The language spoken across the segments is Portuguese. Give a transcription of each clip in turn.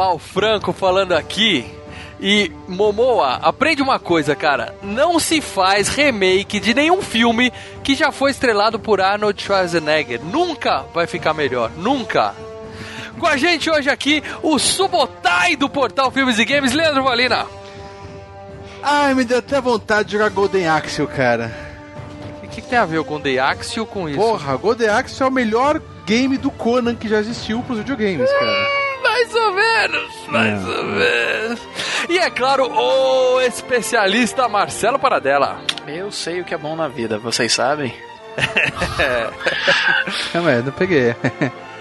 Galera, Mal Franco falando aqui. E Momoa, aprende uma coisa, cara. Não se faz remake de nenhum filme que já foi estrelado por Arnold Schwarzenegger. Nunca vai ficar melhor, nunca. Com a gente hoje aqui, o Subotai do portal Filmes e Games, Leandro Valina. Ai, me deu até vontade de jogar Golden Axe, cara. O que, que tem a ver o Golden Axe com isso? Porra, Golden Axe é o melhor game do Conan que já existiu pros videogames, cara. Mais ou menos, mais ou menos. E é claro, o especialista Marcelo Paradela. Eu sei o que é bom na vida, vocês sabem? Calma aí, não peguei.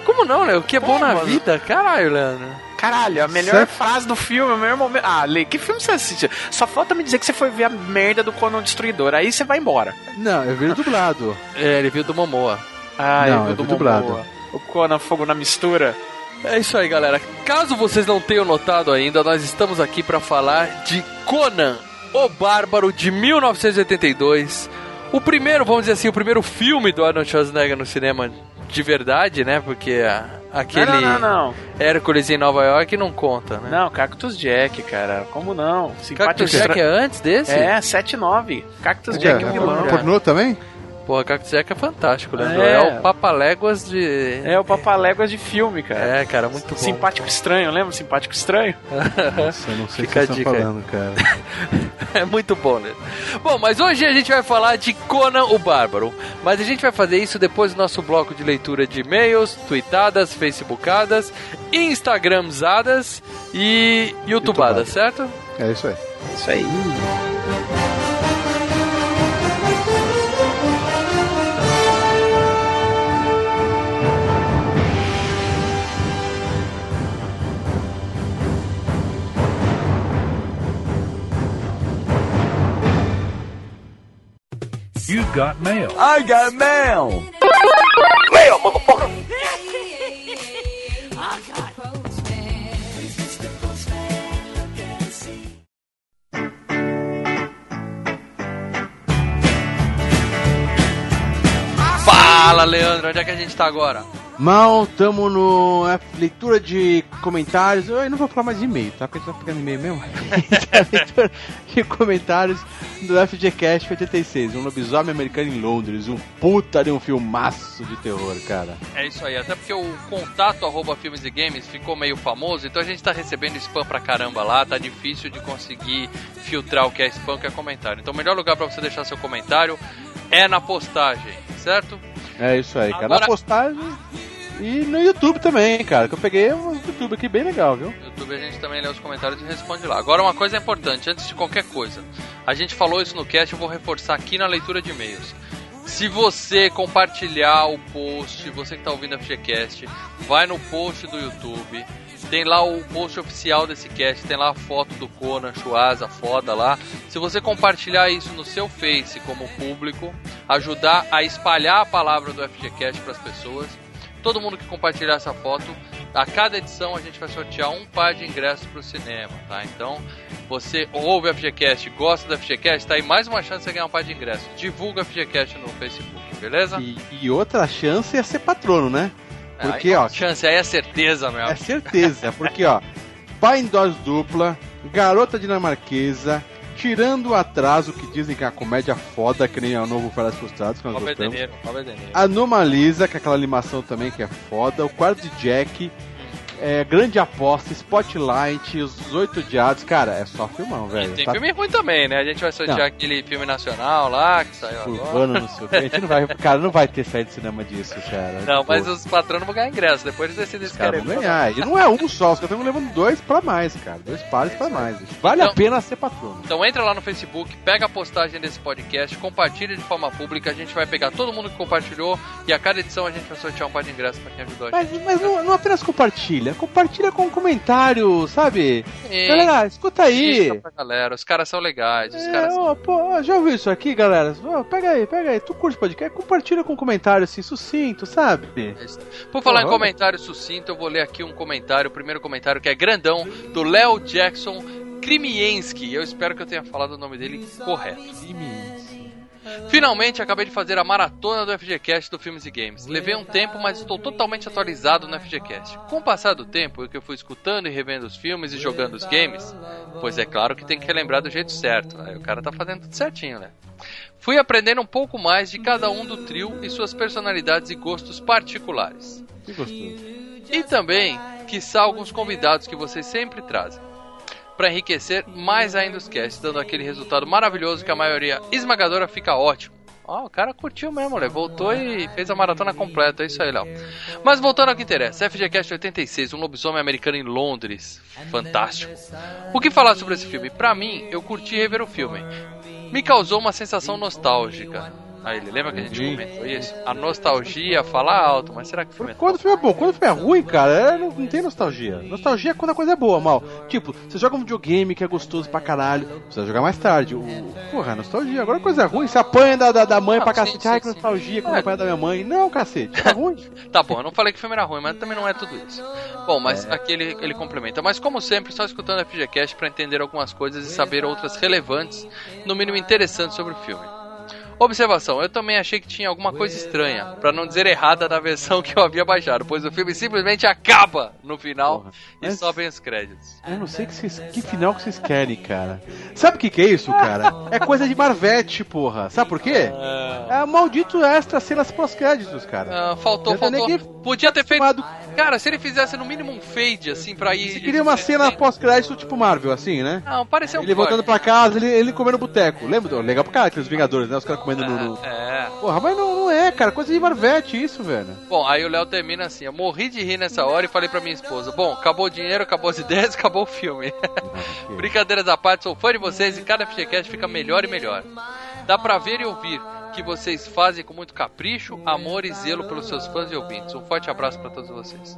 Como não, Léo? O que é bom na mano? vida? Caralho, Leandro. Caralho, a melhor Certo. frase do filme, o melhor momento. Ah, Lê, que filme você assiste? Só falta me dizer que você foi ver a merda do Conan Destruidor. Aí você vai embora. Não, eu vi dublado. É, ele viu do Momoa. Ah, Não, eu eu vi do vi dublado. Momoa. O Conan Fogo na Mistura. É isso aí, galera. Caso vocês não tenham notado ainda, nós estamos aqui para falar de Conan, o Bárbaro de 1982. O primeiro, vamos dizer assim, o primeiro filme do Arnold Schwarzenegger no cinema de verdade, né? Porque a- aquele Não, não, não, não. Hércules em Nova York não conta, né? Não, Cactus Jack, cara. Como não? Simpático Cactus Jack é antes desse? É, 7-9. Cactus Jack é é, vilão. pornô também? Porra, Cactus Jack é fantástico, Leandro. É. É, o Papaléguas de... É o Papaléguas de filme, cara. É, cara, muito bom. Simpático Estranho, lembra? Simpático Estranho? Nossa, eu não sei o que estão aí. falando, cara. É muito bom, né? Bom, mas hoje a gente vai falar de Conan o Bárbaro. Mas a gente vai fazer isso depois do nosso bloco de leitura de e-mails, tweetadas, facebookadas, instagramzadas e youtubadas, certo? É isso aí. Isso aí. You've got mail. I got mail! Fala, Leandro, onde é que a gente tá agora? Mal, tamo no é, leitura de comentários. Eu não vou falar mais de e-mail, tá? Porque a gente tá pegando e-mail mesmo. Tá, leitura de comentários do FGCast 86, um lobisomem americano em Londres. Um puta de um filmaço de terror, cara. É isso aí, até porque o contato arroba filmes e games ficou meio famoso, então a gente tá recebendo spam pra caramba lá, tá difícil de conseguir filtrar o que é spam o que é comentário. Então o melhor lugar pra você deixar seu comentário é na postagem, certo? É isso aí, cara. Agora- Na postagem e no YouTube também, cara. Que eu peguei um YouTube aqui bem legal, viu? No YouTube a gente também lê os comentários e responde lá. Agora uma coisa importante, antes de qualquer coisa. A gente falou isso no cast, eu vou reforçar aqui na leitura de e-mails. Se você compartilhar o post, você que está ouvindo a FGCast, vai no post do YouTube, tem lá o post oficial desse cast, tem lá a foto do Conan, Chuasa, foda lá. Se você compartilhar isso no seu Face como público, ajudar a espalhar a palavra do FGCast para as pessoas, todo mundo que compartilhar essa foto, a cada edição a gente vai sortear um par de ingressos para o cinema, tá? Então, você ouve a FGCast, gosta da FGCast, tá aí mais uma chance de você ganhar um par de ingressos. Divulga a FGCast no Facebook, beleza? E, e outra chance é ser patrono, né? Porque, aí, ó, chance aí é certeza, meu. É certeza, porque, ó, pai em dose dupla, garota dinamarquesa, tirando o atraso, que dizem que é a comédia foda, que nem é o novo Férias Frustrados, que nós Robert De gostamos. Niro, Robert De Niro. Anomalisa, que é aquela animação também que é foda, o quarto de Jack, é, Grande Aposta, Spotlight, Os Oito Diados, cara, é só filmão, velho. Tem Tá filme ruim também, né? A gente vai sortear Não. aquele filme nacional lá que saiu agora. Urbano, não sei o. A gente não vai, cara, não vai ter saída de cinema disso, cara. Não, Tipo, mas os patrões não vão ganhar ingresso. Depois eles decidem se querem. vão ganhar. E não é um só, os caras estão levando dois pra mais, cara. Dois pares pra mais. Vale a Então- pena ser patrono. Então entra lá no Facebook, pega a postagem desse podcast, compartilha de forma pública, a gente vai pegar todo mundo que compartilhou e a cada edição a gente vai sortear um par de ingressos pra quem ajudou a gente. Mas, mas não, não apenas compartilha, compartilha com um comentário, sabe? E- Galera, escuta aí. Galera, os caras são legais, os É, caras são... ó, pô, já ouviu isso aqui, galera? Ó, pega aí, pega aí. Tu curte podcast? Compartilha com um comentário assim, sucinto, sabe? Por falar em comentário sucinto, eu vou ler aqui um comentário, o primeiro comentário que é grandão, do Léo Jackson Krimienski. Eu espero que eu tenha falado o nome dele correto. Finalmente acabei de fazer a maratona do FGCast do Filmes e Games. Levei um tempo, mas estou totalmente atualizado no FGCast. Com o passar do tempo, eu que eu fui escutando e revendo os filmes e jogando os games, pois é claro que tem que relembrar do jeito certo. Aí o cara tá fazendo tudo certinho, né? Fui aprendendo um pouco mais de cada um do trio e suas personalidades e gostos particulares. Que gostoso. E também, quiçá, alguns convidados que vocês sempre trazem. Para enriquecer mais ainda os casts, dando aquele resultado maravilhoso que a maioria esmagadora fica ótimo. Ó, o cara curtiu mesmo, né? Voltou e fez a maratona completa. É isso aí, Léo. Mas voltando ao que interessa: FGCast 86, um lobisomem americano em Londres. Fantástico. O que falar sobre esse filme? Pra mim, eu curti rever o filme. Me causou uma sensação nostálgica. Aí, ele lembra que a gente comentou isso? A nostalgia fala alto, mas será que o filme é Quando o filme é bom, quando o filme é ruim, cara, é, não, não tem nostalgia. Nostalgia é quando a coisa é boa, mal. Tipo, você joga um videogame que é gostoso pra caralho, precisa jogar mais tarde. O, porra, nostalgia. Agora a coisa é ruim, você apanha da, da, da mãe Não, pra sim, cacete. sim, Ai, que nostalgia, quando É. apanha da minha mãe. Não, cacete, tá ruim. Tá bom, eu não falei que o filme era ruim, mas também não é tudo isso. Bom, mas aqui ele, ele complementa. Mas como sempre, só escutando a FGCast pra entender algumas coisas e saber outras relevantes, no mínimo interessantes sobre o filme. Observação, eu também achei que tinha alguma coisa estranha, pra não dizer errada da versão que eu havia baixado, pois o filme simplesmente acaba no final Porra, e sobem os créditos. Eu não sei que, vocês, que final que vocês querem, cara. Sabe o que, que é isso, cara? É coisa de Marvete, porra. Sabe por quê? É maldito extra cenas pós-créditos, cara. Ah, faltou, Eu faltou. que- Podia ter feito. Cara, se ele fizesse no mínimo um fade, assim, pra ir. Você queria uma cena pós-crédito tipo Marvel, assim, né? Não, pareceu um Ele voltando pra casa, ele, ele comendo no boteco. Lembra? Legal pra caralho, aqueles Vingadores, né? Os caras comendo no, no- É. Porra, mas não, não é, cara. Coisa de Marvete isso, velho. Bom, aí o Léo termina assim: eu morri de rir nessa hora e falei pra minha esposa: Bom, acabou o dinheiro, acabou as ideias, acabou o filme. Brincadeiras à parte, sou fã de vocês e cada FGCast fica melhor e melhor. Dá pra ver e ouvir que vocês fazem com muito capricho, amor e zelo pelos seus fãs e ouvintes. Um forte abraço pra todos vocês.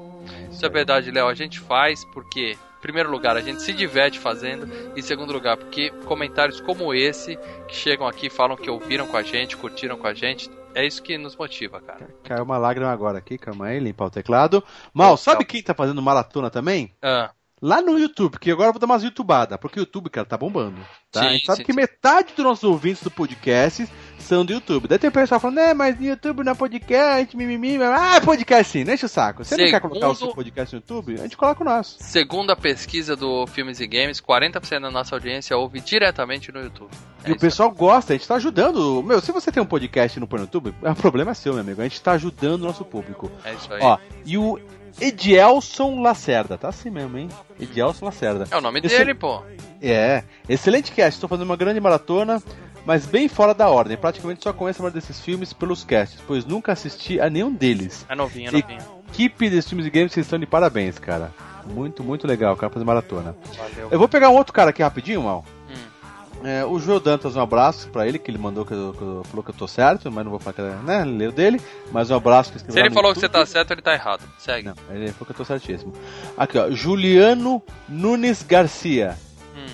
Isso é verdade, Léo. A gente faz porque, primeiro lugar, a gente se diverte fazendo, e em segundo lugar, porque comentários como esse que chegam aqui falam que ouviram com a gente, curtiram com a gente. É isso que nos motiva, cara. Caiu uma lágrima agora aqui, calma aí, limpar o teclado. Mal, sabe quem tá fazendo maratona também? Ah, Lá no YouTube, que agora eu vou dar umas YouTubadas, porque o YouTube, cara, tá bombando. Tá? Sim, a gente sabe sim, que sim. metade dos nossos ouvintes do podcast são do YouTube. Daí tem o pessoal falando, é, mas no YouTube não é podcast, mimimi, ah, é podcast sim, enche o saco. Você não quer colocar o seu Segundo- podcast no YouTube? A gente coloca o nosso. Segundo a pesquisa do Filmes e Games, 40% da nossa audiência ouve diretamente no YouTube. É E o pessoal gosta, a gente tá ajudando. Meu, se você tem um podcast no YouTube, o problema é seu, meu amigo. A gente tá ajudando o nosso público. aí. É isso aí. Ó, e o Edielson Lacerda, tá assim mesmo, hein? Edielson Lacerda. é o nome esse- dele, pô. É, excelente cast, estou fazendo uma grande maratona, mas bem fora da ordem. Praticamente só conheço a maioria desses filmes pelos casts, pois nunca assisti a nenhum deles. É novinho, é novinho. Equipe desses filmes e games, vocês estão de parabéns, cara. Muito, muito legal, cara, fazer maratona. Valeu. Eu vou pegar um outro cara aqui rapidinho, mal. Hum. É, o Joel Dantas, um abraço pra ele, que ele mandou que eu, que eu- falou que eu tô certo, mas não vou falar que né, leu dele. Mas um abraço que Se ele falou que você YouTube. tá certo, ele tá errado. Segue. Não, ele falou que eu tô certíssimo. Aqui, ó, Juliano Nunes Garcia. Hum.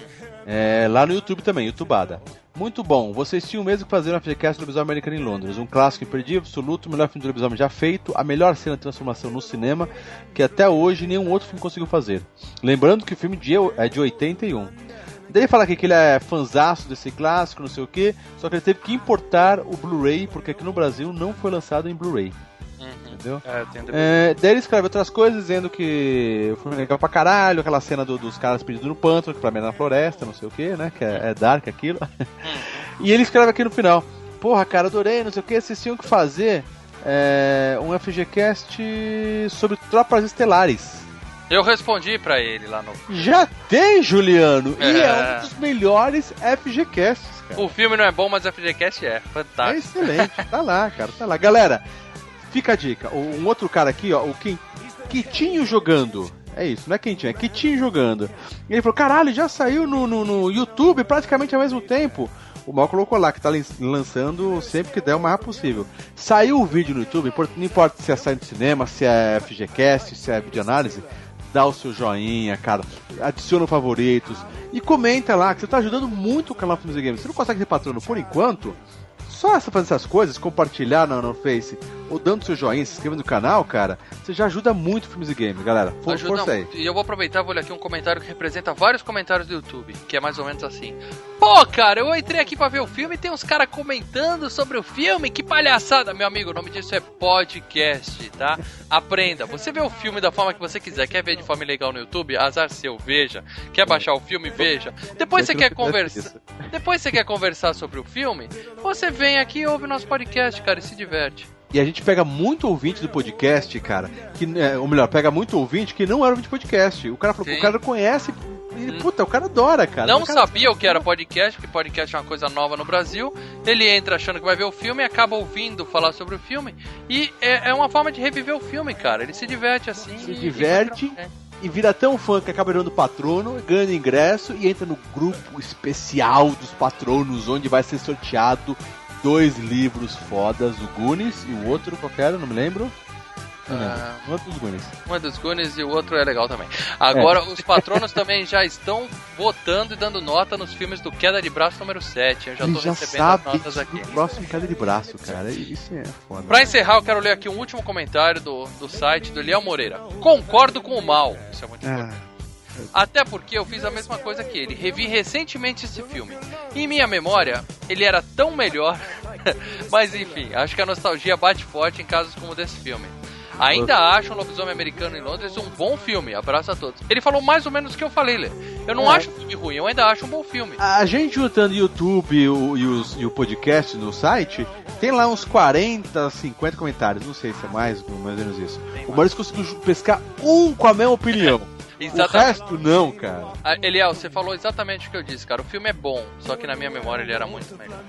É, lá no YouTube também, YouTubada. Muito bom, vocês tinham mesmo que fazer um FGCast do lobisomem americano em Londres. Um clássico imperdível, absoluto, o melhor filme do lobisomem já feito, a melhor cena de transformação no cinema, que até hoje nenhum outro filme conseguiu fazer. Lembrando que o filme de, é de 81. Daí ele fala aqui que ele é fanzaço desse clássico, não sei o que, só que ele teve que importar o Blu-ray, porque aqui no Brasil não foi lançado em Blu-ray. Uhum. Entendeu? É, É, daí ele escreve outras coisas, dizendo que o filme é legal pra caralho, aquela cena do- dos caras perdidos no pântano, que pra mim é na floresta, não sei o que, né? Que é, é dark aquilo. e ele escreve aqui no final: Porra, cara, adorei, não sei o que, vocês tinham que fazer é, um FGCast sobre tropas estelares. Eu respondi pra ele lá no. Já tem, Juliano! E É. é um dos melhores FGCasts, cara. O filme não é bom, mas o FGCast é. É Fantástico. excelente, tá lá, cara, tá lá. Galera, fica a dica. Um outro cara aqui, ó, o Kim, Kitinho jogando. É isso, não é Quentinho, é Kitinho jogando. E ele falou: caralho, já saiu no, no, no YouTube praticamente ao mesmo tempo. O Mal colocou lá que tá lan- lançando sempre que der o mais rápido possível. Saiu o vídeo no YouTube, não importa se é saindo do cinema, se é FGCast, se é videoanálise, dá o seu joinha, cara, adiciona favoritos e comenta lá, que você tá ajudando muito o canal Filmes e Games. Você não consegue ser patrono por enquanto? Só essa fazer essas coisas, compartilhar no, no Face, ou dando seu joinha, se inscrevendo no canal, cara, você já ajuda muito Filmes e Games, galera. For, Ajuda força aí. E eu vou aproveitar vou ler aqui um comentário que representa vários comentários do YouTube, que é mais ou menos assim. Pô, cara, eu entrei aqui pra ver o filme e tem uns caras comentando sobre o filme, que palhaçada. Meu amigo, o nome disso é podcast, tá? Aprenda. Você vê o filme da forma que você quiser. Quer ver de forma legal no YouTube? Azar seu, veja. Quer baixar o filme? Veja. Depois você quer conversar. Depois você quer conversar sobre o filme? Você vem aqui e ouve nosso podcast, cara, e se diverte. E a gente pega muito ouvinte do podcast, cara, que, é, ou melhor, pega muito ouvinte que não era ouvinte de podcast. O cara falou, Sim. o cara conhece, e, puta, o cara adora, cara. não cara- sabia o que era podcast, que podcast é uma coisa nova no Brasil. Ele entra achando que vai ver o filme, acaba ouvindo falar sobre o filme. E é, é uma forma de reviver o filme, cara. Ele se diverte assim. Se e- diverte. É. E vira tão fã que acaba virando patrono, ganha ingresso e entra no grupo especial dos patronos, onde vai ser sorteado dois livros fodas, o Goonies e o outro qualquer, não me lembro. Não lembro. Ah, Um dos Goonies. um é dos Goonies e o outro é legal também. Agora, os patronos também já estão votando e dando nota nos filmes do Queda de Braço número 7. Eu já tô recebendo as notas aqui. do próximo queda de braço, cara. Isso é foda. Pra encerrar, eu quero ler aqui um último comentário do, do site do Eliel Moreira. Concordo com o mal. Isso é muito importante. Até porque eu fiz a mesma coisa que ele. Revi recentemente esse filme. Em minha memória, ele era tão melhor. Mas enfim, acho que a nostalgia bate forte em casos como desse filme. Ainda acho um lobisomem americano em Londres um bom filme. Abraço a todos. Ele falou mais ou menos o que eu falei, Lê. Eu não É. acho um filme ruim, eu ainda acho um bom filme. A gente juntando YouTube o- e, os- e o podcast no site, tem lá uns 40, 50 comentários. Não sei se é mais, mais ou menos isso. O Maurício conseguiu pescar um com a mesma opinião. O Exatamente. resto não, cara. Ah, Eliel, você falou exatamente o que eu disse, cara. O filme é bom, só que na minha memória ele era muito melhor.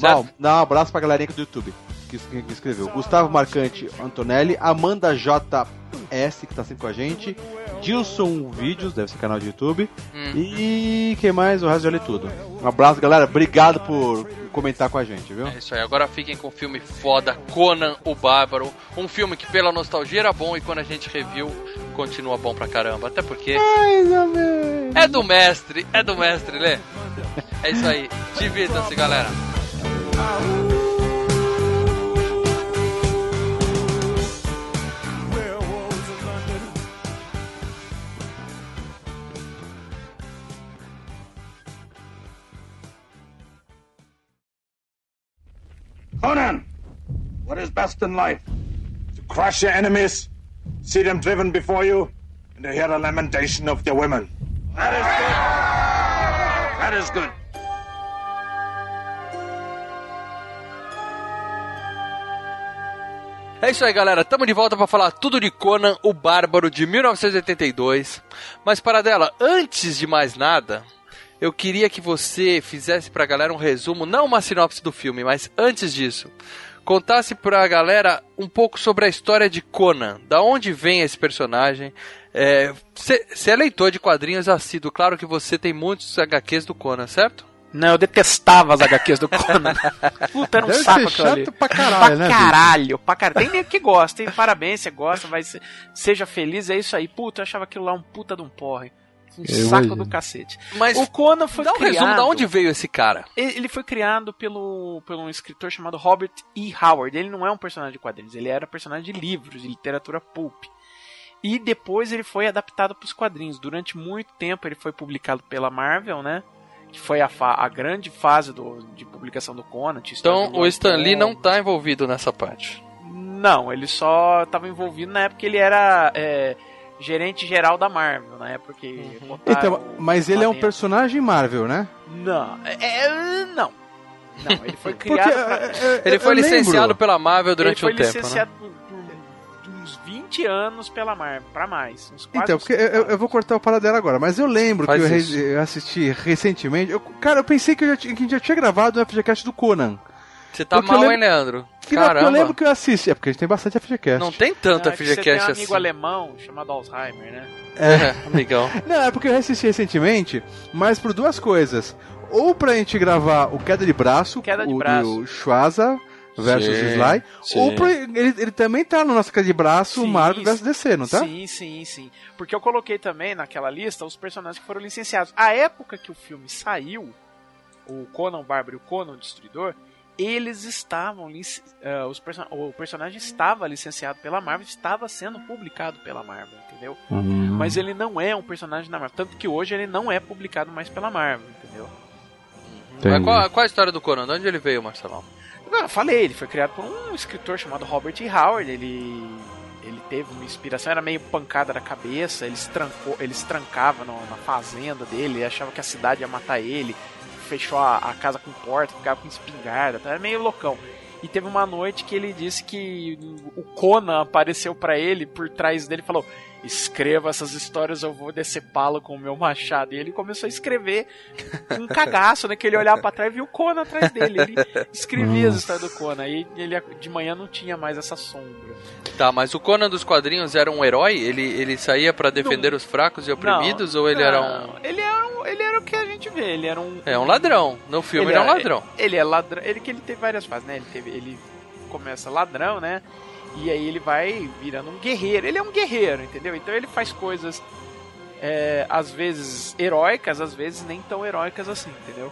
Mal, Certo? dá um abraço pra galerinha do YouTube que, que- escreveu. Gustavo Marcante Antonelli, Amanda JS, que tá sempre com a gente, Dilson Vídeos, deve ser canal de YouTube, Hum. e quem mais? O resto já li tudo. Um abraço, galera. Obrigado por comentar com a gente, viu? É isso aí, agora fiquem com o filme foda, Conan o Bárbaro. Um filme que pela nostalgia era bom e quando a gente reviu, continua bom pra caramba. Até porque Mais ou menos. é do mestre, é do mestre, Lê. É isso aí, divirtam-se, galera. Conan, what is best in life? To crush your enemies, see them driven before you, and to hear the lamentation of their women. That is good. That is good. É isso aí, galera. Tamo de volta pra falar tudo de Conan o Bárbaro de 1982. Mas para dela, antes de mais nada, eu queria que você fizesse pra galera um resumo, não uma sinopse do filme, mas antes disso, contasse pra galera um pouco sobre a história de Conan, da onde vem esse personagem. Você é leitor de quadrinhos assíduo, claro que você tem muitos HQs do Conan, certo? Não, eu detestava as HQs do Conan. Puta, era um Deve saco ser chato pra caralho, pra né, caralho, pra caralho. Tem nem que gosta, hein? Parabéns, você gosta, vai ser, seja feliz, é isso aí. Puta, eu achava aquilo lá um puta de um porre. Um Eu saco imagino. do cacete. Mas O Conan foi dá um criado... resumo da onde veio esse cara. Ele foi criado pelo, pelo um escritor chamado Robert E. Howard. Ele não é um personagem de quadrinhos, ele era personagem de livros, de literatura pulp. E depois ele foi adaptado para os quadrinhos. Durante muito tempo ele foi publicado pela Marvel, né? Que foi a, fa- a grande fase do, de publicação do Conan. Então do o Stan Lee não Lobo. tá envolvido nessa parte. Não, ele só estava envolvido na época que ele era é, gerente geral da Marvel, na época que botaram Então, mas ele é um dentro. personagem Marvel, né? Não, é, é, não. Não, ele foi Porque criado é, pra... é, Ele eu foi lembro. licenciado pela Marvel durante ele foi um tempo, né? licenciado por, por uns 20 anos pela Marvel, pra mais. Uns quase Então, uns porque eu, 30 eu- vou cortar o paradelo agora, mas eu lembro Faz que eu, re- eu assisti recentemente. eu- cara, eu pensei que, eu já, tinha- que a gente já tinha gravado o FGCast do Conan. Você tá Porque mal, lembro- hein, Leandro? Que não, porque eu Caramba. lembro que eu assisti. É porque a gente tem bastante FGCast. Não tem tanto Ah, que Você tem um FGCast amigo assim. alemão chamado Alzheimer, né? É, amigão. Não, é porque eu assisti recentemente, mas por duas coisas. Ou pra gente gravar o Queda de Braço, Queda de o Braço. do Schwaza versus Sim, Sly, sim. ou pra, ele, ele também tá no nosso Queda de Braço, Sim, Marvel versus DC, não tá? Sim, sim, sim. Porque eu coloquei também naquela lista os personagens que foram licenciados. A época que o filme saiu, o Conan Bárbaro e o Conan Destruidor, eles estavam eh, os person o personagem estava licenciado pela Marvel, estava sendo publicado pela Marvel, entendeu? Hum. Mas ele não é um personagem da Marvel, tanto que hoje ele não é publicado mais pela Marvel, entendeu? Mas qual, qual a história do Conan? De onde ele veio, Marcelão? Não, eu falei, ele foi criado por um escritor chamado Robert E. Howard. Ele, ele teve uma inspiração, era meio pancada da cabeça. Ele se, trancou, ele se trancava no- na fazenda dele, achava que a cidade ia matar ele. Fechou a, a casa com porta, ficava com espingarda, tá? era meio loucão. E teve uma noite que ele disse que o Conan apareceu pra ele por trás dele e falou: Escreva essas histórias, eu vou decepá-lo com o meu machado. E ele começou a escrever com um cagaço, né? Que ele olhava pra trás e viu o Conan atrás dele. Ele escrevia as histórias do Conan. E ele de manhã não tinha mais essa sombra. Tá, mas o Conan dos quadrinhos era um herói? Ele, ele saía pra defender os fracos e oprimidos? ou ele era um. Não, Ele era um. Ele era o que a gente vê. Ele era um. É um ladrão. No filme ele, é um ladrão. Ele é ladrão. Ele que ele teve várias fases, né? Ele teve. Ele começa ladrão, né? E aí ele vai virando um guerreiro. Ele é um guerreiro, entendeu? Então ele faz coisas. é, às vezes heróicas, às vezes nem tão heróicas assim, entendeu?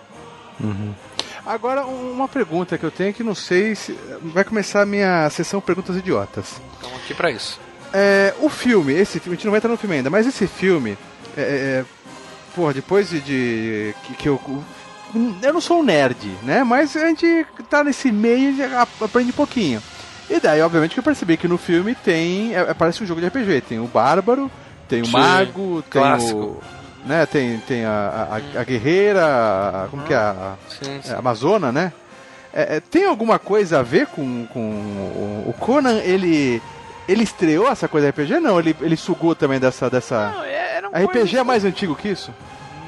Agora, um- uma pergunta que eu tenho que não sei se. Vai começar a minha sessão Perguntas Idiotas. Estamos aqui pra isso. É, o filme, esse filme, a gente não vai entrar no filme ainda, mas esse filme. É, é, porra, depois de. de- que, que eu. Eu não sou um nerd, né? Mas a gente tá nesse meio e aprende um pouquinho. E daí, obviamente, que eu percebi que no filme tem. É, é- parece um jogo de RPG. Tem o Bárbaro, tem o Sim, Mago, tem clássico. o. Né, tem, tem a, a, a guerreira, a- como que é? A, Sim, sim. é, Amazona, né? É, é, tem alguma coisa a ver com, com o, o Conan? Ele ele estreou essa coisa RPG? Não, ele, ele sugou também dessa dessa. Não, é- RPG coisas- é mais antigo que isso?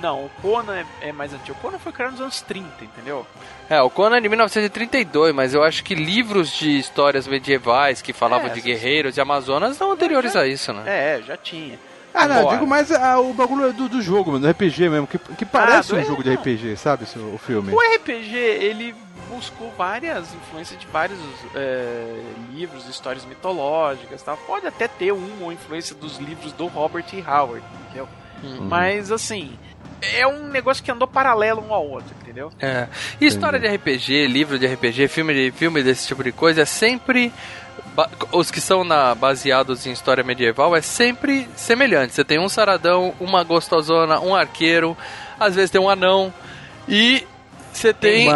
Não, o Conan é, é mais antigo. O Conan foi criado nos anos 30, entendeu? É, o Conan é de 1932, mas eu acho que livros de histórias medievais que falavam É, de sim. guerreiros e amazonas são anteriores a isso, né? É, já tinha. Ah, não, digo mais ah, o bagulho do, do jogo, mano, do RPG mesmo, que, que parece do- um jogo de não. RPG, sabe, o filme? O RPG, ele buscou várias influências de vários é, livros, histórias mitológicas tal. Pode até ter uma influência dos livros do Robert E. Howard, entendeu? Uhum. Mas, assim, é um negócio que andou paralelo um ao outro, entendeu? É. E história de RPG, livro de RPG, filme de filme desse tipo de coisa é sempre os que são na- baseados em história medieval é sempre semelhante. Você tem um saradão, uma gostosona, um arqueiro, às vezes tem um anão e você tem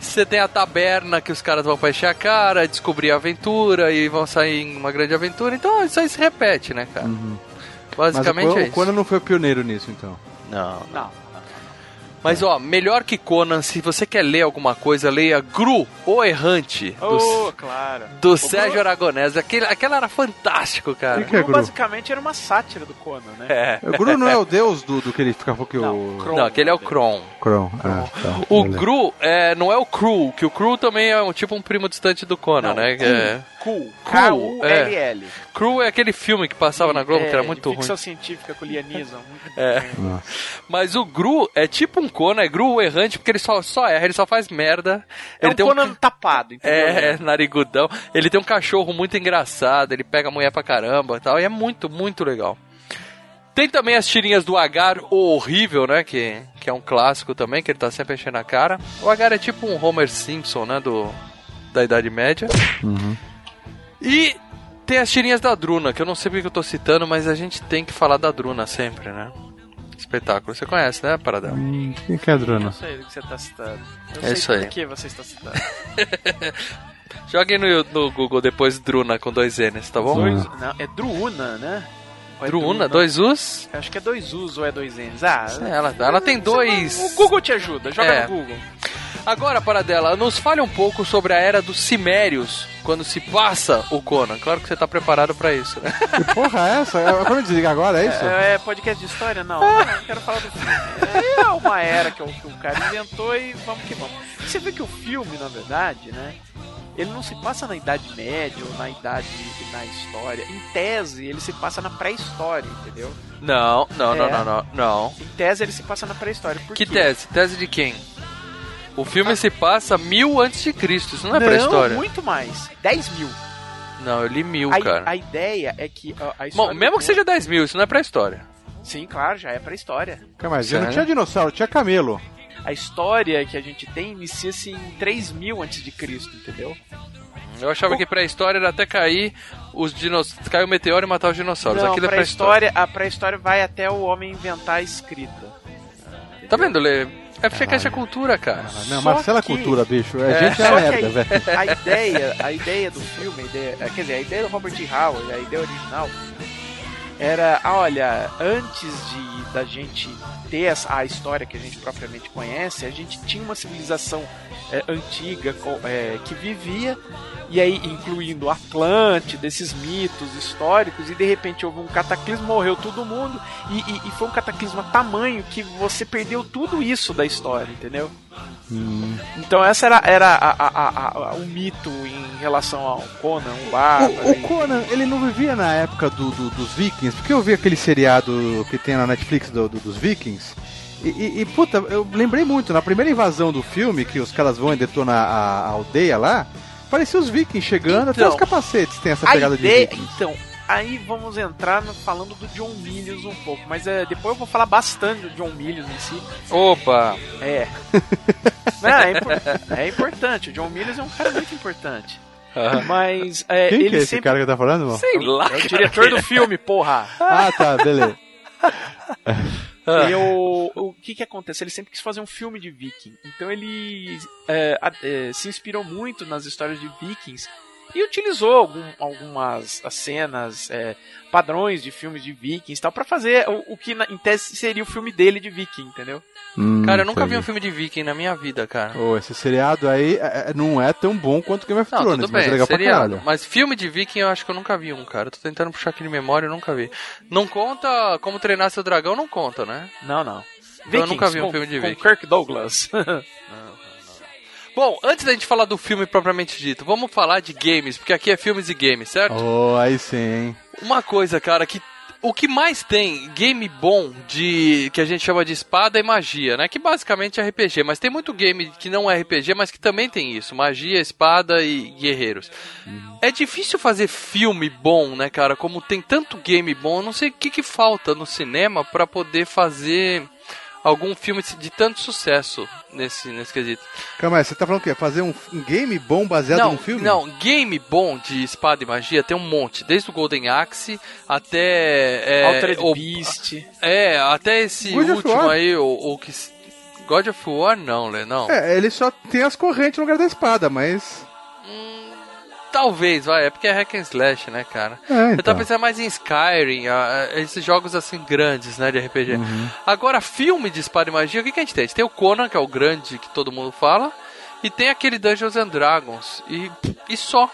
você tem a taberna que os caras vão pra encher a cara, descobrir a aventura e vão sair em uma grande aventura. Então isso aí se repete, né, cara? Uhum. Mas o, Basicamente é o isso. Conan não foi o pioneiro nisso, então. Não. Não. Mas ó, melhor que Conan, se você quer ler alguma coisa, leia Gru, o Errante, do, Oh, claro. do O Sérgio Gru- Aragonés. Aquele, aquela era fantástico, cara. Que que é Gru Gru? basicamente era uma sátira do Conan, né? É. O Gru não é o deus do, do que ele fica falando que Não, o. Kron. Não, aquele é o Kron. Kron. Ah, tá. O. Gru é, não é o Cru, que o Cru também é um, tipo um primo distante do Conan, Não, né? É. Cool. Cool, K-U-L-L. Cru é aquele filme que passava na Globo, É, que era de muito ruim. ficção científica com. Muito É. Mas o Gru é tipo um Conan, é Gru o errante, porque ele só, só erra, ele só faz merda. É ele um tem Conan um. tapado, entendeu? É, é, narigudão. Ele tem um cachorro muito engraçado, ele pega a mulher pra caramba e tal, e é muito, muito legal. Tem também as tirinhas do Agar, o horrível, né? Que, que é um clássico também, que ele tá sempre enchendo a cara. O Agar é tipo um Homer Simpson, né? Do, da Idade Média. Uhum. E tem as tirinhas da Druna, que eu não sei porque eu tô citando, mas a gente tem que falar da Druna sempre, né? Espetáculo. Você conhece, né, Paradão? Hum, Quem que é a Eu Druna? sei do que você tá citando. Eu É sei isso por aí. que você está citando. Joguem no, no Google depois Druna com dois N's, tá bom? Dois, não, é Druuna, né? É Druna, dois Us. Acho que é dois U's ou é dois N's. Ah, É, Ela, ela tem dois. O Google te ajuda, joga É. no Google. Agora, Paradela, nos fale um pouco sobre a era dos Cimérios, quando se passa o Conan. Claro que você tá preparado pra isso, né? Que porra é essa? É- Como desliga agora, é isso? É, é podcast de história? Não, não, eu quero falar do filme. É uma era que o, que o cara inventou e vamos que vamos. Você vê que o filme, na verdade, né? Ele não se passa na Idade Média ou na Idade na História. Em tese, ele se passa na pré-história, entendeu? Não, não, não, É. não, não, não. Em tese, ele se passa na pré-história. Por Que quê? tese? Tese de quem? O filme se passa mil antes de Cristo, isso não é Não, pré-história. muito mais. 10 mil. Não, eu li mil, A, cara. a ideia é que a, a Bom, mesmo que seja 10 mil, isso não é pré-história. Sim, claro, já é pré-história. Mas já não Sério? tinha dinossauro, tinha camelo. A história que a gente tem inicia-se em 3 mil antes de Cristo, entendeu? Eu achava que pré-história era até cair os dinossauros. cair o meteoro e matar os dinossauros. Não, Aquilo é pré-história. pré-história, a pré-história vai até o homem inventar a escrita. Tá vendo, Lê? É FGCast é cultura, cara. Ah, Não, Só Marcela que- Cultura, bicho. A É. gente é Só que merda, velho. a ideia, a ideia do filme, a ideia, quer dizer, a ideia do Robert E. Howard, a ideia original, era, ah, olha, antes de da gente ter a história que a gente propriamente conhece, a gente tinha uma civilização é, antiga é, que vivia e aí incluindo Atlântida, esses mitos históricos e de repente houve um cataclismo, morreu todo mundo e, e- e foi um cataclismo tamanho que você perdeu tudo isso da história, entendeu? Então essa era, era a- a- a- o mito em relação ao Conan, o bárbaro. O, o e- Conan, ele não vivia na época do, do- dos Vikings, porque eu vi aquele seriado que tem na Netflix do- do- dos Vikings. E, e- e, puta, eu lembrei muito, na primeira invasão do filme, que os caras vão e detonam a, a aldeia lá, parecia os Vikings chegando, até Então, os capacetes tem essa pegada ideia, de Vikings. então, aí vamos entrar no- falando do John Milius um pouco, mas é, depois eu vou falar bastante do John Milius em si. Opa! É. Não, é, impor- é importante, o John Milius é um cara muito importante. Mas é, Quem que ele é esse sempre cara que tá falando, irmão? Sei lá. é o diretor do filme, porra. Ah, tá, beleza. Ah. Eu, o que que acontece? Ele sempre quis fazer um filme de viking. Então ele é, é, se inspirou muito nas histórias de vikings e utilizou algum- algumas as cenas, é, padrões de filmes de vikings e tal, pra fazer o, o que na- em tese seria o filme dele de viking, entendeu? Hum, Cara, eu nunca vi um filme de viking na minha vida, cara. Ô, esse seriado aí é- é- não é tão bom quanto Game of Não, Thrones, mas é bem, legal pra seria. caralho. Mas filme de viking eu acho que eu nunca vi um, cara. Eu tô tentando puxar aqui de memória, eu nunca vi. Não conta como treinar seu dragão, não conta, né? Não, não. Eu nunca vi um com, filme de com viking. Kirk Douglas. Bom, antes da gente falar do filme propriamente dito, vamos falar de games, porque aqui é filmes e games, certo? Oh, aí sim, hein? Uma coisa, cara, que o que mais tem game bom de que a gente chama de espada e magia, né? Que basicamente é RPG, mas tem muito game que não é RPG, mas que também tem isso, magia, espada e guerreiros. É difícil fazer filme bom, né, cara? Como tem tanto game bom, eu não sei o que que falta no cinema pra poder fazer algum filme de tanto sucesso nesse nesse quesito. Calma aí, você tá falando o quê? Fazer um, um game bom baseado não, num filme? Não, game bom de espada e magia tem um monte, desde o Golden Axe até é, Altered o- Beast. é, até esse God of último aí, o, o que God of War não, né? Não. É, ele só tem as correntes no lugar da espada, mas. Talvez, vai, é porque é hack and slash, né, cara? É, Eu então. tava pensando mais em Skyrim, a- a- esses jogos assim grandes, né, de RPG. Uhum. Agora, filme de espada e magia, o que, que a gente tem? A gente tem o Conan, que é o grande que todo mundo fala, e tem aquele Dungeons and Dragons, e, e só.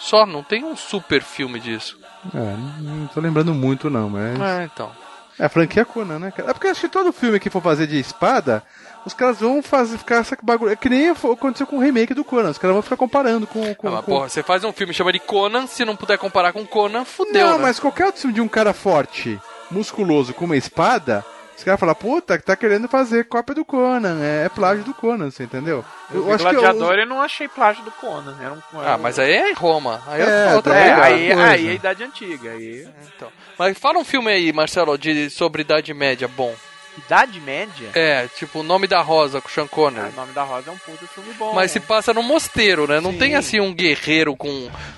Só, não tem um super filme disso. É, não, não tô lembrando muito, não, mas. É, então. É a franquia Conan, né, cara? É porque acho que todo filme que for fazer de espada, os caras vão fazer, ficar essa bagulho. É que nem aconteceu com o remake do Conan. Os caras vão ficar comparando com. com, Ah, mas, com... porra, você faz um filme chama de Conan, se não puder comparar com Conan, fudeu, Não, né? mas qualquer outro filme de um cara forte, musculoso, com uma espada, os caras falam, puta, que tá querendo fazer cópia do Conan, é, é plágio do Conan, você entendeu? Eu vi Gladiador eu não achei plágio do Conan. Era um, Ah, mas aí é em Roma. Aí é, É, outra tá É, pegada. aí, coisa. aí é a idade antiga. Aí... Então. Mas fala um filme aí, Marcelo, de, sobre Idade Média bom. Idade Média? É, tipo O Nome da Rosa com Sean Ah, Connery. o nome da Rosa é um puto filme bom. Mas se passa num mosteiro, né? Não Sim. tem assim um guerreiro com,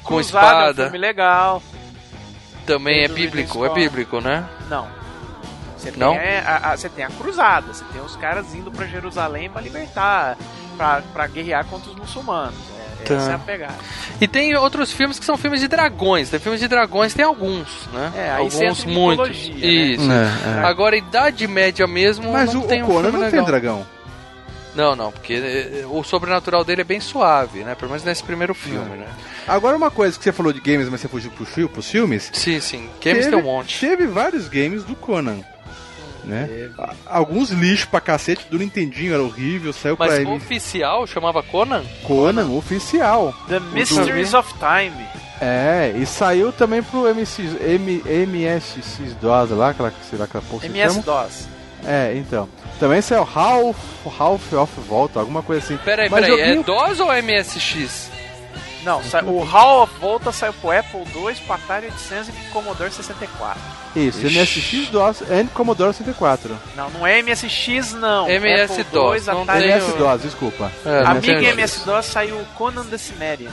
com Cruzado É um espada. filme legal. Também é bíblico, é bíblico, né? Não. Você tem, Não? é, a, a- você tem a cruzada, você tem os caras indo pra Jerusalém pra libertar, pra guerrear contra os muçulmanos. É, Tá. Essa é a pegada. E tem outros filmes que são filmes de dragões. Tem filmes de dragões, tem alguns, né? É, alguns muitos. né? Isso. É, é. Agora, Idade Média mesmo, Mas não o, tem o um Conan filme não legal. tem dragão. Não, não, porque eh, o sobrenatural dele é bem suave, né? Pelo menos nesse primeiro filme, né? Agora uma coisa que você falou de games, mas você fugiu pro pros filmes. Sim, sim. Games teve, tem um monte. Teve vários games do Conan. Né? Alguns lixos pra cacete do Nintendinho, era horrível, saiu Mas pra o M- oficial chamava Conan? Conan oficial. The Mysteries of Time. É, e saiu também pro MC, M, MSX-DOS lá, aquela, sei lá, aquela porra que se chama. MS-DOS. É, então. Também saiu Half, Half of Volta, alguma coisa assim. Peraí, Mas peraí, é joguinho- DOS ou MSX? Não, o Hall of Volta saiu pro Apple II, pro Atari 800 e pro Commodore 64. Isso, MSX-DOS e Commodore 64. Não, não é MSX não. MS-DOS, Apple II, não Atari MS-DOS, desculpa. É. Amiga MS-DOS saiu o Conan the Cimmerian.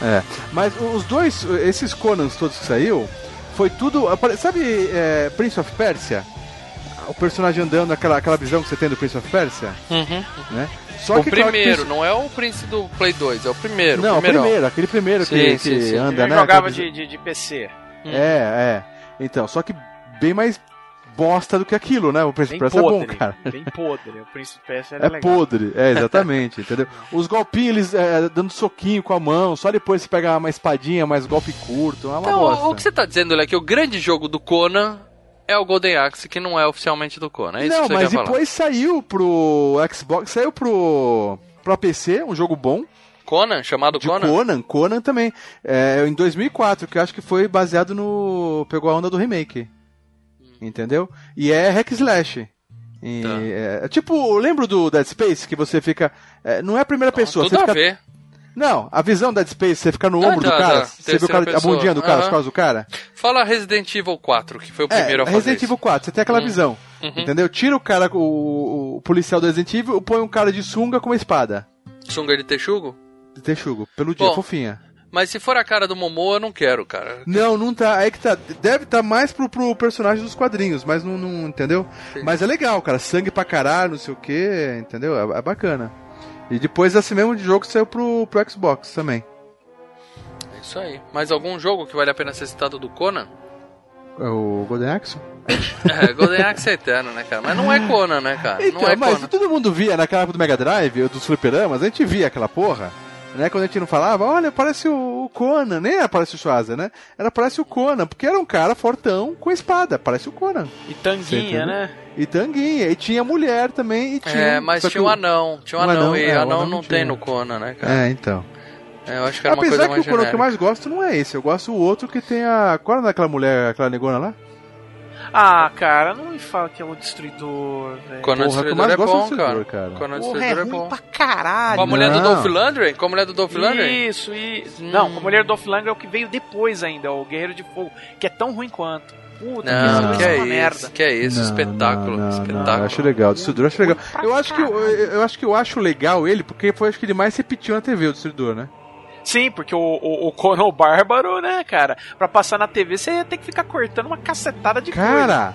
É, mas os dois, esses Conans todos que saiu, foi tudo. Sabe é, Prince of Persia? O personagem andando, aquela, aquela visão que você tem do Prince of Persia, Uhum. né? Só o que claro que primeiro, Prince- não é o Prince do Play 2, é o primeiro. Não, o primeirão. primeiro, aquele primeiro Sim, que, sim, que sim. anda, Eu né? jogava aquela de, de, de PC. visão- É, é. Então, só que bem mais bosta do que aquilo, né? O Prince Bem of Persia é bom, podre. cara. Bem podre. O Príncipe Persia era É legal. podre, é, exatamente, entendeu? Os golpinhos, eles é, dando soquinho com a mão, só depois você pega uma espadinha, mais golpe curto, é uma Então, bosta. o que você tá dizendo é que o grande jogo do Conan é o Golden Axe, que não é oficialmente do Conan. É isso Não, que você mas quer falar. depois saiu pro Xbox, saiu pro, pro PC, um jogo bom, Conan, chamado de Conan? Conan, Conan também, é, em 2004, que eu acho que foi baseado no... pegou a onda do remake, entendeu? E é hack slash. E, Tá. é, tipo, lembro do Dead Space, que você fica... é, não é a primeira pessoa, Tudo você a fica... Não, a visão da Space, você fica no Ah, ombro tá, do cara, tá. você vê o cara, a bundinha do cara, pessoa. as costas do cara. Fala Resident Evil 4, que foi o primeiro é, a fazer Resident. Evil 4, você tem aquela Hum. visão. Uhum. Entendeu? Tira o cara, o, o policial do Resident Evil, põe um cara de sunga com uma espada. Sunga de texugo? De texugo, pelo dia, Bom. fofinha. Mas se for a cara do Momoa, eu não quero, cara. Não, não tá. Aí que tá. Deve estar mais pro, pro personagem dos quadrinhos, mas não, não- entendeu? Sim. Mas é legal, cara. Sangue pra caralho, não sei o que, entendeu? É, é bacana. E depois esse mesmo jogo saiu pro, pro Xbox também. É isso aí. Mais algum jogo que vale a pena ser citado do Conan? É o Golden Axe? É, Golden Axe é eterno, né, cara? Mas não é Conan, né, cara? Então, não é mas Conan. todo mundo via naquela época do Mega Drive, ou dos fliperamas, a gente via aquela porra. Né, quando a gente não falava, olha, parece o Conan, nem era parece o Schwarza, né? Era parece o Conan, porque era um cara fortão com espada, parece o Conan. E Tanguinha, né? E tanguinha, e tinha mulher também, e tinha. É, mas tinha um o- anão. Tinha um anão, anão, e é, o anão anão não não tem tinha. no Conan, né, cara? É, então. É, eu acho que era uma Apesar coisa que mais o Conan que eu mais gosto não é esse, eu gosto o outro que tem a. Qual era aquela mulher, aquela negona lá? Ah, cara, não me fala que é o Destruidor, velho. Conan Porra, que eu Destruidor é do bom, cara. Destruidor, cara. Conan Porra, é Destruidor é ruim bom. pra caralho. Com a mulher do Não. Dolph Lundgren? Com a mulher do Dolph Lundgren? Isso, isso. Hum. Não, com a mulher do Dolph Lundgren é o que veio depois ainda, o Guerreiro de Fogo, que é tão ruim quanto. Puta, Não, Não. que isso é uma isso, merda. que é isso, Não, espetáculo, não, não, espetáculo. Eu acho legal, o Destruidor eu acho legal. Eu acho, que, eu, eu acho que eu acho legal ele, porque foi acho que ele mais repetiu na TV, o Destruidor, né? Sim, porque o, o, o Conan o Bárbaro, né, cara, pra passar na TV você ia ter que ficar cortando uma cacetada de coisa. Cara,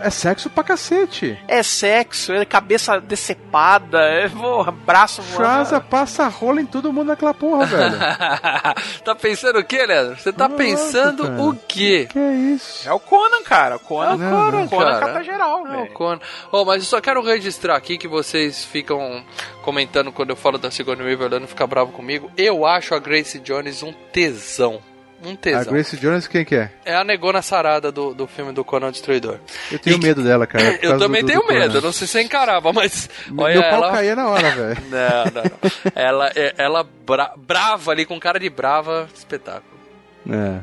é sexo pra cacete. É sexo, é cabeça decepada, é porra, braço voando. passa rola em todo mundo naquela porra, velho. tá pensando o quê, Leandro? Você tá Nossa, pensando cara. o quê? que é isso? É o Conan, cara. O Conan, É o Conan, Conan, Conan cara. cata geral, Não, velho. Conan. Oh, mas eu só quero registrar aqui que vocês ficam comentando quando eu falo da Sigourney Weaver, Leandro fica bravo comigo. Eu acho a Grace Jones um tesão. Um A tesão. Grace Jones, quem que é? É a negona sarada do, do filme do Conan Destruidor. Eu tenho E- medo dela, cara. Eu também do- tenho do medo, não sei se encarava, mas. Olha, Meu pau ela. caía na hora, velho. Não, não, não. Ela, é- ela bra- brava ali, com cara de brava, espetáculo. É.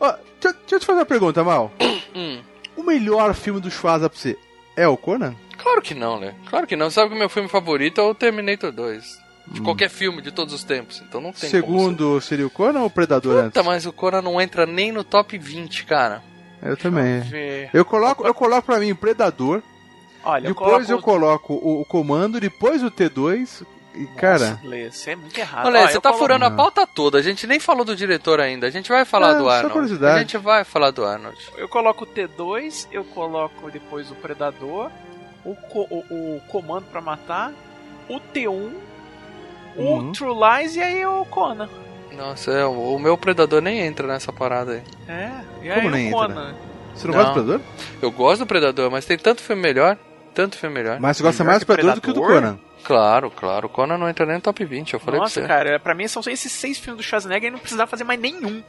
Ó, deixa, deixa eu te fazer uma pergunta, Mal. Hum. O melhor filme do Schwarza pra você é o Conan? Claro que não, né? Claro que não. Sabe que o meu filme favorito é o Terminator 2. De qualquer filme de todos os tempos. Então não tem como Segundo seria o Conan ou o Predador ser. antes? Puta, mas o Conan não entra nem no top 20, cara. Eu também. Ver. Eu coloco, eu coloco pra mim o Predador, Olha, depois eu coloco... coloco o, o Comando, depois o T2. E, cara, Nossa, Lê, você é muito errado. Olha, Ó, você eu tá coloco- furando a pauta toda. A gente nem falou do diretor ainda. A gente vai falar Não, do Arnold. curiosidade. A gente vai falar do Arnold. Eu coloco o T2, eu coloco depois o Predador, o, co- o, o Comando pra Matar, o T1, Uhum. o True Lies e aí o Conan. Nossa, é, o o meu Predador nem entra nessa parada aí. É, e aí Como o nem entra, Conan. você não, Não. gosta do Predador? Eu gosto do Predador, mas tem tanto filme melhor. Tanto filme melhor. Mas você gosta Melhor mais do Predador do que do? Conan. Claro, claro. Conan não entra nem no top 20, eu falei Nossa, pra você. cara, pra mim são só esses seis filmes do Schwarzenegger e não precisava fazer mais nenhum.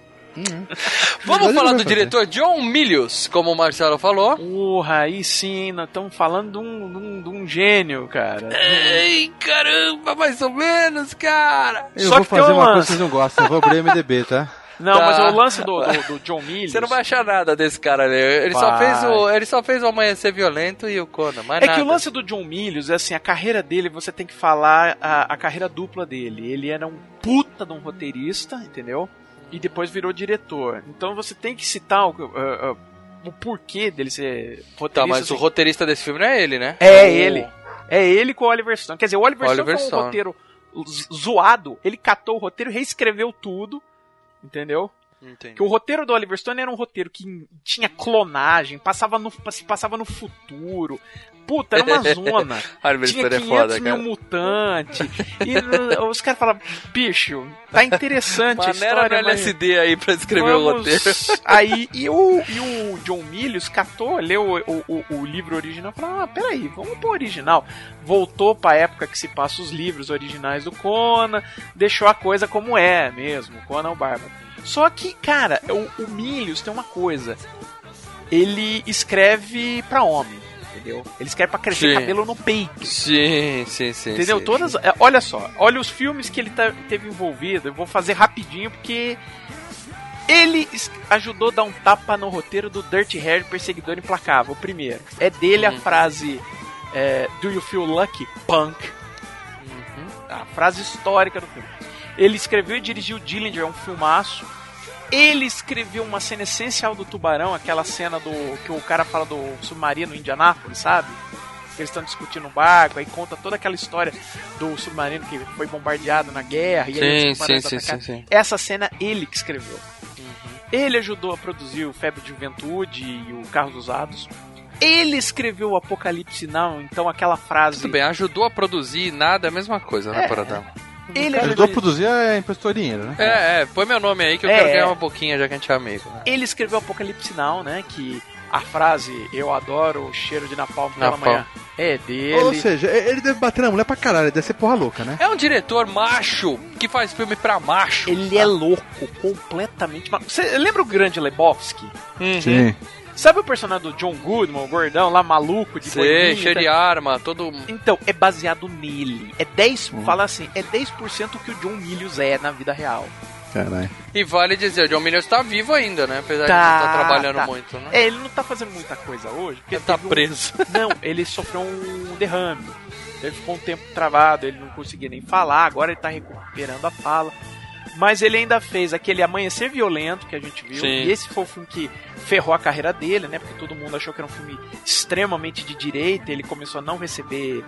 Vamos Ele falar do fazer. diretor John Milius, como o Marcelo falou. Porra, aí sim, nós estamos falando de um, de um- de um gênio, cara. Ei, caramba, mais ou menos, cara. Eu Só vou que tem fazer um uma coisa lance. que vocês não gostam, eu vou abrir o MDB, tá? Não, Tá. mas o lance do, do, do John Milius... Você não vai achar nada desse cara ali. Ele só fez o, ele só fez o Amanhecer Violento e o Conan, mais É nada. que o lance do John Milius é assim, a carreira dele, você tem que falar a, a carreira dupla dele. Ele era um puta de um roteirista, entendeu? E depois virou diretor. Então você tem que citar o, uh, uh, o porquê dele ser roteirista. Tá, mas o assim. roteirista desse filme não é ele, né? É O- ele. É ele com o Oliver Stone. Quer dizer, o Oliver, Oliver Stone foi um roteiro zoado. Ele catou o roteiro, reescreveu tudo. Entendeu? Entendi. Que o roteiro do Oliver Stone era um roteiro que tinha clonagem, passava no, se passava no futuro. Puta, era uma zona. Tinha Stone é 500 foda, mil cara. mutantes. E os caras falavam, bicho, tá interessante a história, no mas LSD aí pra escrever o vamos- roteiro. Aí, e o, e o John Milius catou, leu o, o, o- o livro original e falou, ah, peraí, vamos pro original. Voltou pra época que se passa os livros originais do Conan, deixou a coisa como é mesmo, Conan o Bárbaro. Só que, cara, o, o Milius tem uma coisa. Ele escreve pra homem, entendeu? Ele escreve pra crescer Sim. cabelo no peito. Sim, sim, sim. Entendeu? sim. Todas. é, Olha só, olha os filmes que ele tá- teve envolvido. Eu vou fazer rapidinho porque. Ele ajudou a dar um tapa no roteiro do Dirty Harry Perseguidor Implacável. O primeiro. É dele a Uhum. frase é, Do you feel lucky, punk? Uhum. A frase histórica do filme. Ele escreveu e dirigiu Dillinger, um filmaço. Ele escreveu uma cena essencial do Tubarão, aquela cena do que o cara fala do submarino em Indianápolis, sabe? Que eles estão discutindo o barco, aí conta toda aquela história do submarino que foi bombardeado na guerra e aí Sim, sim, sim, sim, sim. Essa cena ele que escreveu. Ele ajudou a produzir o Febre de Juventude e o Carros Usados. Ele escreveu o Apocalipse Now, então aquela frase. Tudo bem, ajudou a produzir nada, é a mesma coisa, né, É. Paradão? Ele Ajudou a produzir a impostor dinheiro, né? É, é, põe meu nome aí que eu É, quero é. ganhar uma boquinha já que a gente é amigo. Né? ele escreveu Apocalipse Now, né? Que a frase Eu adoro o cheiro de napalm pela Napalm. manhã é dele. Ou seja, ele deve bater na mulher pra caralho, ele deve ser porra louca, né? É um diretor macho que faz filme pra macho. Ele é louco, completamente. ma- Você lembra o grande Lebowski? Uhum. Sim. Sabe o personagem do John Goodman, o gordão lá maluco de Sei, boininha, cheio tá? de arma, todo. Então, é baseado nele. É 10, fala assim, é 10% o que o John Milius é na vida real. Caralho. E vale dizer, o John Milius tá vivo ainda, né? Apesar de Tá, não estar trabalhando tá. muito, né? É, ele não tá fazendo muita coisa hoje, porque Ele tá teve um- preso. Não, ele sofreu um derrame. Ele ficou um tempo travado, ele não conseguia nem falar, agora ele tá recuperando a fala. Mas ele ainda fez aquele Amanhecer Violento que a gente viu. Sim. E esse foi o filme que ferrou a carreira dele, né? Porque todo mundo achou que era um filme extremamente de direita. Ele começou a não receber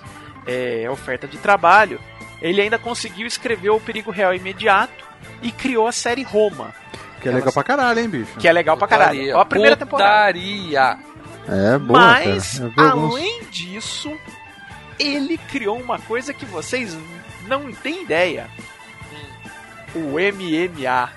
é, oferta de trabalho. Ele ainda conseguiu escrever O Perigo Real Imediato e criou a série Roma, Que é legal pra caralho, hein, bicho? que é legal pra caralho. Putaria. Ó, a primeira temporada. Putaria. É boa, Mas, vi alguns- além disso, ele criou uma coisa que vocês não têm ideia. O MMA.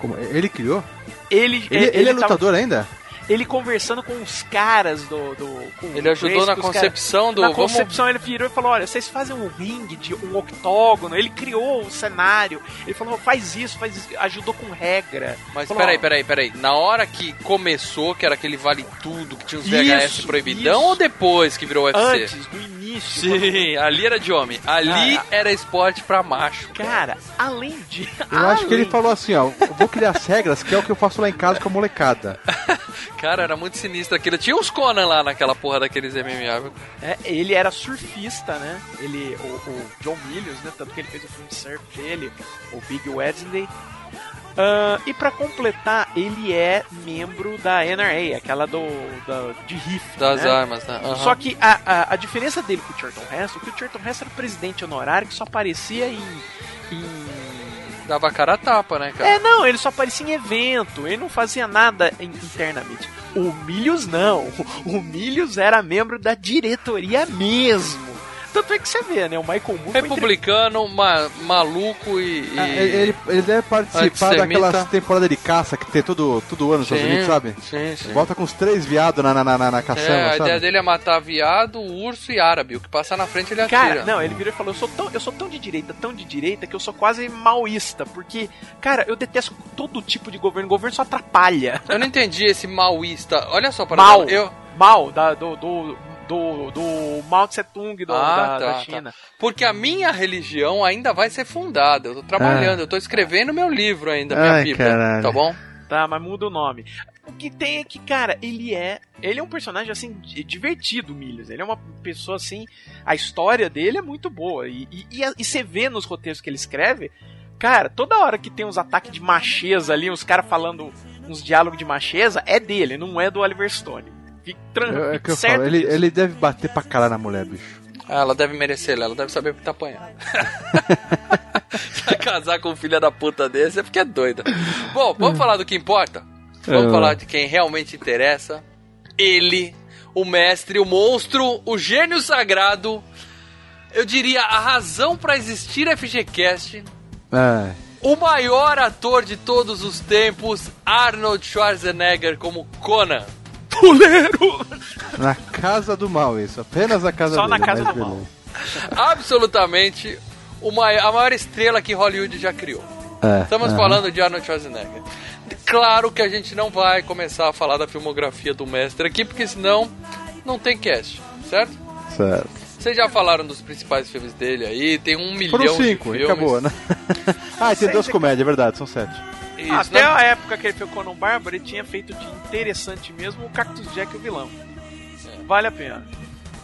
Como- Ele criou? Ele, Ele, ele, é tava- lutador ainda? ele conversando com os caras do. do com Ele ajudou Grace, na concepção do. Na vamos- concepção ele virou e falou: Olha, vocês fazem um ringue de um octógono. Ele criou o cenário. Ele falou: faz isso, faz isso. Ajudou com regra. Mas Falou, peraí, peraí, peraí. Na hora que começou, que era aquele vale tudo, que tinha os Isso, VHS proibidão, isso. ou depois que virou UFC? Antes, do início. Sim, ali era de homem. Ali Ah, era esporte pra macho. Cara, além de. Eu acho que ele além falou assim, ó, vou criar as regras, que é o que eu faço lá em casa com a molecada. Cara, era muito sinistro aquilo. Tinha uns Conan lá naquela porra daqueles MMA. viu? É, ele era surfista, né? Ele, o, o John Milius, né? Tanto que ele fez o filme surf dele, o Big Wednesday. Ah, e pra completar, ele é membro da NRA, aquela do da, de rifle, Das né? armas, né? Aham. Só que a, a, a diferença dele com o Charlton Heston, é que o Charlton Heston era o presidente honorário que só aparecia em, em Dava cara a tapa, né, cara? é, não, ele só aparecia em evento, ele não fazia nada in- internamente. O Milius não, o Milius era membro da diretoria mesmo. Tanto é que você vê, né? O Michael Moore. foi Republicano, ma- maluco e. e- Ah, ele, ele- ele deve participar daquela temporada de caça que tem todo, todo ano nos Estados Unidos, sabe? Sim, sim. Volta com os três viados na, na, na, na, na caçamba, É, a sabe? ideia dele é matar viado, urso e árabe. O que passar na frente ele atira. Cara, não, ele virou e falou: eu sou, tão, eu sou tão de direita, tão de direita, que eu sou quase maoísta. Porque, cara, eu detesto todo tipo de governo. O governo só atrapalha. Eu não entendi esse maoísta. Olha só, para Mal. eu Mal da, do, do, do, do Mao Tse Tung do, Ah, da, tá, da tá. China. Porque a minha religião ainda vai ser fundada. Eu tô trabalhando, eu tô escrevendo meu livro ainda, minha Ai, Bíblia. caralho. Tá bom? Tá, mas muda o nome. O que tem é que, cara, ele é. Ele é um personagem, assim, di- divertido, Milhos. Ele é uma pessoa, assim. A história dele é muito boa. E, e, e, e você vê nos roteiros que ele escreve. Cara, toda hora que tem uns ataques de macheza ali, uns caras falando uns diálogos de macheza, é dele, não é do Oliver Stone. Fique É, é que eu certo falo, ele, ele deve bater pra caralho na mulher, bicho. Ah, ela deve merecer, ela deve saber porque tá apanhando. Vai casar com um filho da puta desse é porque é doida. Bom, vamos falar do que importa? Vamos É. falar de quem realmente interessa. Ele, o mestre, o monstro, o gênio sagrado. Eu diria a razão pra existir FGCast. É. O maior ator de todos os tempos, Arnold Schwarzenegger como Conan. Na casa do mal, isso. Apenas na casa Só dele. na casa mas do mal. beleza. Absolutamente o mai- a maior estrela que Hollywood já criou. É, Estamos falando de Arnold Schwarzenegger. Claro que a gente não vai começar a falar da filmografia do mestre aqui, porque senão não tem cast, certo? Certo. Vocês já falaram dos principais filmes dele aí, tem um milhão Foram de cinco, e filmes. acabou, né? ah, tem duas comédias, é verdade, são sete. Isso, Até né? a época que ele o Conan Bárbaro, ele tinha feito de interessante mesmo o Cactus Jack e o vilão. Vale a pena.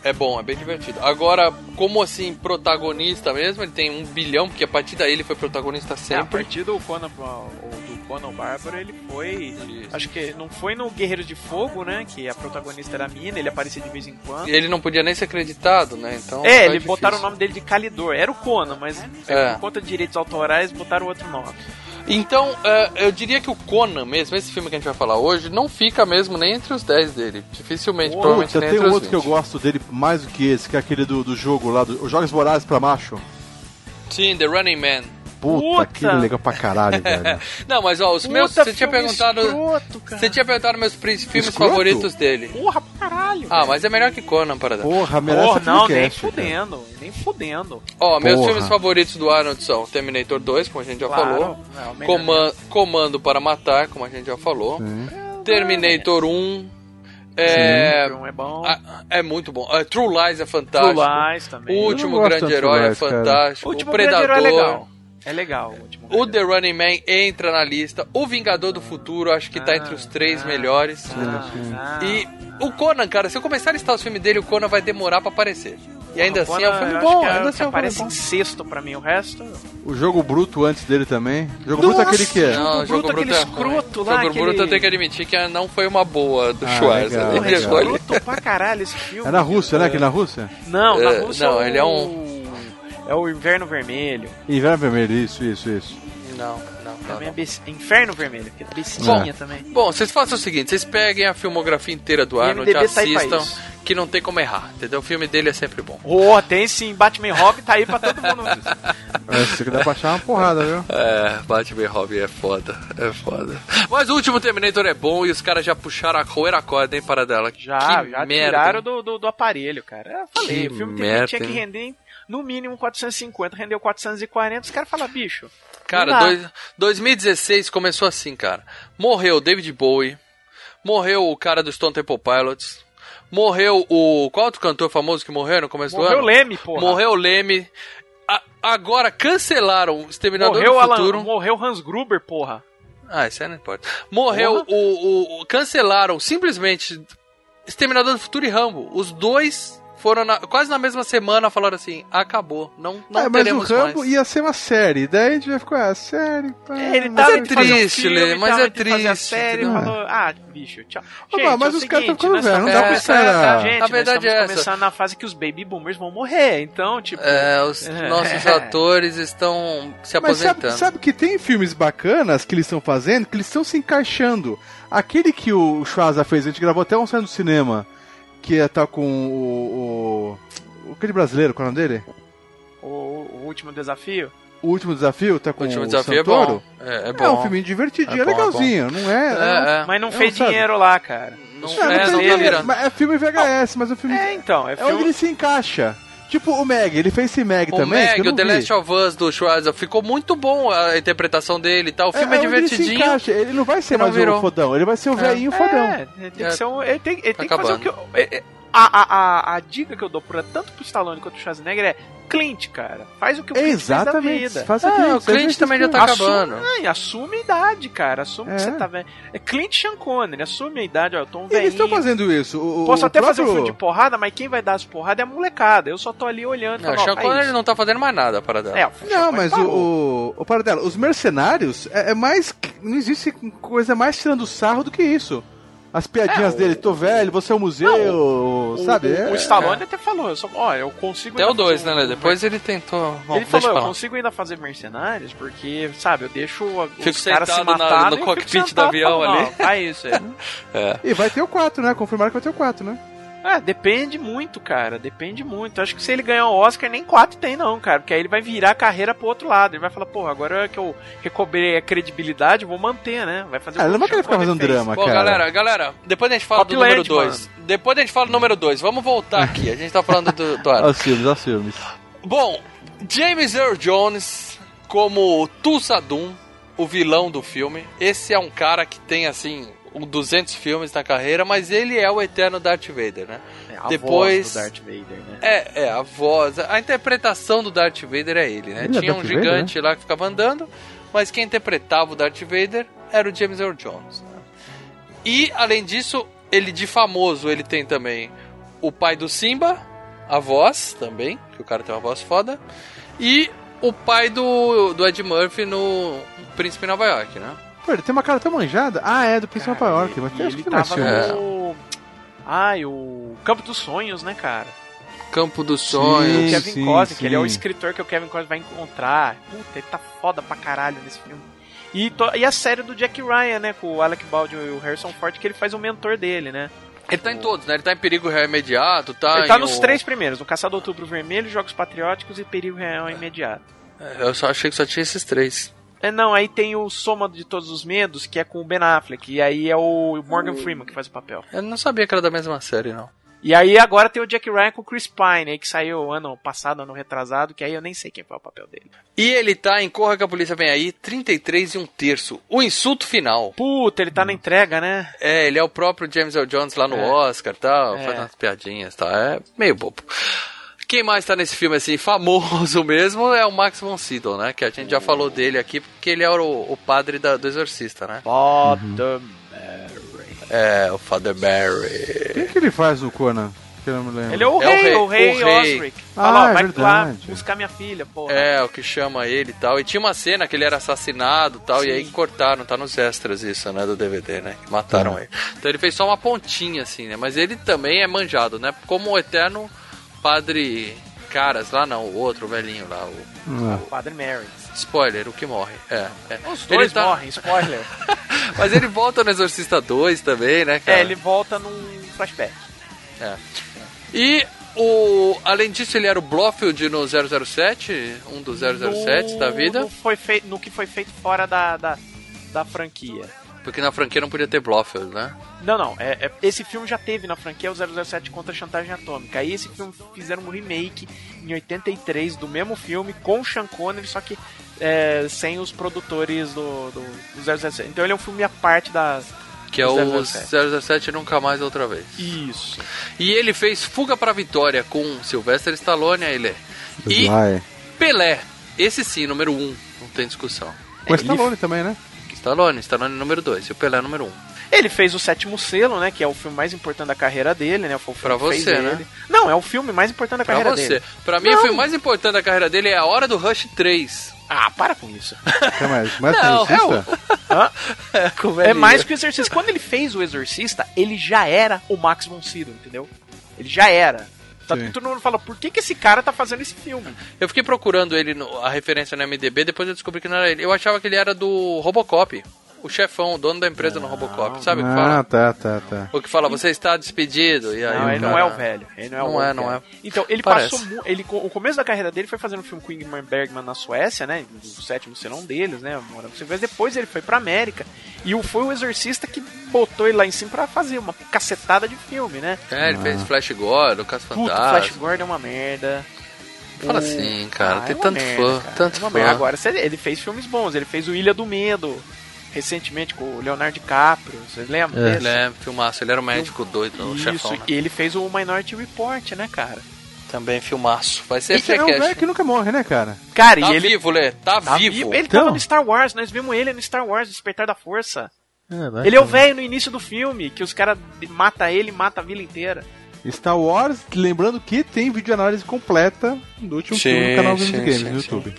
É bom, é bem divertido. Agora, como assim, protagonista mesmo, ele tem um bilhão, porque a partir daí ele foi protagonista É, a sempre. partir do Conan, do Conan Bárbaro, ele foi. Isso. Acho que não foi no Guerreiros de Fogo, né? Que a protagonista era a mina, ele aparecia de vez em quando. E ele não podia nem ser acreditado, né? Então, É, tá eles botaram o nome dele de Calidor. Era o Conan, mas É. por conta de direitos autorais botaram outro nome. Então, é, eu diria que o Conan mesmo, esse filme que a gente vai falar hoje, não fica mesmo nem entre os 10 dele. Dificilmente, Pô, provavelmente nem tem entre os outro que eu 20. gosto dele mais do que esse, que é aquele do, do jogo lá, do, os Jogos Vorazes pra Macho. Sim, The Running Man. Puta, é legal pra caralho, velho. Não, mas ó, os meus. Puta, Você tinha perguntado. escroto, cara. Você tinha perguntado meus filmes Escroto? favoritos dele. Porra, pra caralho. Ah, mas é melhor que Conan, para dar. Porra, merece Porra, não, nem Filmcast, cara. fudendo. Nem fudendo. Ó, meus Porra. filmes favoritos do Arnold são Terminator 2, como a gente já Claro. falou. É, o melhor Coman- Comando para Matar, como a gente já falou. Sim. Terminator 1. É, filme é bom. ah, é muito bom. Ah, True Lies é fantástico. True Lies também. O Último não Grande Herói é cara. fantástico. O O, último Predador. Grande Herói é legal. É legal o último O Grande The Running Man entra na lista. O Vingador do Futuro, acho que tá Ah, entre os três ah, melhores. Ah, ah. E o Conan, cara, se eu começar a listar os filmes dele, o Conan vai demorar pra aparecer. E ainda assim é um filme bom, que é- ainda assim é um filme Aparece bom. em sexto pra mim, o resto. O jogo bruto antes dele também. O jogo bruto é aquele que é. Não, o Jogo Bruto, bruto aquele é escroto lá, Jogo aquele- bruto eu tenho que admitir que não foi uma boa do Ah, Schwarzenegger. Ele escolhe. escroto pra caralho esse filme. É na Rússia, né? Aqui na Rússia? Não, na É, Rússia não, é o- ele é um- É o Inverno Vermelho. Inverno Vermelho, isso, isso, isso. Não, não. Também é não. bes- Inferno Vermelho, que é bestinha também. Bom, vocês façam o seguinte, vocês peguem a filmografia inteira do Arnold, pra assistam, que não tem como errar, entendeu? O filme dele é sempre bom. Oh, tem sim, Batman e Robin tá aí pra todo mundo. Esse que dá pra achar uma porrada, viu? É, Batman e Robin é foda, é foda. Mas o último Terminator é bom e os caras já puxaram a roer a corda, hein, para dela. Já, que já merda, tiraram do, do, do aparelho, cara. Eu falei, Que o filme merda, tinha que hein? No mínimo 450, rendeu 440, os caras falam, bicho. Cara, dois, 2016 começou assim, cara. Morreu o David Bowie, morreu o cara do Stone Temple Pilots, morreu o... Qual outro cantor famoso que morreu no começo Morreu do o ano? Leme, porra. Morreu o Leme. A- agora cancelaram o Exterminador morreu, do Alan, Futuro. morreu Hans Gruber, porra. Ah, isso aí não importa. Morreu Porra. o, o- Cancelaram simplesmente Exterminador do Futuro e Rambo. Os dois foram na- quase na mesma semana falaram assim: acabou, não, não é, mas o teremos Rambo mais. ia ser uma série. Daí a gente vai ficar, ah, série. pá. É, ele Mas tava é um triste, filme, Lê, mas é fazer a triste, série, entendeu? falou, ah, bicho, tchau. Ô, Gente, mas é o os caras tão seguinte, ficando velhos, não estamos dá pra esperar. Gente, A verdade é essa. começando na fase que os baby boomers vão morrer, então, tipo... É, os É. nossos atores estão se Mas sabe, aposentando. sabe que tem filmes bacanas que eles estão fazendo, que eles estão se encaixando. Aquele que o Schwarza fez, a gente gravou até um cena do cinema, que é tá com o, o, o que de brasileiro, qual é o nome dele? O, o último desafio. O último desafio tá com O último o desafio Santoro? é bom. É, é bom. É um filme divertidinho, É é, bom, é legalzinho, não é? É, é. Mas não É, fez sabe? dinheiro lá, cara. Não, Não, é, não não tá é filme VHS, mas o filme É, então. É, é filme... onde ele se encaixa. Tipo o Meg, ele fez esse Meg O também. Meg, o The vi. Last of Us do Schwarzer, ficou muito bom a interpretação dele e tal. O filme é, onde Ele, se divertidinho. encaixa. ele não vai ser mais virou. o fodão, ele vai ser o velhinho fodão. É, ele tem É. que ser um. Ele tem, ele tem que fazer o que. É- é- a, a, a, a dica que eu dou pra, tanto pro Stallone quanto pro Schwarzenegger é Clint, cara. Faz o que o Clint Exatamente. fez da vida. Faça Ah, aquilo, o Clint também já tá assume, acabando. Ai, assume a idade, cara. Assume É. que você tá vendo. É Clint Sean Connery, assume a idade, ó. Eu tô um Eles estão fazendo isso. O, o- Posso o até fazer um próprio- filme de porrada, mas quem vai dar as porradas é a molecada. Eu só tô ali olhando. Não, o falando, ó, Sean faz Connery isso. não tá fazendo mais nada para dar. É, o Não, mas o, parou. o, o Paradela, os mercenários é, é mais. Não existe coisa mais tirando sarro do que isso. As piadinhas É, o- dele, tô velho, você é um museu, O- sabe? O, É- o Stallone até falou, eu só, ó, eu consigo. Até o ainda 2, fazer né, um- Lê? Depois ele tentou. Bom, ele falou, eu falar. consigo ainda fazer mercenários, porque, sabe, eu deixo o- Fico os caras se matarem no eu cockpit do avião falando, ali. Faz isso aí. E vai ter o 4, né? Confirmaram que vai ter o 4, né? É, depende muito, cara. Depende muito. Acho que se ele ganhar o Oscar, nem quatro tem, não, cara. Porque aí ele vai virar a carreira pro outro lado. Ele vai falar, porra, agora que eu recobrei a credibilidade, eu vou manter, né? Vai fazer Ah, ele não vai que querer ficar fazendo drama, Bom, cara. galera, galera, depois a gente fala do número 2. Depois a gente fala do número 2. Vamos voltar aqui. A gente tá falando do, do Olha os filmes, olha os filmes. Bom, James Earl Jones como Tulsadum, o vilão do filme. Esse é um cara que tem, assim, um 200 filmes na carreira, mas ele é o eterno Darth Vader, né? É, a Depois- voz do Darth Vader, né? É, é, a voz, a interpretação do Darth Vader é ele, né? Ele é Tinha um Darth Vader, gigante lá que ficava andando, mas quem interpretava o Darth Vader era o James Earl Jones. né? E, além disso, ele de famoso, ele tem também o pai do Simba, a voz também, que o cara tem uma voz foda, e o pai do, do Ed Murphy no Príncipe Nova York, né? Pô, ele tem uma cara tão manjada. Ah, é, do Príncipe Nova York. Mas ele acho que tava no... Ai, o Campo dos Sonhos, né, cara? Campo dos Sim. Sonhos. O Kevin sim, Costner, que ele é o sim. escritor que o Kevin Costner vai encontrar. Puta, ele tá foda pra caralho nesse filme. E, to- e a série do Jack Ryan, né, com o Alec Baldwin e o Harrison Ford, que ele faz o mentor dele, né? Ele tá em todos, né? Ele tá em Perigo Real Imediato, tá ele tá em nos o- três primeiros, no Caçador do Outubro Vermelho, Jogos Patrióticos e Perigo Real Imediato. É, Eu só achei que só tinha esses três. É, não, aí tem o Soma de Todos os Medos, que é com o Ben Affleck, e aí é o Morgan Freeman que faz o papel. Eu não sabia que era da mesma série, não. E aí agora tem o Jack Ryan com o Chris Pine, aí que saiu ano passado, ano retrasado, que aí eu nem sei quem foi o papel dele. E ele tá em Corra que a Polícia Vem Aí, 33 e um terço. O insulto final. Puta, ele tá na entrega, né? É, ele é o próprio James Earl Jones lá no É. Oscar e tal, É. faz umas piadinhas e tal. É meio bobo. Quem mais tá nesse filme, assim, famoso mesmo, é o Max von Sydow, né? Que a gente já falou dele aqui, porque ele é o, o padre da- do Exorcista, né? Father É, o Father Barry. Quem que ele faz o Conan? Que eu não me lembro. Ele é o É o rei, o rei, o rei. Osric. Ah, Fala, ó, é vai lá verdade. buscar minha filha, porra. É, o que chama ele e tal. E tinha uma cena que ele era assassinado e tal, e aí cortaram, tá nos extras isso, né, do DVD, né? Mataram ele. Então ele fez só uma pontinha, assim, né? Mas ele também é manjado, né? Como o eterno padre Caras, lá não, o outro, o velhinho lá, o... Ah. Padre Mary. Spoiler, o que morre. É, é. Os dois tá- morrem, spoiler. Mas ele volta no Exorcista 2 também, né, cara? é, ele volta num flashback. E o... Além disso, ele era o Blofeld no 007, um dos 007 no, da vida. No, foi feito, no que foi feito fora da, da, da franquia. Porque na franquia não podia ter Blofeld, né? Não, não. É, é- esse filme já teve na franquia o 007 contra a chantagem atômica. Aí esse filme fizeram um remake em 83 do mesmo filme com o Sean Connery, só que é, sem os produtores do, do, do 007. Então ele é um filme à parte da. Que é o 007. 007 Nunca Mais Outra Vez. Isso. E ele fez Fuga pra Vitória com Sylvester Stallone, aí ele. E Sly. Pelé. Esse sim, número 1. Um, não tem discussão. Com o Stallone também, né? Stallone, Stallone número 2 e o Pelé número 1. Um. Ele fez o Sétimo Selo, né? Que é o filme mais importante da carreira dele, né? Foi o filme Pra que fez você, né? ele. Não, é o filme mais importante da Pra carreira você. dele. Pra mim, Não. o filme mais importante da carreira dele é A Hora do Rush 3. Ah, para com isso. Quer mais? Mais Não, que Exorcista? É, com o É velhinho. mais que o Exorcista. Quando ele fez o Exorcista, ele já era o Max von Sydow, entendeu? Ele já era. Que todo mundo fala, por que, que esse cara tá fazendo esse filme? Eu fiquei procurando ele, no- a referência no MDB, depois eu descobri que não era ele. Eu achava que ele era do Robocop. O chefão, o dono da empresa no Robocop. Sabe o que Ah, fala? tá, tá, tá. O que fala, você está despedido. E aí, Não, o ele não cara- é o velho. Ele não é, o Não outro é, não velho. é. Então, ele Parece. passou. Ele, o começo da carreira dele foi fazendo um filme com Ingmar Bergman na Suécia, né? O sétimo serão deles, né? Morando Silvestre. Depois ele foi pra América. E o, foi o Exorcista que botou ele lá em cima pra fazer uma cacetada de filme, né? É, ele fez Flash Gordon, Caso Puta, o Fantasma. Flash Gordon é uma merda. Fala O- assim, cara, Ah, tem é uma tanto merda, fã, cara, tanto é uma fã. merda. Agora, ele fez filmes bons. Ele fez o Ilha do Medo, recentemente com o Leonardo DiCaprio. Vocês lembram? É. desse? É filmaço, ele era o médico doido, o Isso, chefão. né? e ele fez o Minority Report, né, cara? Também filmaço. Vai ser Esse é um velho que nunca morre, né, cara? Cara, Tá e ele vivo, Lê, tá, tá vivo. vivo. Ele Então. tava no Star Wars, nós vimos ele no Star Wars, Despertar da Força. É, Ele é o velho no início do filme, que os caras matam ele e matam a vila inteira. Star Wars, lembrando que tem videoanálise completa do último Sim, filme no canal sim, Games Games sim, no sim. YouTube.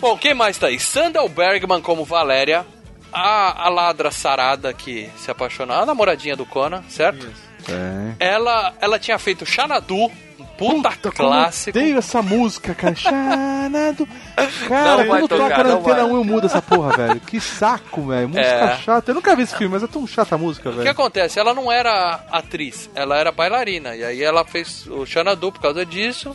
Bom, quem mais tá aí? Sandal Bergman como Valéria. A, a ladra sarada que se apaixonou, a namoradinha do Conan, certo? É. Ela, ela tinha feito Xanadu, um puta, como clássico. Eu odeio essa música, cara. Xanadu. Cara, Não quando toca na antena vai. 1 eu mudo essa porra, velho. Que saco, velho. Música É. chata. Eu nunca vi esse filme, mas é tão chata a música, O que velho. acontece? Ela não era atriz, ela era bailarina. E aí ela fez o Xanadu por causa disso.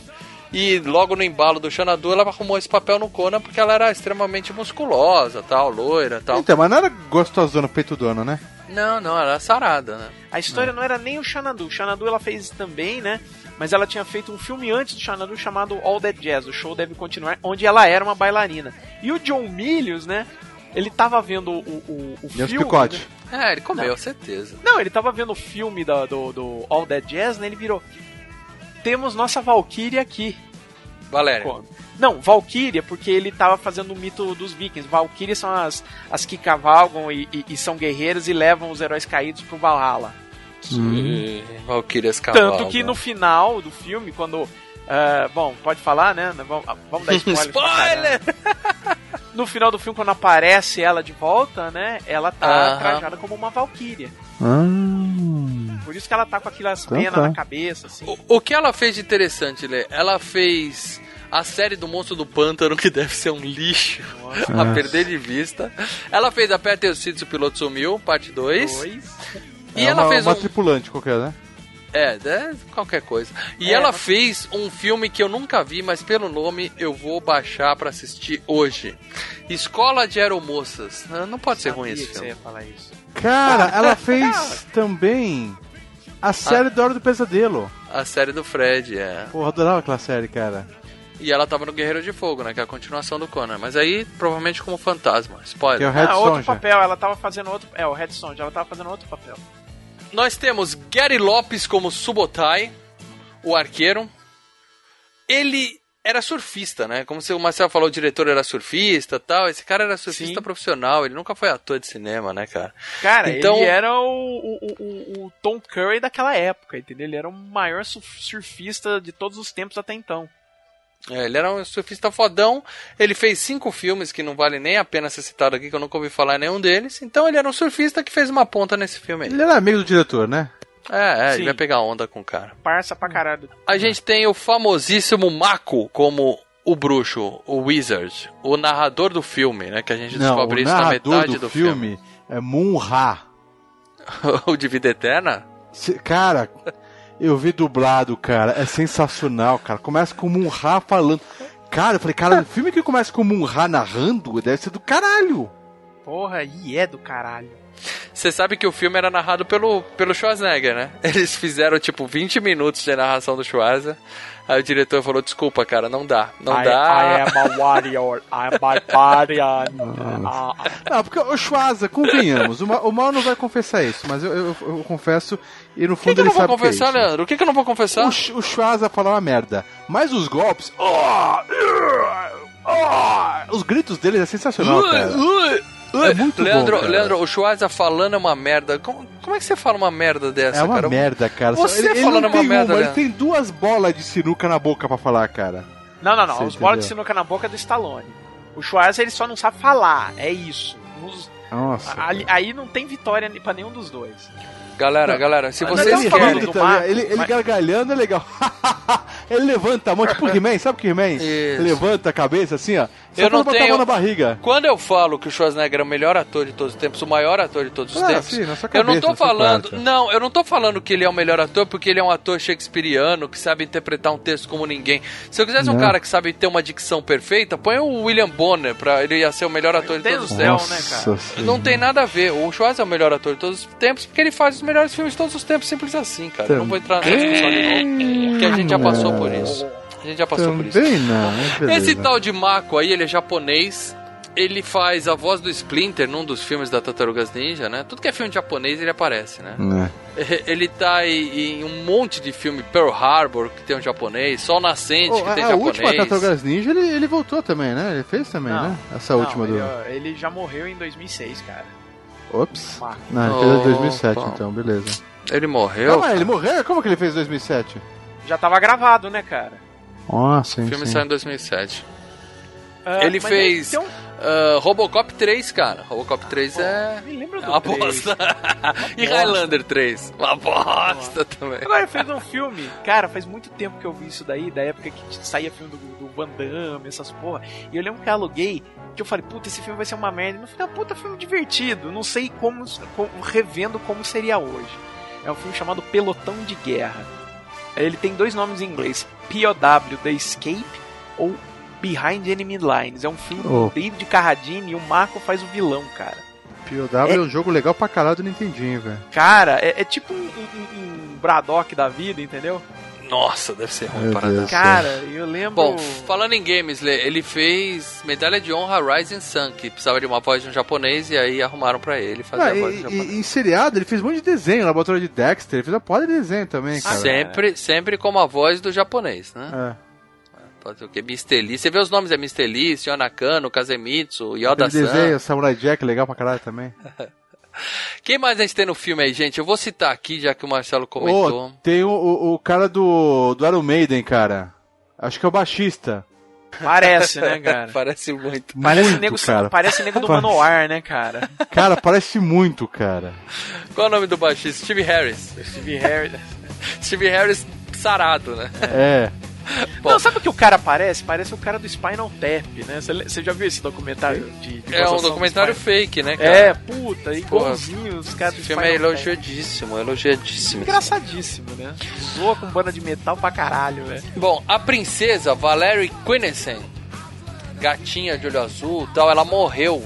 E logo no embalo do Xanadu ela arrumou esse papel no Conan porque ela era extremamente musculosa, tal, loira, tal. Então, mas não era gostosona, peitudona, né? Não, não, ela era sarada, né? A história não era nem o Xanadu. O Xanadu ela fez também, né? Mas ela tinha feito um filme antes do Xanadu chamado All That Jazz, o show deve continuar, onde ela era uma bailarina. E o John Milius, né? Ele tava vendo o, o, o E os filme. picote. É, ele comeu, certeza. Não, ele tava vendo o filme da- do, do All That Jazz, né? Ele virou. Temos nossa Valkyria aqui. Valéria. Não, Valkyria, porque ele tava fazendo o mito dos vikings. Valkyria são as, as que cavalgam e, e- e são guerreiras e levam os heróis caídos pro Valhalla. Hum. Valkyrias Cavalo. Tanto que no final do filme, quando. ah, bom, pode falar, né? Vamos, vamos dar spoiler. pra Spoiler! No final do filme, quando aparece ela de volta, né? Ela tá Aham. trajada como uma Valkyria. Ah, Por isso que ela tá com aquelas Então penas tá. na cabeça, assim. O, o que ela fez de interessante, Lê? Ela fez a série do Monstro do Pântano, que deve ser um lixo a perder de vista. Ela fez Aperta os Cintos, o Piloto Sumiu, parte 2. Dois. E é ela uma, fez uma um... tripulante qualquer, né? É, é, qualquer coisa. E É, ela mas- fez um filme que eu nunca vi, mas pelo nome eu vou baixar pra assistir hoje. Escola de Aeromoças. Ah, Não pode ser ruim esse que você filme. ia falar isso. Cara, ela fez também a série da Hora do Pesadelo. A série do Fred, é. Porra, adorava aquela série, cara. E ela tava no Guerreiro de Fogo, né? Que é a continuação do Conan. Mas aí, provavelmente como fantasma. Que é o Spoiler. Red ah, outro papel, ela tava fazendo outro. É, o Red Sonja, ela tava fazendo outro papel. Nós temos Gary Lopes como Subotai, o arqueiro. Ele era surfista, né? Como o Marcelo falou, o diretor era surfista tal. Esse cara era surfista Sim. profissional, ele nunca foi ator de cinema, né, cara? Cara, Então- ele era o, o, o, o Tom Curry daquela época, entendeu? Ele era o maior surf- surfista de todos os tempos até então. É, ele era um surfista fodão. Ele fez cinco filmes que não vale nem a pena ser citado aqui, que eu nunca ouvi falar em nenhum deles. Então ele era um surfista que fez uma ponta nesse filme aí. Ele era amigo do diretor, né? É, é, Sim. ele vai pegar onda com o cara. Parça pra caralho. A gente tem o famosíssimo Mako como o bruxo, o Wizard, o narrador do filme, né? Que a gente Não, descobre o isso na metade do, do, filme, é Moon-Ra. o de Vida Eterna? Cara, eu vi dublado, cara. É sensacional, cara. Começa com o Moon-Ra falando. Cara, eu falei, cara, um filme que começa com o Moon-Ra narrando deve ser do caralho. Porra, e é do caralho. Você sabe que o filme era narrado pelo, pelo Schwarzenegger, né? Eles fizeram tipo 20 minutos de narração do Schwarzenegger. Aí o diretor falou: Desculpa, cara, não dá. Não I, dá. I am a warrior. I am barbarian. Ah, Não, porque o Schwarza, convenhamos, o, Ma o Mal não vai confessar isso, mas eu, eu- eu confesso e no O que, fundo que eu ele não vou sabe o que é confessar, isso. Leandro? O que, que eu não vou confessar? O, o Schwarza fala uma merda, mas os golpes. oh, oh, os gritos dele é sensacional, cara. É muito Leandro, bom, cara. Leandro, o Schwarza falando é uma merda. Como, como é que você fala uma merda dessa, É uma cara? merda, cara. Você ele, ele falando não uma tem merda, uma, ele tem duas bolas de sinuca na boca pra falar, cara. Não, não, não. Você Os bolas de sinuca na boca é do Stallone. O Schwarzer ele só não sabe falar. É isso. Nos- Nossa. aí não tem vitória pra nenhum dos dois. Galera, galera, se vocês não ele, querem... ri, do Marco, ligado? ele, ele mas- gargalhando é legal. ele levanta a mão, tipo o He-Man, sabe o que He-Man? Levanta a cabeça assim, ó. Só Eu não tenho- mão na barriga. Quando eu falo que o Schwarzenegger é o melhor ator de todos os tempos, o maior ator de todos os Ah, tempos, sim, sua eu não cabeça, tô falando, parte. não, eu não tô falando que ele é o melhor ator porque ele é um ator shakespeariano que sabe interpretar um texto como ninguém. Se eu quisesse um Não. cara que sabe ter uma dicção perfeita, põe o William Bonner para ele ia ser o melhor ator de todos os tempos. né, Não tem nada a ver. O Schwarz é o melhor ator de todos os tempos porque ele faz os melhores filmes de todos os tempos, simples assim, cara. Eu não vou entrar nessa discussão de novo, porque a gente já passou por isso. A gente já passou por isso. Também não, beleza. Esse tal de Mako aí, ele é japonês. Ele faz a voz do Splinter num dos filmes da Tartarugas Ninja, né? Tudo que é filme japonês ele aparece, né? É. Ele tá em, um monte de filme, Pearl Harbor, que tem um japonês, Sol Nascente, Oh, que a tem a japonês. última Tartarugas Ninja, ele, ele voltou também, né? Ele fez também, Não. né? Essa Não, última ele, do... ele já morreu em 2006, cara. Ops. Não, ele fez em Opa. 2007, então, beleza. Ele morreu. Calma, ele morreu? Como que ele fez em 2007? Já tava gravado, né, cara? Ah, sim, O filme sim. saiu em 2007. Ah, Ele mas fez- Então, Ah, Robocop 3, cara. Robocop 3 é. me lembra É do uma 3. bosta. e Highlander 3. Uma bosta também. Agora ele fez um filme, cara, faz muito tempo que eu vi isso daí, da época que saía filme do, do Van Damme, essas porra. E eu lembro que eu aluguei, que eu falei, puta, esse filme vai ser uma merda. No final, puta, filme divertido. Não sei como, como- revendo como seria hoje. É um filme chamado Pelotão de Guerra. Ele tem dois nomes em inglês: POW The Escape ou Behind Enemy Lines. É um filme Oh. do David Carradine e o Marco faz o vilão, cara. POW é um jogo legal pra caralho do Nintendinho, velho. Cara, é, é tipo um, um- um Braddock da vida, entendeu? Nossa, deve ser ruim para. Cara, eu lembro. Bom, falando em games, ele fez Medalha de Honra Rising Sun, que precisava de uma voz de um japonês e aí arrumaram pra ele fazer Ah, a voz e, de um japonês. e- em seriado, ele fez um monte de desenho, Laboratório de Dexter, ele fez uma porra de desenho também, cara. sempre, sempre como a voz do japonês, né? É. Pode ser o quê? Mr. Lee. Você vê os nomes, é Mr. Lee, Shiona Kano, Kazemitsu, Yoda Aquele desenho, San. Samurai Jack, legal pra caralho também. Quem mais a gente tem no filme aí, gente? Eu vou citar aqui, já que o Marcelo comentou. Ô, tem o, o, o cara do, do Iron Maiden, cara. Acho que é o baixista. Parece, né, cara? Parece muito. Parece Muito, nego, cara. parece nego do Parece. Manoar, né, cara? Cara, parece muito, cara. Qual é o nome do baixista? Steve Harris. Steve Harris. Steve Harris sarado, né? É. Bom. Não, sabe o que o cara parece? Parece o cara do Spinal Tap, né? Você já viu esse documentário de, de É um do documentário Spinal- fake, né, cara? É, puta, igualzinho os caras Esse do filme é Spinal Tap. elogiadíssimo, elogiadíssimo. Engraçadíssimo, né? Zoa com banda de metal pra caralho, velho. Bom, a princesa Valerie Quinesen, gatinha de olho azul e tal, ela morreu.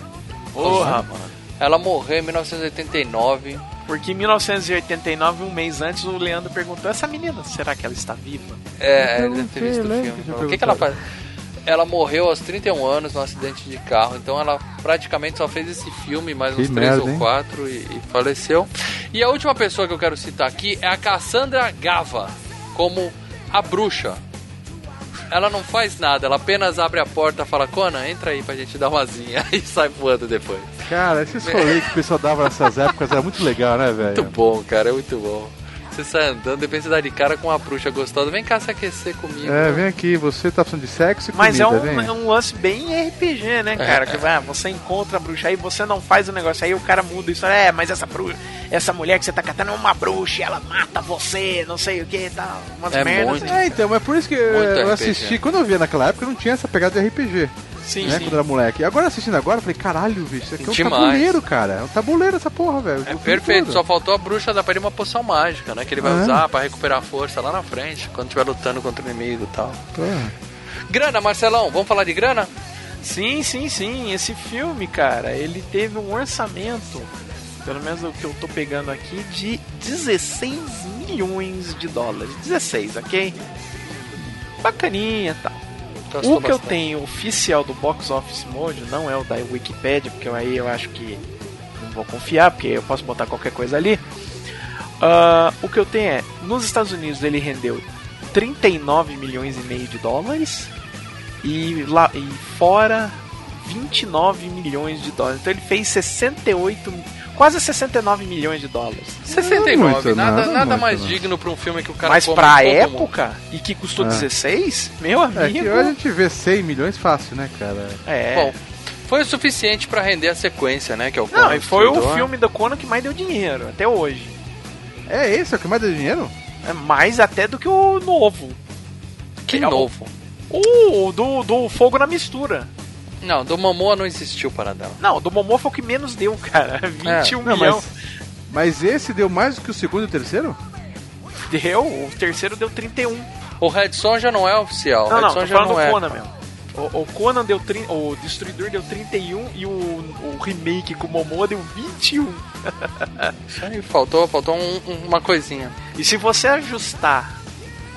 Porra, mano. Ela morreu em 1989. Porque em 1989, um mês antes, o Leandro perguntou: essa menina, será que ela está viva? É, Eu deve ter visto o filme. O que, que ela faz? Ela morreu aos 31 anos num acidente de carro, então ela praticamente só fez esse filme, mais Que uns três ou quatro e, e faleceu. E a última pessoa que eu quero citar aqui é a Cassandra Gava, como a bruxa. Ela não faz nada, ela apenas abre a porta e fala, Conan, entra aí pra gente dar uma zinha e sai voando depois. Cara, esses rolês que o pessoal dava nessas épocas era muito legal, né, Muito velho? bom, cara, é muito bom. Você sai andando, depois você dá de cara com uma bruxa gostosa. Vem cá se aquecer comigo. É, vem aqui, você tá falando de sexo e Mas é comida, um, vem. é um lance bem RPG, né, cara? Que vai, você encontra a bruxa aí, você não faz o negócio, aí o cara muda isso. É, mas essa bruxa, essa mulher que você tá catando é uma bruxa, ela mata você, não sei o que e tal. Umas É merdas. muito. É, então, mas por isso que Muito eu RPG. assisti, quando eu via naquela época, não tinha essa pegada de RPG, Sim, né, sim. quando era moleque. E agora assistindo agora, eu falei, caralho, bicho, isso aqui é um Demais. tabuleiro, cara. É um tabuleiro essa porra, velho. É perfeito, todo. só faltou a bruxa dar pra ele uma poção mágica, né? Que ele vai É. usar pra recuperar a força lá na frente, quando estiver lutando contra o inimigo e tal. Porra. Grana, Marcelão, vamos falar de grana? Sim, sim, sim. Esse filme, cara, ele teve um orçamento, pelo menos o que eu tô pegando aqui, de 16 milhões de dólares. 16, ok? Bacaninha tá. O que eu tenho oficial do Box Office Mode não é o da Wikipedia, porque aí eu acho que não vou confiar, porque eu posso botar qualquer coisa ali. Ah, o que eu tenho é, nos Estados Unidos ele rendeu 39 milhões e meio de dólares e lá e fora 29 milhões de dólares. Então ele fez 68, quase 69 milhões de dólares. 69, muito, nada, nada nada muito, mais não. digno pra um filme que o cara Mas pra mundo. época e que custou É. 16, meu É que amigo. hoje a gente vê 100 milhões fácil, né, cara? É. Bom, foi o suficiente pra render a sequência, né? Que é o Não, Conan e foi o Destruidor. filme do Conan que mais deu dinheiro, até hoje. É esse, é o que mais dá dinheiro? É mais até do que o novo. Que É o- novo. O do, do Fogo na Mistura. Não, do Momoa não existiu Paradela. Não, do Momoa foi o que menos deu, cara. 21 Não, milhão. mas, mas esse deu mais do que o segundo e o terceiro? Deu, o terceiro deu 31. O Red Son já não é oficial. Não, Red não, Son tô já falando não do é. Conan mesmo. O, o Conan deu 30, o Destruidor deu 31 e o, o remake com o Momoa deu 21. Isso aí, faltou, faltou um- um- uma coisinha. E se você ajustar,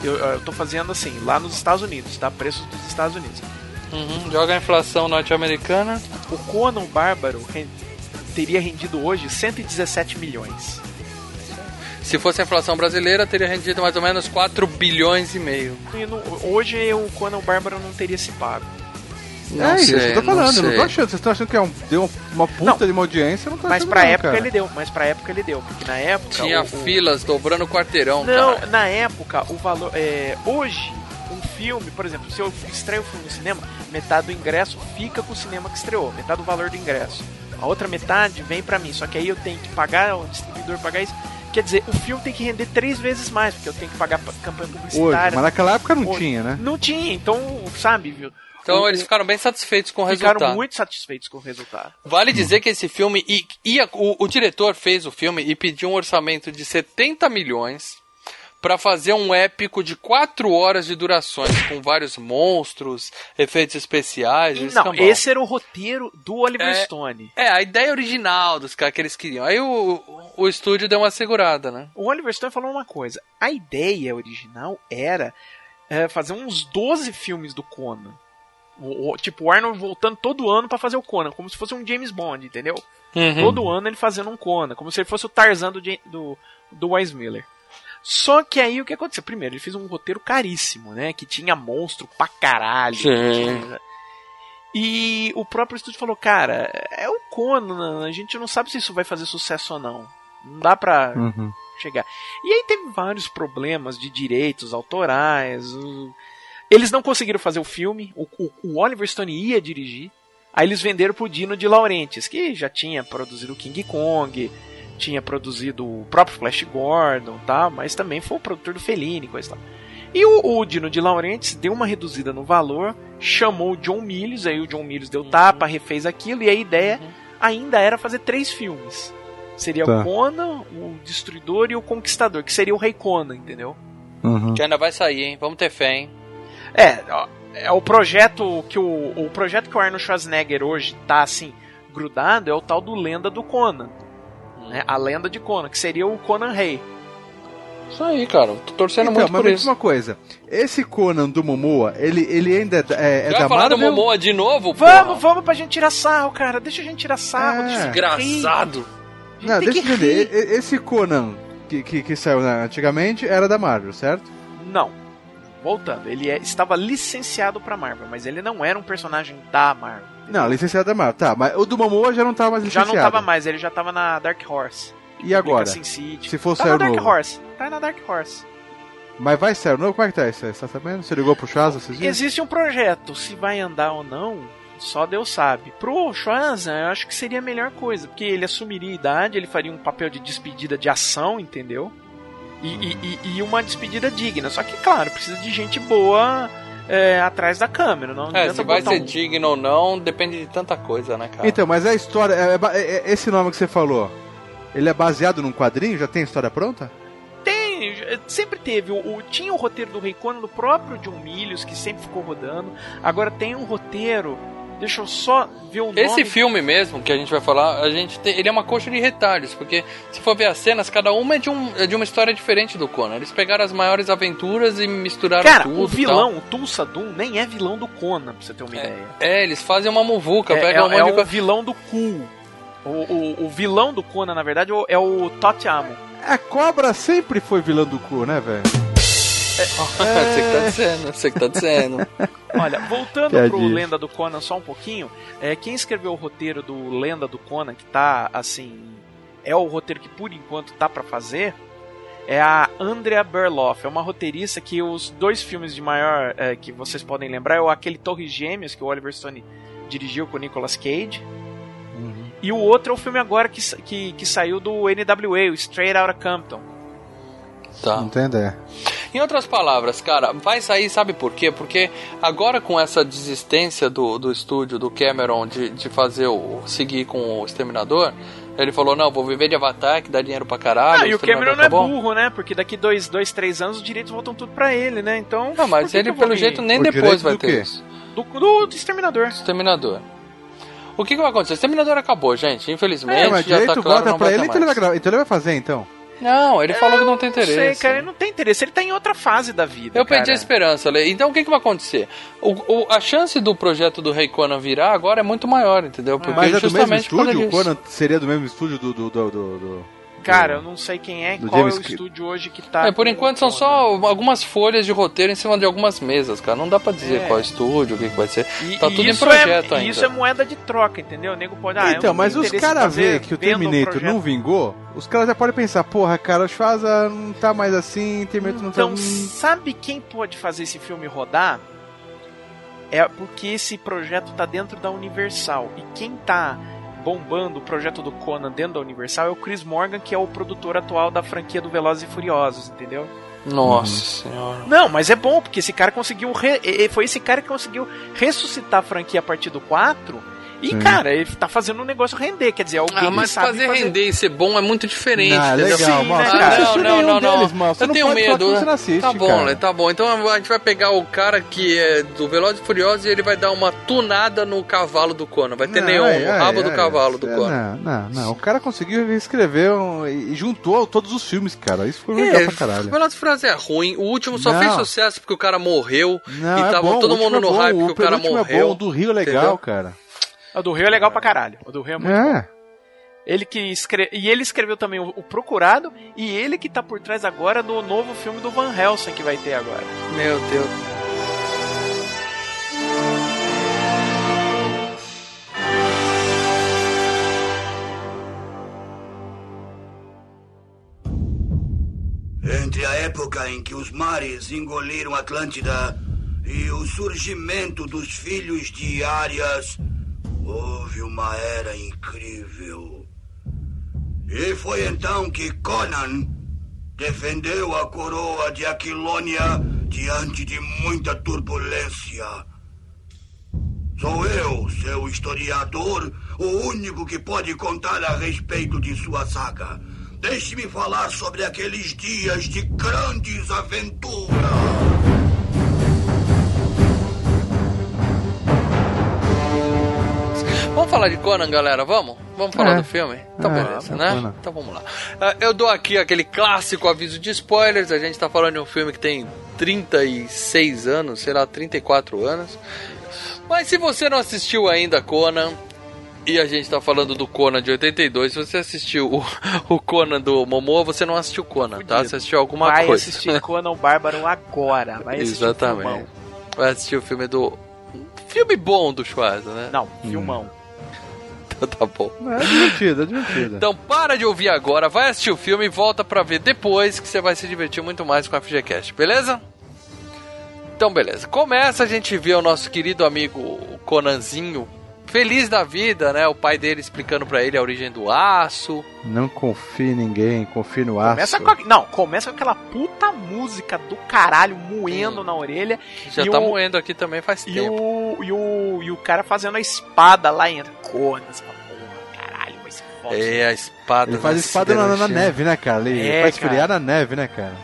eu, eu tô fazendo assim, lá nos Estados Unidos, tá? Preços dos Estados Unidos. Uhum, Joga a inflação norte-americana. O Conan o Bárbaro teria rendido hoje 117 milhões. Se fosse a inflação brasileira, teria rendido mais ou menos 4 bilhões e meio. E no- hoje o Conan o Bárbaro não teria se pago. Não é isso sei, que eu tô falando, eu não tô achando. Vocês estão achando que é um, deu uma puta Não. de uma audiência, eu não tô Mas pra não, época cara. ele deu, mas pra época ele deu, porque na época Tinha o- o- filas dobrando o quarteirão, Não, cara. na época, o valor. É, hoje, filme, por exemplo, se eu estreio o filme no cinema, metade do ingresso fica com o cinema que estreou, metade do valor do ingresso. A outra metade vem pra mim, só que aí eu tenho que pagar, o distribuidor pagar isso. Quer dizer, o filme tem que render três vezes mais, porque eu tenho que pagar pa- campanha Hoje, publicitária. mas naquela época não Hoje. tinha, né? Não tinha, então, sabe, viu? Então O- eles ficaram bem satisfeitos com o ficaram resultado. muito satisfeitos com o resultado. Vale dizer que esse filme. E, ia- o, o diretor fez o filme e pediu um orçamento de 70 milhões pra fazer um épico de 4 horas de durações, com vários monstros, efeitos especiais. e Não, escambau. esse era o roteiro do Oliver É. Stone. É, a ideia original dos caras que eles queriam. Aí o, o estúdio deu uma segurada, né? O Oliver Stone falou uma coisa. A ideia original era é, fazer uns 12 filmes do Conan. O, o- tipo, o Arnold voltando todo ano pra fazer o Conan, como se fosse um James Bond, entendeu? Uhum. Todo ano ele fazendo um Conan, como se ele fosse o Tarzan do, do, do Wes Miller. Só que aí o que aconteceu? Primeiro, ele fez um roteiro caríssimo, né? Que tinha monstro pra caralho. Sim. E o próprio estúdio falou, cara, é o Conan, a gente não sabe se isso vai fazer sucesso ou não. Não dá pra Uhum. chegar. E aí teve vários problemas de direitos autorais. Eles não conseguiram fazer o filme. O, o- o Oliver Stone ia dirigir. Aí eles venderam pro Dino de Laurentiis, que já tinha produzido o King Kong, tinha produzido o próprio Flash Gordon, tá? Mas também foi o produtor do Fellini, coisa e tal. E o, o Dino de Laurentiis deu uma reduzida no valor, chamou o John Milius, aí o John Milius deu tapa, refez aquilo, e a ideia ainda era fazer três filmes. Seria Tá. o Conan, o Destruidor e o Conquistador, que seria o Rei Conan, entendeu? Uhum. Que ainda vai sair, hein? Vamos ter fé, hein? É, ó, é o projeto que o, o projeto que o Arnold Schwarzenegger hoje tá assim grudado é o tal do Lenda do Conan, né? A Lenda de Conan, que seria o Conan Rei. Isso aí, cara. Tô torcendo Então, muito mas por isso. uma coisa. Esse Conan do Momoa, ele, ele ainda é, da- é, é Vai da falar do Marvel? Momoa de novo? Vamos, porra? vamos pra gente tirar sarro, cara. Deixa a gente tirar sarro. É. Desgraçado. Não, deixa eu entender. rir. Esse Conan que, que, que saiu né, antigamente era da Marvel, certo? Não. Voltando, ele é- estava licenciado pra Marvel, mas ele não era um personagem da Marvel. Não, licenciado da Marvel. Tá, mas o do Momoa já não tava mais Já licenciado. não tava mais, ele já tava na Dark Horse. E agora? Sin City. Se for Tá na Dark novo. Horse. Tá na Dark Horse. Mas vai o novo? Como é que tá isso? Você tá sabendo? Você ligou pro Chaz esses dias? Existe um projeto, se vai andar ou não, só Deus sabe. Pro Schwarza, eu acho que seria a melhor coisa, porque ele assumiria a idade, ele faria um papel de despedida de ação, entendeu? E, e- e- e uma despedida digna. Só que, claro, precisa de gente boa é, atrás da câmera. Não É, se vai ser um- digno ou não, depende de tanta coisa, né, cara? Então, mas a história. é- é é- é- esse nome que você falou, ele é baseado num quadrinho? Já tem história pronta? Tem, sempre teve. O, o- tinha o roteiro do Rei Conan do próprio John Milius, que sempre ficou rodando. Agora tem um roteiro. Deixa eu só ver o nome. Esse filme mesmo que a gente vai falar, a gente tem- ele é uma coxa de retalhos, porque se for ver as cenas, cada uma é de, um, é de uma história diferente do Conan. Eles pegaram as maiores aventuras e misturaram Cara, tudo. o e vilão, o Tulsa Doom, nem é vilão do Conan, pra você ter uma ideia. tal. É, eles fazem uma muvuca, É, pegam é, um monte é de o vilão do Cool. O, o, o vilão do Conan, na verdade, é o Totiamo. A cobra sempre foi vilã do cu, né, velho? Você que tá dizendo, você que tá dizendo. Olha, voltando pro Piadinha. Lenda do Conan só um pouquinho, é, quem escreveu o roteiro do Lenda do Conan, que tá, assim, é o roteiro que por enquanto tá pra fazer, é a Andrea Berloff. É uma roteirista que os dois filmes de maior é, que vocês podem lembrar é o aquele Torres Gêmeas, que o Oliver Stone dirigiu com o Nicolas Cage. E o outro é o filme agora que, que, que saiu do NWA, o Straight Outta Compton. Tá. Não tem ideia. Em outras palavras, cara, vai sair, sabe por quê? Porque agora com essa desistência do, do estúdio, do Cameron, de, de fazer o. seguir com o Exterminador. Ele falou, não, vou viver de Avatar, que dá dinheiro pra caralho. Ah, e o Cameron não tá é bom. burro, né? Porque daqui dois, dois, três anos os direitos voltam tudo pra ele, né? Então. Não, mas ele, pelo jeito, nem O depois vai do ter quê? isso. Do, do, do Exterminador. Exterminador. O que, que vai acontecer? O Exterminador acabou, gente. Infelizmente, É, mas já tá direito claro, volta não pra ele, ter então ele, vai então ele vai fazer, então. Não, ele falou que não tem interesse. Não sei, cara, ele não tem interesse. Ele tá em outra fase da vida. Eu perdi a cara. esperança, Lê. Então o que, que vai acontecer? O, o- a chance do projeto do Rei Conan virar agora é muito maior, entendeu? Porque Mas é do mesmo estúdio? O. Conan seria do mesmo estúdio do... do, do, do, do- Cara, eu não sei quem é, qual James é o estúdio hoje que tá. É, por enquanto são só algumas folhas de roteiro em cima de algumas mesas, cara. Não dá pra dizer É. qual é o estúdio, o que, que vai ser. E, tá e tudo em isso projeto é, ainda. Isso é moeda de troca, entendeu? O nego pode. Ah, então, mas os caras vê que o Terminator não vingou, os caras já podem pensar, porra, cara, o Schwarza não tá mais assim, Terminator não Então, tá... sabe quem pode fazer esse filme rodar? É porque esse projeto tá dentro da Universal. E quem tá bombando o projeto do Conan dentro da Universal é o Chris Morgan, que é o produtor atual da franquia do Velozes e Furiosos, entendeu? Nossa senhora. Não, mas é bom, porque esse cara conseguiu. re- Foi esse cara que conseguiu ressuscitar a franquia a partir do 4. E, Sim. cara, ele tá fazendo o negócio render. Quer dizer, alguém Ah, mas sabe fazer, render e ser bom é muito diferente, Não, é entendeu? legal, Sim, mal. né, cara? Não, não, não, não. deles, mal. Eu não tenho medo. assiste, tá bom, cara. Lê, tá bom. Então a gente vai pegar o cara que é do Velozes e Furiosos e ele vai dar uma tunada no cavalo do Conan. Vai ter Não, neon é, no é, rabo é, do cavalo do é, Conan. Não, não, não. O cara conseguiu escrever um- e juntou todos os filmes, cara. Isso foi legal pra caralho. Velozes e Furiosos é ruim. O último só Não. fez sucesso porque o cara morreu. Não, e é tava bom, todo o mundo é no hype porque o cara morreu. É bom, o do Rio é legal, cara. O do Rio é legal pra caralho. O do Rio é muito bom. É. Ele que escre... E ele escreveu também o, o Procurado e ele que tá por trás agora do novo filme do Van Helsing que vai ter agora. Meu Deus. Entre a época em que os mares engoliram Atlântida e o surgimento dos filhos de Arias, houve uma era incrível. E foi então que Conan defendeu a coroa de Aquilônia diante de muita turbulência. Sou eu, seu historiador, o único que pode contar a respeito de sua saga. Deixe-me falar sobre aqueles dias de grandes aventuras. Falar de Conan, galera? Vamos? Vamos falar É. do filme? Então, É, beleza, é né? Conan. Então vamos lá. Ah, eu dou aqui aquele clássico aviso de spoilers. A gente tá falando de um filme que tem 36 anos, sei lá, 34 anos. Mas se você não assistiu ainda Conan, e a gente tá falando do Conan de 82, se você assistiu o, o Conan do Momoa, você não assistiu Conan, tá? Fudido. Você assistiu alguma vai coisa. assistir Conan o Bárbaro agora. Vai assistir o Exatamente. filmão. Vai assistir o filme do. Filme bom do Schwarza, né? Não, filmão. Então tá bom. É divertido, é divertido. Então para de ouvir agora, vai assistir o filme e volta pra ver depois que você vai se divertir muito mais com a FGCast, beleza? Então beleza. Começa a gente vê o nosso querido amigo o Conanzinho feliz da vida, né? O pai dele explicando pra ele a origem do aço. Não confie em ninguém, confie no aço. Começa com a... Não, começa com aquela puta música do caralho moendo na orelha. Já tá o- moendo aqui também faz E tempo. o, e, o, e o cara fazendo a espada lá fala, porra, É, a espada. Ele faz espada na, na neve, né, cara? Ele É, faz esfriar cara. na neve, né, cara?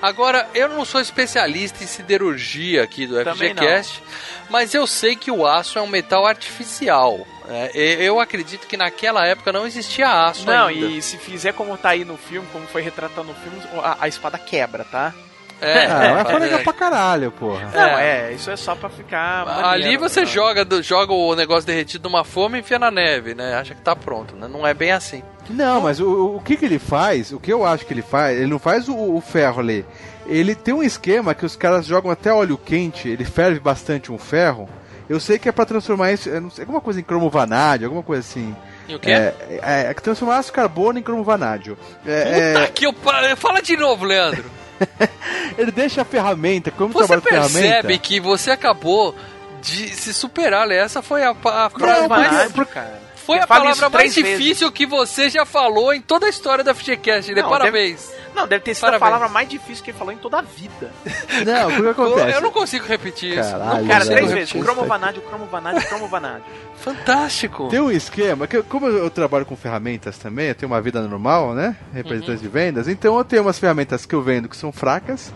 Agora, eu não sou especialista em siderurgia aqui do Também FGCast, mas eu sei que o aço é um metal artificial. né? E- eu acredito que naquela época não existia aço Não, ainda. e se fizer como tá aí no filme, como foi retratado no filme, a, a espada quebra, tá? É, Ah, é. legal pra caralho, porra. Não, é, isso é só pra ficar. Ali maneiro, você né? joga, do- joga o negócio derretido numa forma e enfia na neve, né? Acha que tá pronto, né? Não é bem assim. Não, mas o, o que que ele faz, o que eu acho que ele faz, ele não faz o, o ferro ali. Ele tem um esquema que os caras jogam até óleo quente, ele ferve bastante um ferro. Eu sei que é pra transformar isso, eu não sei, alguma coisa em cromo vanádio, alguma coisa assim. E o quê? É, é, é que transformar aço carbono em cromo vanádio. É, Puta é, que eu... Fala de novo, Leandro. ele deixa a ferramenta, como Você percebe que você acabou de se superar, Lê. Essa foi a, a frase mais Vanádio, por- cara. Foi Ele a isso palavra mais vezes. difícil que você já falou em toda a história da FGCast. Ele Não, parabéns. Não, deve ter sido Parabéns. a palavra mais difícil que ele falou em toda a vida. Não, o que acontece? Eu não consigo repetir isso. Caralho, Não Cara, três vezes. O isso. cromo vanádio, o cromo vanádio, o cromo vanádio. Fantástico. Tem um esquema, que eu- como eu trabalho com ferramentas também, eu tenho uma vida normal, né? Representante Uhum. de vendas, então eu tenho umas ferramentas que eu vendo que são fracas,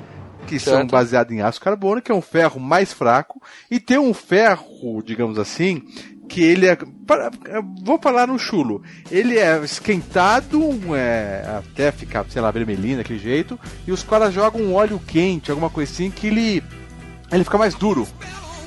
que são Certo. baseadas em aço carbono, que é um ferro mais fraco, e tem um ferro, digamos assim, que ele é. vou falar no chulo. Ele é esquentado é, até ficar, sei lá, vermelhinho daquele jeito, e os caras jogam um óleo quente, alguma coisa assim, que ele. ele fica mais duro.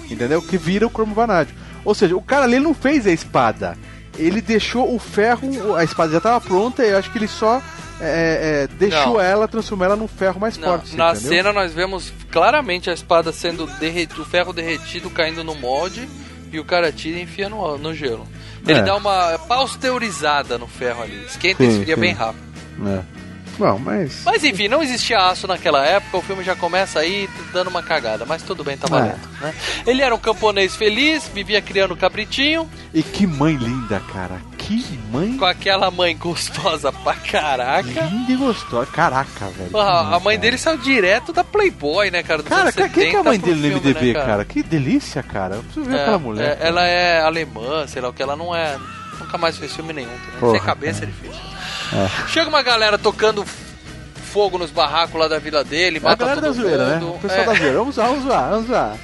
Entendeu? Que vira o cromo vanádio. Ou seja, o cara ali não fez a espada. Ele deixou o ferro, a espada já estava pronta, e eu acho que ele só é, é, deixou Não. ela, transformou ela num ferro mais Não, forte. na entendeu? cena nós vemos claramente a espada sendo derretido, o ferro derretido caindo no molde e o cara tira e enfia no, no gelo. Ele É. dá uma pasteurizada no ferro ali, esquenta e esfria bem rápido. É. Bom, mas. Mas enfim, não existia aço naquela época, o filme já começa aí dando uma cagada, mas tudo bem, tá valendo. Né? Ele era um camponês feliz, vivia criando cabritinho, E que mãe linda, cara. Que mãe com aquela mãe gostosa pra caraca. linda e gostosa. Caraca, velho. que a mãe cara. dele saiu direto da Playboy, né, cara? Dos Cara, quem que é a 70 mãe dele no MDB, né, cara? Que delícia, cara. Eu preciso ver É, aquela mulher. é, ela é alemã, sei lá o que, ela não é. Nunca mais fez filme nenhum. Também. Porra, Sem cabeça é difícil. É. Chega uma galera tocando fogo nos barracos lá da vila dele, É a mata galera da todo zoeira, mundo. né? O pessoal É, da zoeira. Vamos zoar, vamos zoar, vamos zoar.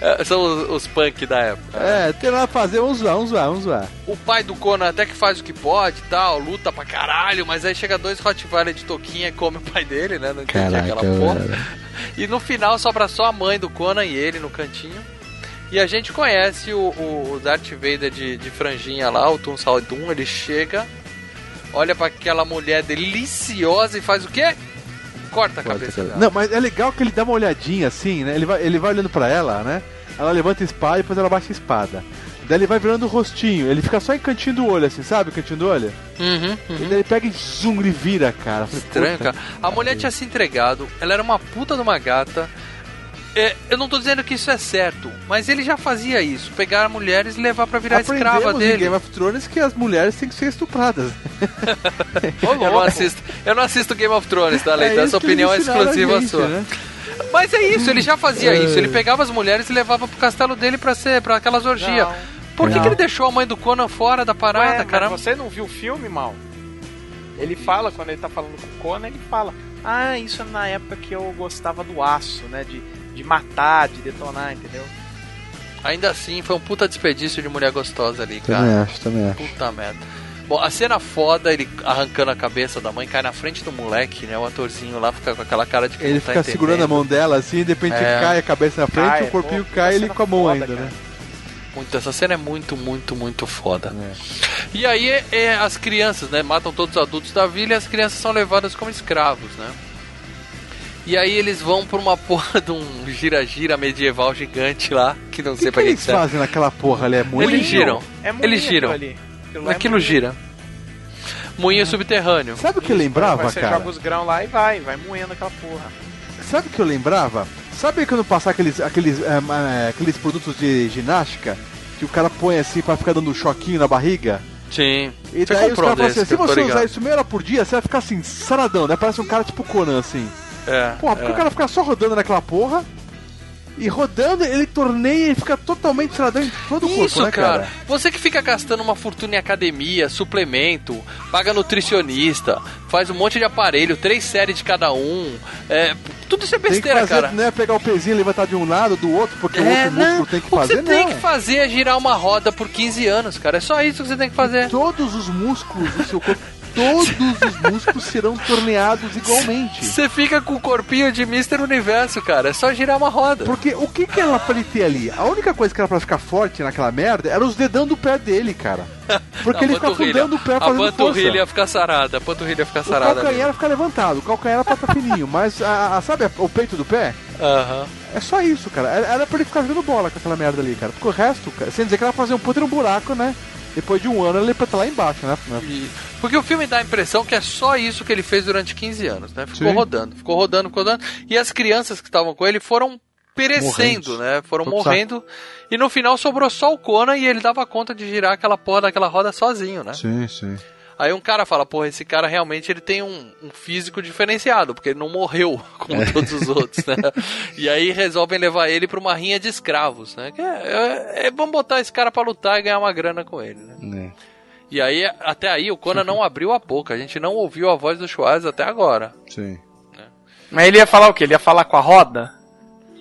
é, são os, os punk da época. É, tem nada pra fazer, vamos zoar, vamos zoar, vamos zoar. O pai do Conan até que faz o que pode e tal, luta pra caralho, mas aí chega dois Rottweiler de toquinha e come o pai dele, né? Não entendi aquela porra. E no final sobra só a mãe do Conan e ele no cantinho. E a gente conhece o, o, Darth Vader de, de franjinha lá, o Tun Saldum, ele chega, olha pra aquela mulher deliciosa e faz o quê? Corta a cabeça dela. Não, mas é legal que ele dá uma olhadinha assim, né? Ele vai, ele vai olhando pra ela, né? Ela levanta a espada e depois ela baixa a espada. Daí ele vai virando o rostinho, ele fica só em cantinho do olho, assim, sabe? o Cantinho do olho. Uhum, E uhum. daí ele pega e zoom, ele vira, cara. Estranho, cara. A mulher tinha se entregado, ela era uma puta de uma gata. É, eu não tô dizendo que isso é certo, mas ele já fazia isso, pegar mulheres e levar pra virar escrava Aprendemos em dele. Game of Thrones que as mulheres têm que ser estupradas. Eu não assisto, eu não assisto Game of Thrones, tá? É Essa isso que eles opinião é exclusiva gente, sua. né? Mas é isso, ele já fazia É. isso. Ele pegava as mulheres e levava pro castelo dele pra ser para aquelas orgias. Não. Por que, que ele deixou a mãe do Conan fora da parada, caramba? você não viu o filme, mal? Ele fala, quando ele tá falando com o Conan, ele fala: Ah, isso é na época que eu gostava do aço, né? De, de matar, de detonar, entendeu? Ainda assim, foi um puta desperdício de mulher gostosa ali, cara. Também acho, também acho. Puta merda. Bom, a cena foda, ele arrancando a cabeça da mãe, cai na frente do moleque, né? O atorzinho lá fica com aquela cara de que Ele não tá fica segurando a mão dela assim, de repente É. cai a cabeça na frente, Cai, o corpinho pô, cai ele com a mão foda, ainda, cara. né? Muito, essa cena é muito, muito, muito foda. E aí é, é, as crianças, né? Matam todos os adultos da vila e as crianças são levadas como escravos, né? E aí eles vão pra uma porra de um gira-gira medieval gigante lá, que não O sei que, pra que que eles serve. fazem naquela porra ali? É muito. Eles giram. É moinho Eles giram. aquilo ali. Aquilo é Aquilo moinho. gira. Moinho subterrâneo. Sabe o que eu lembrava, Você cara? joga os grãos lá e vai, vai moendo aquela porra. Sabe o que eu lembrava? Sabe quando passar aqueles, aqueles, é, é, aqueles produtos de ginástica que o cara põe assim pra ficar dando um choquinho na barriga? Sim. E Você daí os caras falam assim: se que você usar isso meia hora por dia, você vai ficar assim, saradão, né? Parece um cara tipo Conan assim. É. Porra, porque é. o cara fica só rodando naquela porra. E rodando, ele torneia e fica totalmente saradão em todo o corpo, Isso, né, cara. cara? Você que fica gastando uma fortuna em academia, suplemento, paga nutricionista, faz um monte de aparelho, três séries de cada um. É, tudo isso é que besteira, fazer, cara. não é pegar o pezinho e levantar de um lado, do outro, porque o É, outro músculo não. tem que o que fazer, você tem não. que fazer é girar uma roda por 15 anos, cara. É só isso que você tem que fazer. Todos os músculos do seu corpo, todos os músculos serão torneados igualmente. Você fica com o corpinho de Mr. Universo, cara. É só girar uma roda. Porque o que que ela pra ele ter ali? A única coisa que era pra ficar forte naquela merda era os dedão do pé dele, cara. Porque A ele fica panturrilha. afundando o pé A fazendo panturrilha força. ia ficar sarada. A panturrilha ia ficar O sarada. calcanhar ia ficar levantado, o calcanhar era pra estar fininho, mas a, a- sabe o peito do pé? Aham. É só isso, cara. Era pra ele ficar jogando bola com aquela merda ali, cara. Porque o resto, cara, sem dizer que ela fazer um puta no buraco, né? Depois de um ano ele estar lá embaixo, né? Porque o filme dá a impressão que é só isso que ele fez durante 15 anos, né? Ficou Sim. rodando, ficou rodando, ficou rodando. E as crianças que estavam com ele foram perecendo, Morrentes. né? Foram pro morrendo. E no final sobrou só o Conan e ele dava conta de girar aquela porra daquela roda sozinho, né? Sim, sim. Aí um cara fala, porra, esse cara realmente ele tem um, um físico diferenciado, porque ele não morreu como todos os outros, né? E aí resolvem levar ele pra uma rinha de escravos, né? Que é, é- é- vamos botar esse cara pra lutar e ganhar uma grana com ele, né? É, E aí, até aí, o Conan não abriu a boca, a gente não ouviu a voz do Schwarz até agora. sim. Mas ele ia falar o quê? Ele ia falar com a roda?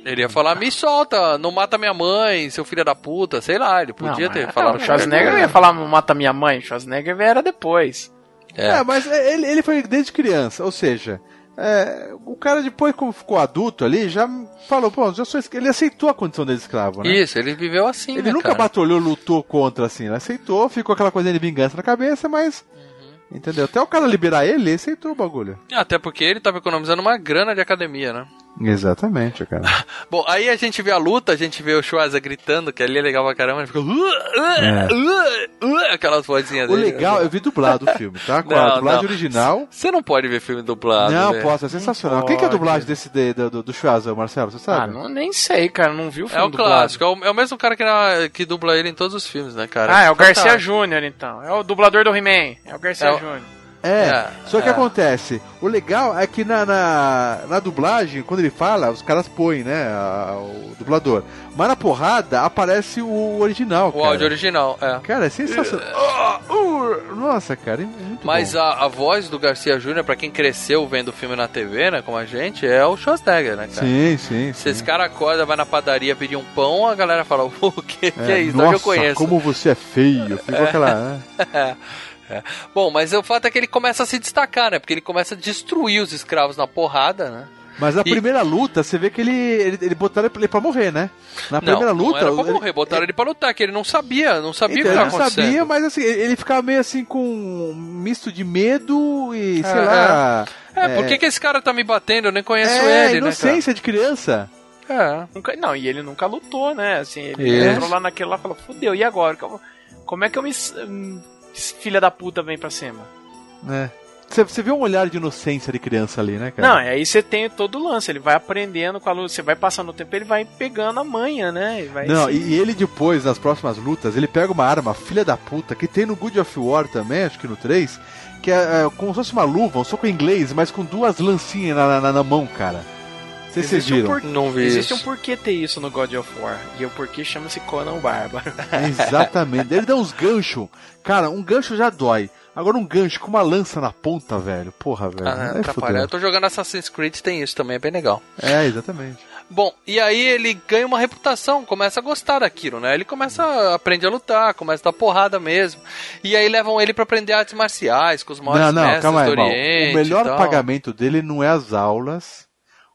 Ele ia falar, me solta, não mata minha mãe, seu filho da puta, sei lá, ele podia Não, ter mas- falado. não, O Schwarzenegger não ia falar mata minha mãe, o Schwarzenegger era depois. É. É, mas ele, ele foi desde criança, ou seja, é, o cara depois, como ficou adulto ali, já falou, pô, já sou, ele aceitou a condição de escravo, né? Isso, ele viveu assim, Ele né, nunca cara? batalhou, lutou contra, assim, ele aceitou, ficou aquela coisinha de vingança na cabeça, mas. Uhum. Entendeu? Até o cara liberar ele, ele aceitou o bagulho. Até porque ele tava economizando uma grana de academia, né? Exatamente, cara. Bom, aí a gente vê a luta, a gente vê o Schwarza gritando, que ali é legal pra caramba, ele fica... Aquelas vozinhas É. O dele. legal, eu vi dublado o filme, tá? Com Não, a dublagem não. original. Você não pode ver filme dublado, não, velho. posso, é sensacional. Não Quem que é a pode. dublagem desse de- do, do, Schwarza, Marcelo? Você Ah, sabe? não, nem sei, cara, não vi o É filme o dublado. clássico, é o, é o mesmo cara que, na- que dubla ele em todos os filmes, né, cara? Ah, é o Garcia. Júnior, então. É o dublador do He-Man. É o Garcia É o- Júnior. É, É, só que é. acontece, o legal é que na, na, na dublagem, quando ele fala, os caras põem, né, a- o dublador. Mas na porrada aparece o original, O cara. áudio original, é. Cara, é sensacional. Ah, uh, nossa, cara, é muito Mas bom. a, a voz do Garcia Júnior, pra quem cresceu vendo o filme na TV, né, como a gente, é o Schwarzenegger, né, cara? Sim, sim, Se sim. esse cara acorda, vai na padaria pedir um pão, a galera fala, o que, que é isso? Nossa, eu conheço. como você é feio. Ficou aquela... né? Bom, mas o fato é que ele começa a se destacar, né? Porque ele começa a destruir os escravos na porrada, né? Mas na E- primeira luta, você vê que ele, ele, ele botaram ele pra morrer, né? Na primeira não, luta... não era pra ele- morrer, botaram ele pra lutar, que ele não sabia, não sabia Então, o que ele estava não acontecendo. sabia, mas assim, ele ele ficava meio assim com um misto de medo e, sei É, lá... É, por que, que esse cara tá me batendo? Eu nem conheço é, ele, inocência de criança. né, cara? Nunca, não, e ele nunca lutou, né? Assim, ele entrou lá naquele lá e falou, fudeu, e agora? Como, como é que eu me. Filha da puta vem pra cima? né? Você, vê um olhar de inocência de criança ali, né, cara? Não, e aí você tem todo o lance, ele vai aprendendo com a luta, você vai passando o tempo, ele vai pegando a manha, né? E vai Não, e, ele depois, nas próximas lutas, ele pega uma arma, filha da puta, que tem no Good of War também, acho que no 3, que é, é como se fosse uma luva, um soco inglês, mas com duas lancinhas na, na, na mão, cara. Vocês Existe um viram. por- Não vi Existe isso. um porquê ter isso no God of War. E o porquê chama-se Conan o Bárbaro. Exatamente. Ele dá uns ganchos. Cara, um gancho já dói. Agora um gancho com uma lança na ponta, velho. Porra, velho. Ah, atrapalha. fudeu. Eu tô jogando Assassin's Creed, tem isso também, é bem legal. É, exatamente. Bom, e aí ele ganha uma reputação, começa a gostar daquilo, né? Ele começa a aprender a lutar, começa a dar porrada mesmo. E aí levam ele pra aprender artes marciais com os maiores Não, não, mestres calma aí, do. Oriente. O melhor pagamento dele não é as aulas.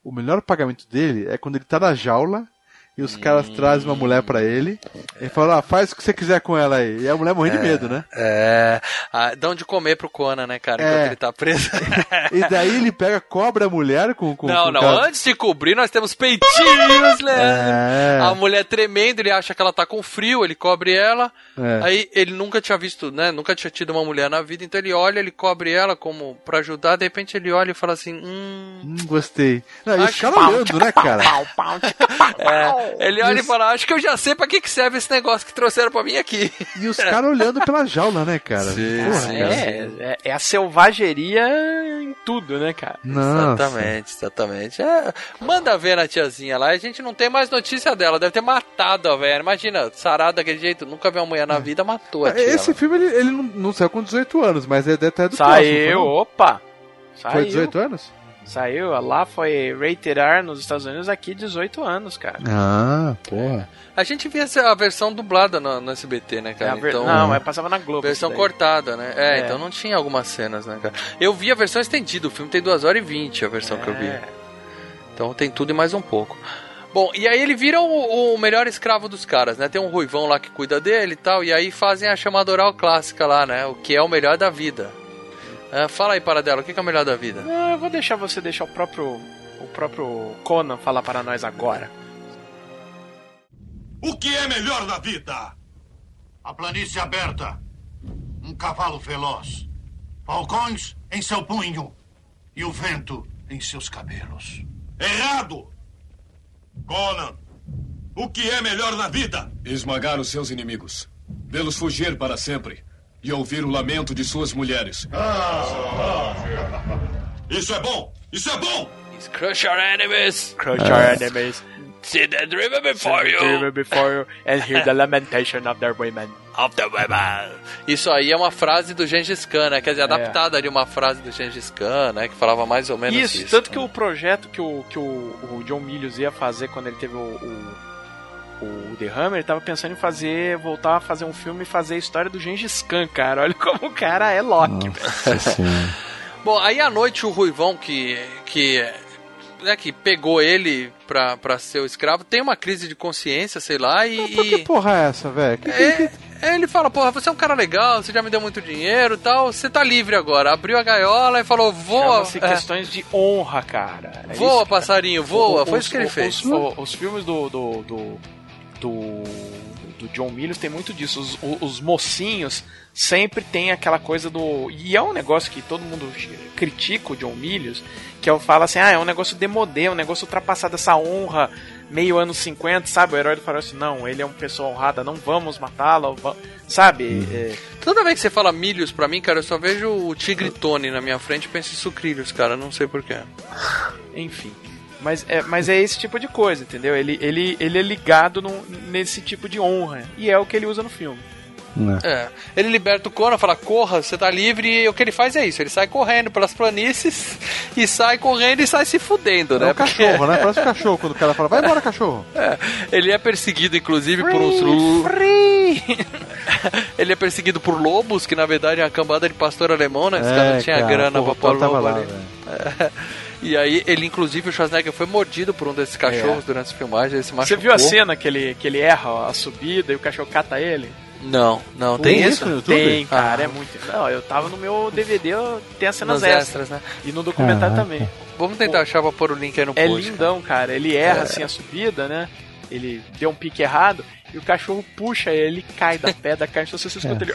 O melhor pagamento dele é quando ele tá na jaula e os caras trazem uma mulher pra ele. E fala, ah, faz o que você quiser com ela aí. E a mulher morrendo de medo, né? É. Ah, dão de comer pro Conan, né, cara? Enquanto É. ele tá preso. E daí ele pega, cobra a mulher com. com não, com não. cara- Antes de cobrir, nós temos peitinhos, Leandro. É. A mulher tremendo, ele acha que ela tá com frio, ele cobre ela. É. Aí ele nunca tinha visto, né? Nunca tinha tido uma mulher na vida, então ele olha, ele cobre ela como pra ajudar, de repente ele olha e fala assim: Hum. Hum, gostei. Não, e os Acho caras olhando, né, cara? Pau, pau. É, ele olha Isso. e fala: Acho que eu já sei pra que, que serve esse negócio que trouxeram pra mim aqui. E os caras olhando pela jaula, né, cara? Sim, Porra, sim. cara. É, é, é a selvageria em tudo, né, cara? Nossa. Exatamente, exatamente. É, manda ver na tiazinha lá, a gente não tem mais notícia dela, deve ter matado a velha. Imagina, sarada daquele jeito, nunca viu uma mulher na vida, matou a tia. Esse lá. filme, ele, ele não, não saiu com 18 anos, mas é até do Saiu, próximo, opa! Saiu? Foi 18 anos? Saiu. Lá foi rated R nos Estados Unidos, aqui 18 anos, cara. Ah, porra. A gente via a versão dublada no, no SBT, né, É cara? a ver- Então, Não, mas passava na Globo. versão cortada, né? É, É. então não tinha algumas cenas, né, cara? Eu vi a versão estendida, o filme tem 2 horas e 20, a versão que eu vi. É. Então tem tudo e mais um pouco. Bom, e aí ele vira o, o melhor escravo dos caras, né? Tem um ruivão lá que cuida dele e tal, e aí fazem a chamada oral clássica lá, né? O que é o melhor da vida. É, fala aí, Paradela, o que que é o melhor da vida? Não, eu vou deixar você deixar o próprio o próprio Conan falar para nós agora. O que é melhor na vida? A planície aberta. Um cavalo veloz. Falcões em seu punho. E o vento em seus cabelos. Errado! Conan, o que é melhor na vida? Esmagar os seus inimigos. Vê-los fugir para sempre. E ouvir o lamento de suas mulheres. Isso é bom! Isso é bom! Crush your enemies! Crush your enemies. See the river before you! Dream before you and hear the lamentation of their women. Of the women. Isso aí é uma frase do Gengis Khan, né? Quer dizer, adaptada de uma frase do Gengis Khan, né? Que falava mais ou menos isso. Isso, tanto que o projeto que o, que o, o John Milius ia fazer quando ele teve o, o, o The Hammer, ele tava pensando em fazer, voltar a fazer um filme e fazer a história do Gengis Khan, cara. Olha como o cara é Loki. Bom, aí à noite o Ruivão, que, que, né, que pegou ele pra, pra ser o escravo, tem uma crise de consciência, sei lá, e. Por que porra é essa, velho? É, é, ele fala, porra, você é um cara legal, você já me deu muito dinheiro e tal, você tá livre agora. Abriu a gaiola e falou, voa, é, questões de honra, cara. É voa isso, cara. passarinho, voa, O- foi os- isso que ele os- fez. Os, os filmes do, do, do, do, do John Milius tem muito disso. Os, os mocinhos sempre tem aquela coisa do. E é um negócio que todo mundo critica o John Milius, que eu falo assim, ah, é um negócio demodê, um negócio ultrapassado, essa honra meio anos 50, sabe? O herói do faroeste, não, ele é uma pessoa honrada, não vamos matá-lo, sabe? É, Toda vez que você fala milhos pra mim, cara, eu só vejo o Tigre Tony na minha frente e penso em sucrilhos, cara, não sei porquê. enfim. Mas é, mas é esse tipo de coisa, entendeu? Ele, ele, ele é ligado num- nesse tipo de honra. E é o que ele usa no filme. É, ele liberta o Conan, fala, corra, você tá livre, e o que ele faz é isso, ele sai correndo pelas planícies, e sai correndo e sai se fudendo, É né? o cachorro, né? Parece o cachorro quando o cara fala, vai embora, cachorro. É, ele é perseguido, inclusive, por uns... lo- ele é perseguido por lobos, que na verdade é uma cambada de pastor alemão, né? Esse cara não tinha cara, grana porra, pra pôr lobo lá, ali. É. E aí, ele, inclusive, o Schwarzenegger foi mordido por um desses cachorros durante as filmagens, ele se Você machucou. viu a cena que ele, que ele erra a subida e o cachorro cata ele? Não, não, tem Tem isso? no YouTube? Tem, cara, Ah. é muito. Não, eu tava no meu DVD, tem as cenas extras. extras, né? E no documentário Caraca. também. Vamos tentar achar pra pôr o link aí no É post. lindão, cara. Ele erra assim a subida, né? Ele deu um pique errado e o cachorro puxa ele, ele cai da pedra, cai, então você escuta ele.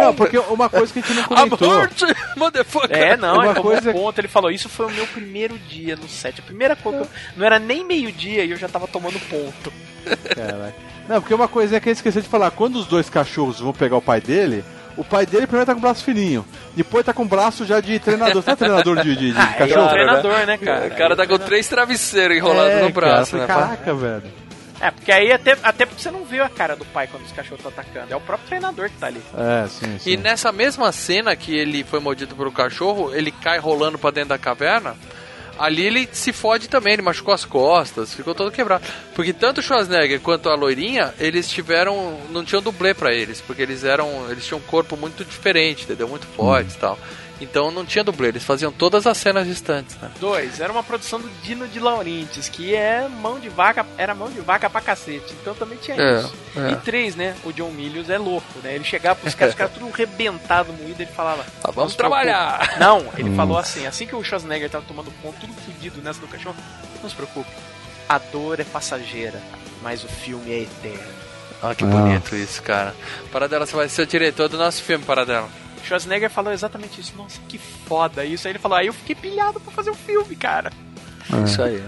Não, porque uma coisa que a gente não comentou. hurt, motherfucker! É, não, Uma é como coisa- ponto. Ele falou, isso foi o meu primeiro dia no set. A primeira coisa que eu... Não era nem meio-dia e eu já tava tomando ponto. Caraca. Não, porque uma coisa é que ele esqueceu de falar, quando os dois cachorros vão pegar o pai dele, o pai dele primeiro tá com o braço fininho, depois tá com o braço já de treinador. Você é treinador de, de, de Ah, ele é cachorro? o treinador, né, cara? O cara tá com três travesseiros enrolados É, no braço, cara, né? Caraca, velho. É, porque aí até, até porque você não vê a cara do pai quando os cachorros estão atacando. É o próprio treinador que tá ali. É, sim, sim. E nessa mesma cena que ele foi mordido pelo cachorro, ele cai rolando pra dentro da caverna. Ali ele se fode também, ele machucou as costas, ficou todo quebrado. Porque tanto o Schwarzenegger quanto a loirinha, eles tiveram. não tinham dublê pra eles, porque eles eram. eles tinham um corpo muito diferente, entendeu? Muito fortes e tal. Então não tinha dublê, eles faziam todas as cenas distantes, né? Dois, era uma produção do Dino de Laurentiis, que é mão de vaca, era mão de vaca pra cacete. Então também tinha É, isso. é. E três, né? O John Milius é louco, né? Ele chegava pros caras, os caras tudo rebentado, moído, ele falava. Ah, vamos "Não se trabalhar." preocupe." Não, ele falou assim, assim que o Schwarzenegger tava tomando ponto, tudo fudido nessa do cachorro, não se preocupe. A dor é passageira, mas o filme é eterno. Ah, que bonito isso, cara. Paradela, você vai ser o diretor do nosso filme, Paradela. Schwarzenegger falou exatamente isso. Nossa, que foda isso. Aí ele falou, aí eu fiquei pilhado pra fazer o filme, cara. Isso aí.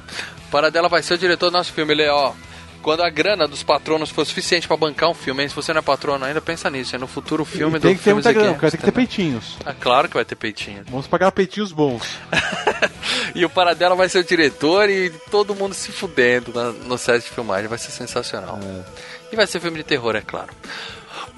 Paradela vai ser o diretor do nosso filme. Ele é, ó. Quando a grana dos patronos for suficiente pra bancar um filme, hein? se você não é patrono ainda, pensa nisso. É no futuro filme E do tem que ter muita grana, ter que ter peitinhos. Ah, claro que vai ter peitinho. Vamos pagar peitinhos bons. E o Paradela vai ser o diretor e todo mundo se fudendo no set de filmagem. Vai ser sensacional. E vai ser filme de terror, é claro.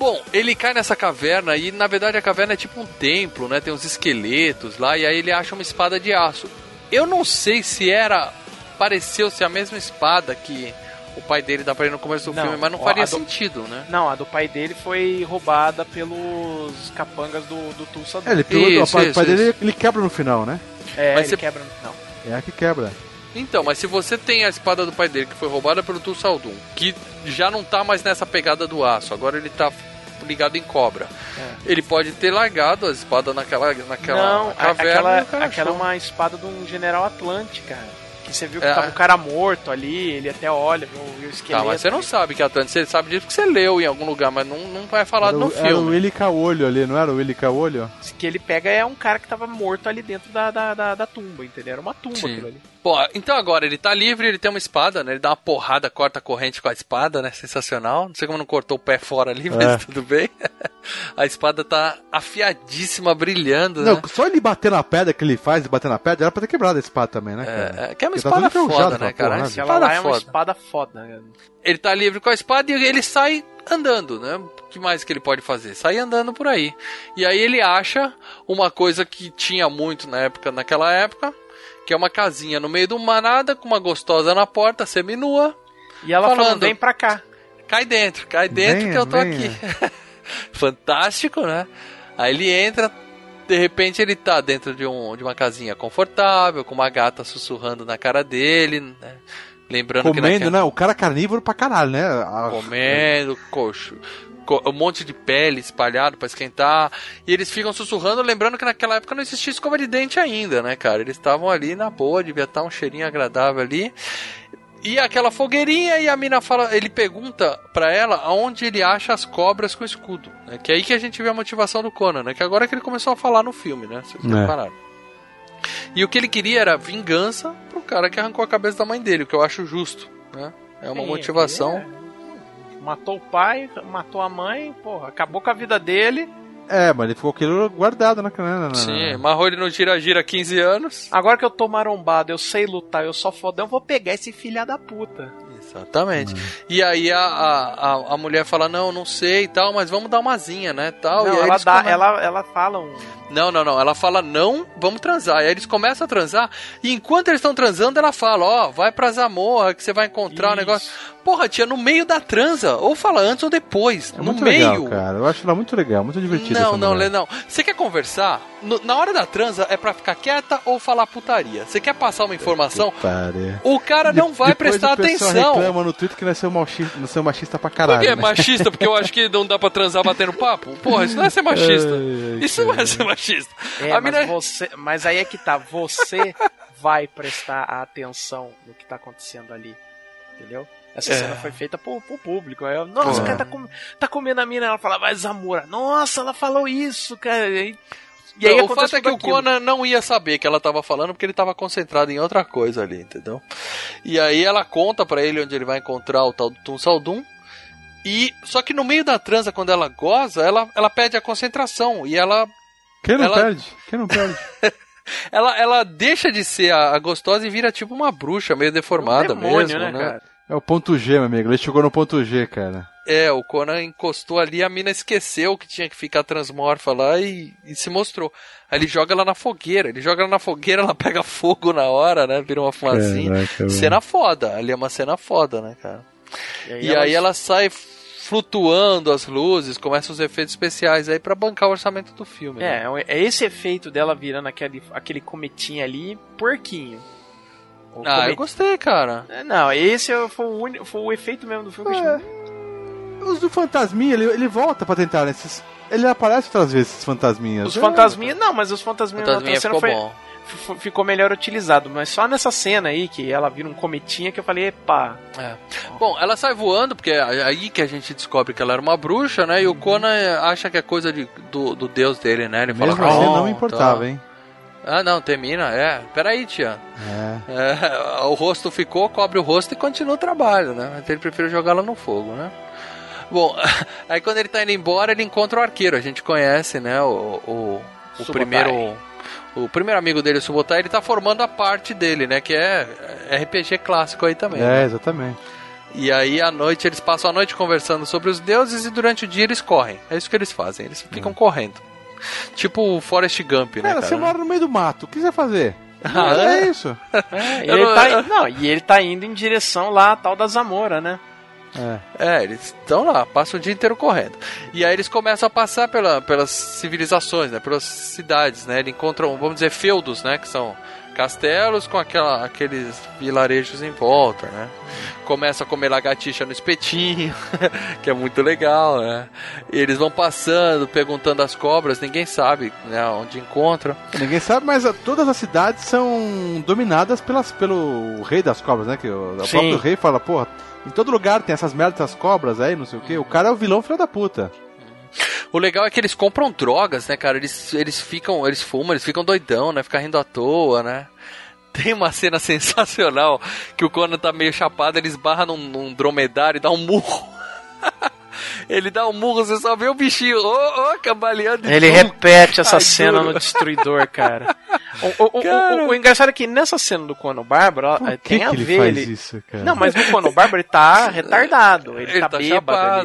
Bom, ele cai nessa caverna e na verdade a caverna é tipo um templo, né? Tem uns esqueletos lá e aí ele acha uma espada de aço. Eu não sei se era. Pareceu ser a mesma espada que o pai dele dá pra ele no começo do Não, filme, mas não ó, faria do- sentido, né? Não, a do pai dele foi roubada pelos capangas do, do Tulsa É, ele pegou Isso, o pai, isso, pai dele, ele quebra no final, né? É, Mas ele você- quebra no final. É a que quebra. Então, mas se você tem a espada do pai dele que foi roubada pelo Tulsaldum, que já não tá mais nessa pegada do aço, agora ele tá ligado em cobra. Ele pode ter largado a espada naquela, naquela não, a- caverna. aquela, aquela é uma espada de um general Atlante, cara. Que você viu que É. tava um cara morto ali, ele até olha, viu, viu o esqueleto. Tá, mas você não sabe que é Atlantis. Você sabe disso porque você leu em algum lugar, mas não, não vai falar Era, no o- era o filme. Willy Caolho ali, não era o Willy Caolho? que ele pega é um cara que tava morto ali dentro da, da, da, da tumba, entendeu? Era uma tumba Sim. aquilo ali. Pô, então agora ele tá livre, ele tem uma espada, né? Ele dá uma porrada, corta a corrente com a espada, né? Sensacional. Não sei como não cortou o pé fora ali, mas É. tudo bem. a espada tá afiadíssima, brilhando, né? Não, só ele bater na pedra que ele faz, bater na pedra, era pra ter quebrado a espada também, né, cara? É, é que é uma Porque tá espada enferrujado foda, né, cara? porra, É né, espada Aquela lá é uma foda. espada foda. né? Ele tá livre com a espada e ele sai andando, né? O que mais que ele pode fazer? Sai andando por aí. E aí ele acha uma coisa que tinha muito na época, naquela época, que é uma casinha no meio do manada com uma gostosa na porta, seminua. E ela Falando. falando, vem pra cá. Cai dentro, cai dentro Venha, que eu tô venha. aqui. Fantástico, né? Aí ele entra, de repente ele tá dentro de, um, de uma casinha confortável, com uma gata sussurrando na cara dele, né? Lembrando que Comendo, naquela- né? O cara é carnívoro pra caralho, né? A- comendo, coxo. Um monte de pele espalhado pra esquentar. E eles ficam sussurrando, lembrando que naquela época não existia escova de dente ainda, né, cara? Eles estavam ali na boa, devia estar um cheirinho agradável ali. E aquela fogueirinha e a mina fala, ele pergunta pra ela aonde ele acha as cobras com escudo, né? Que é aí que a gente vê a motivação do Conan, né? Que agora que ele começou a falar no filme, né? Vocês É. repararam. E o que ele queria era vingança pro cara que arrancou a cabeça da mãe dele, o que eu acho justo, né? É uma Sim, motivação. Matou o pai, matou a mãe, porra, acabou com a vida dele. É, mas ele ficou aquilo guardado na canana. Sim, amarrou ele no gira-gira há 15 anos. Agora que eu tô marombado, eu sei lutar, eu sou fodão, eu vou pegar esse filha da puta. Exatamente. E aí a, a, a, a mulher fala, não, não sei e tal, mas vamos dar uma zinha, né? Tal. Não, e aí ela, dá, come- ela, ela fala um. Não, não, não. Ela fala, não, vamos transar. Aí eles começam a transar. E enquanto eles estão transando, ela fala, ó, vai pra Zamorra que você vai encontrar o negócio. Porra, tia, no meio da transa. Ou fala antes ou depois. É no muito meio. legal, cara. Eu acho ela muito legal, muito divertida. Não, não. Lê, não. Você quer conversar? No- na hora da transa é pra ficar quieta ou falar putaria? Você quer passar uma informação? Pare. O cara não vai Depois prestar atenção. reclama no Twitter que nós somos machista, nós somos machista pra Por caralho. que é né? machista? Porque eu acho que não dá pra transar batendo papo? Porra, isso não é ser machista. Ai, ai, Isso não é ser machista. É, a mas, mina... você, mas aí é que tá, você vai prestar atenção no que tá acontecendo ali. Entendeu? Essa É. cena foi feita pro, pro público. Eu, Nossa, o É. cara tá, com- tá comendo a mina. Ela fala, vai Zamora. Nossa, ela falou isso, cara. E, e aí Não, o fato é que tudo o aquilo. Conan não ia saber que ela tava falando porque ele tava concentrado em outra coisa ali, entendeu? E aí ela conta pra ele onde ele vai encontrar o tal do Tum Saldum. E só que no meio da transa, quando ela goza, ela, ela perde a concentração e ela Quem não Ela- perde? Quem não perde? ela, ela deixa de ser a, a gostosa e vira tipo uma bruxa meio deformada Um demônio, mesmo, né, cara? É o ponto G, meu amigo. Ele chegou no ponto G, cara. É, o Conan encostou ali, a mina esqueceu que tinha que ficar transmorfa lá e, e se mostrou. Aí ele joga ela na fogueira, ele joga ela na fogueira, ela pega fogo na hora, né? Vira uma. Caraca, velho. Cena foda, ali é uma cena foda, né, cara? E aí ela sai flutuando as luzes, começam os efeitos especiais aí pra bancar o orçamento do filme. né? É, é esse efeito dela virando aquele, aquele cometinho ali, porquinho. O Ah, eu cometi- gostei, cara. É, Não, esse foi o, único, foi o efeito mesmo do filme. que É. Os do fantasminha, ele, ele volta pra tentar, né? Esses- ele aparece outras vezes, esses fantasminhas. Os É. fantasminhas, não, mas os fantasminhas na Fantasminha outra cena ficou foi, bom. Ficou melhor utilizado. Mas só nessa cena aí, que ela vira um cometinha, que eu falei, epa. É. Bom, ela sai voando, porque é aí que a gente descobre que ela era uma bruxa, né? E o Conan acha que é coisa de, do, do deus dele, né? Ele Mesmo fala, assim, "Não, me importava, tá." hein? Ah, não, termina, é. Peraí, tia. É. É, o rosto ficou, cobre o rosto e continua o trabalho, né? Mas ele prefere jogá-la no fogo, né? Bom, aí quando ele tá indo embora, ele encontra o arqueiro. A gente conhece, né? O, o, o primeiro. O primeiro amigo dele, o Subotai, ele tá formando a parte dele, né? Que é RPG clássico aí também. né? É, exatamente. E aí à noite eles passam a noite conversando sobre os deuses e durante o dia eles correm. É isso que eles fazem, eles ficam correndo. Tipo o Forrest Gump, né, Cara, cara? você mora no meio do mato, o que você vai fazer? Ah, é é? isso. É, e ele não- tá, não, e ele tá indo em direção lá, a tal da Zamora, né? É. É, eles estão lá, passam o dia inteiro correndo. E aí eles começam a passar pela, pelas civilizações, né? Pelas cidades, né? Eles encontram, vamos dizer, feudos, né? Que são castelos com aquela, aqueles vilarejos em volta, né? Começa a comer lagartixa no espetinho, que é muito legal, né? E eles vão passando, perguntando às cobras, ninguém sabe né, onde encontram. Ninguém sabe, mas todas as cidades são dominadas pelas, pelo rei das cobras, né? Que o, o próprio rei fala, porra, em todo lugar tem essas merdas, essas cobras aí, não sei o que. O cara é o vilão filho da puta. O legal é que eles compram drogas, né, cara? Eles, eles ficam, eles fumam, eles ficam doidão, né? Ficam rindo à toa, né? Tem uma cena sensacional que o Conan tá meio chapado, ele esbarra num, num dromedário e dá um murro. ele dá um murro, você só vê o bichinho, ô, ô, cambaleando. e Ele tum, repete essa cai cena duro. no Destruidor, cara. O, o- o- Cara. o- o engraçado é que nessa cena do Conan Bárbaro, é, que, tem a que ele ver. faz ele- isso, cara? Não, mas no Conan Bárbaro ele tá retardado. Ele, Ele tá, tá bêbado.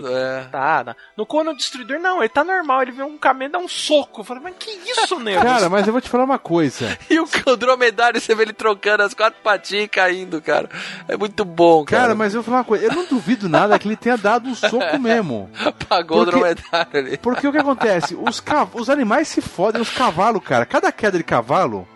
chapado, ali. é. Tá, tá. No Conan Destruidor, não, ele tá normal. Ele vê um camelo dá um soco. Eu falei, mas que isso, nego? Cara, mas eu vou te falar uma coisa. E o, o dromedário, você vê ele trocando as quatro patinhas e caindo, cara. É muito bom, cara. Cara, mas eu vou falar uma coisa. Eu não duvido nada que ele tenha dado um soco mesmo. Pagou o Porque- dromedário ali. Porque o que acontece? Os, cav- os animais se fodem, os cavalos, cara. Cada queda de cavalo.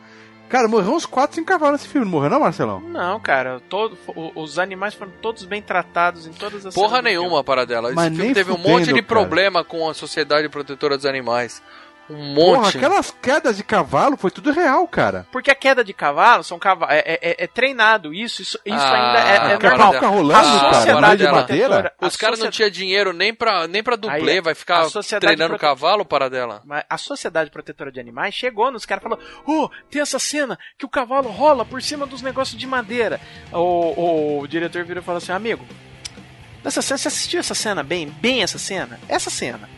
Cara, morreu uns 4, 5 cavalos nesse filme, não morreu, não, Marcelão? Não, cara, todo, o- os animais foram todos bem tratados em todas as Porra nenhuma para dela. Esse Mas filme nem teve um fudendo, monte de cara. problema com a Sociedade Protetora dos Animais. Um Porra, monte. aquelas quedas de cavalo foi tudo real, cara. Porque a queda de cavalo são cavalos. É, é- é- é treinado, isso, isso, isso Ah, ainda é, é normal. Fica A rolando, cara, sociedade madeira. a Os caras não sociedade- tinham dinheiro nem pra, nem pra dublê, Aí, vai ficar a Sociedade treinando Prote- cavalo para dela. Mas a Sociedade Protetora de Animais chegou nos caras e falou: Ô, tem essa cena que o cavalo rola por cima dos negócios de madeira. O, o diretor virou e falou assim: Amigo, nessa cena, você assistiu essa cena bem? Bem essa cena? Essa cena.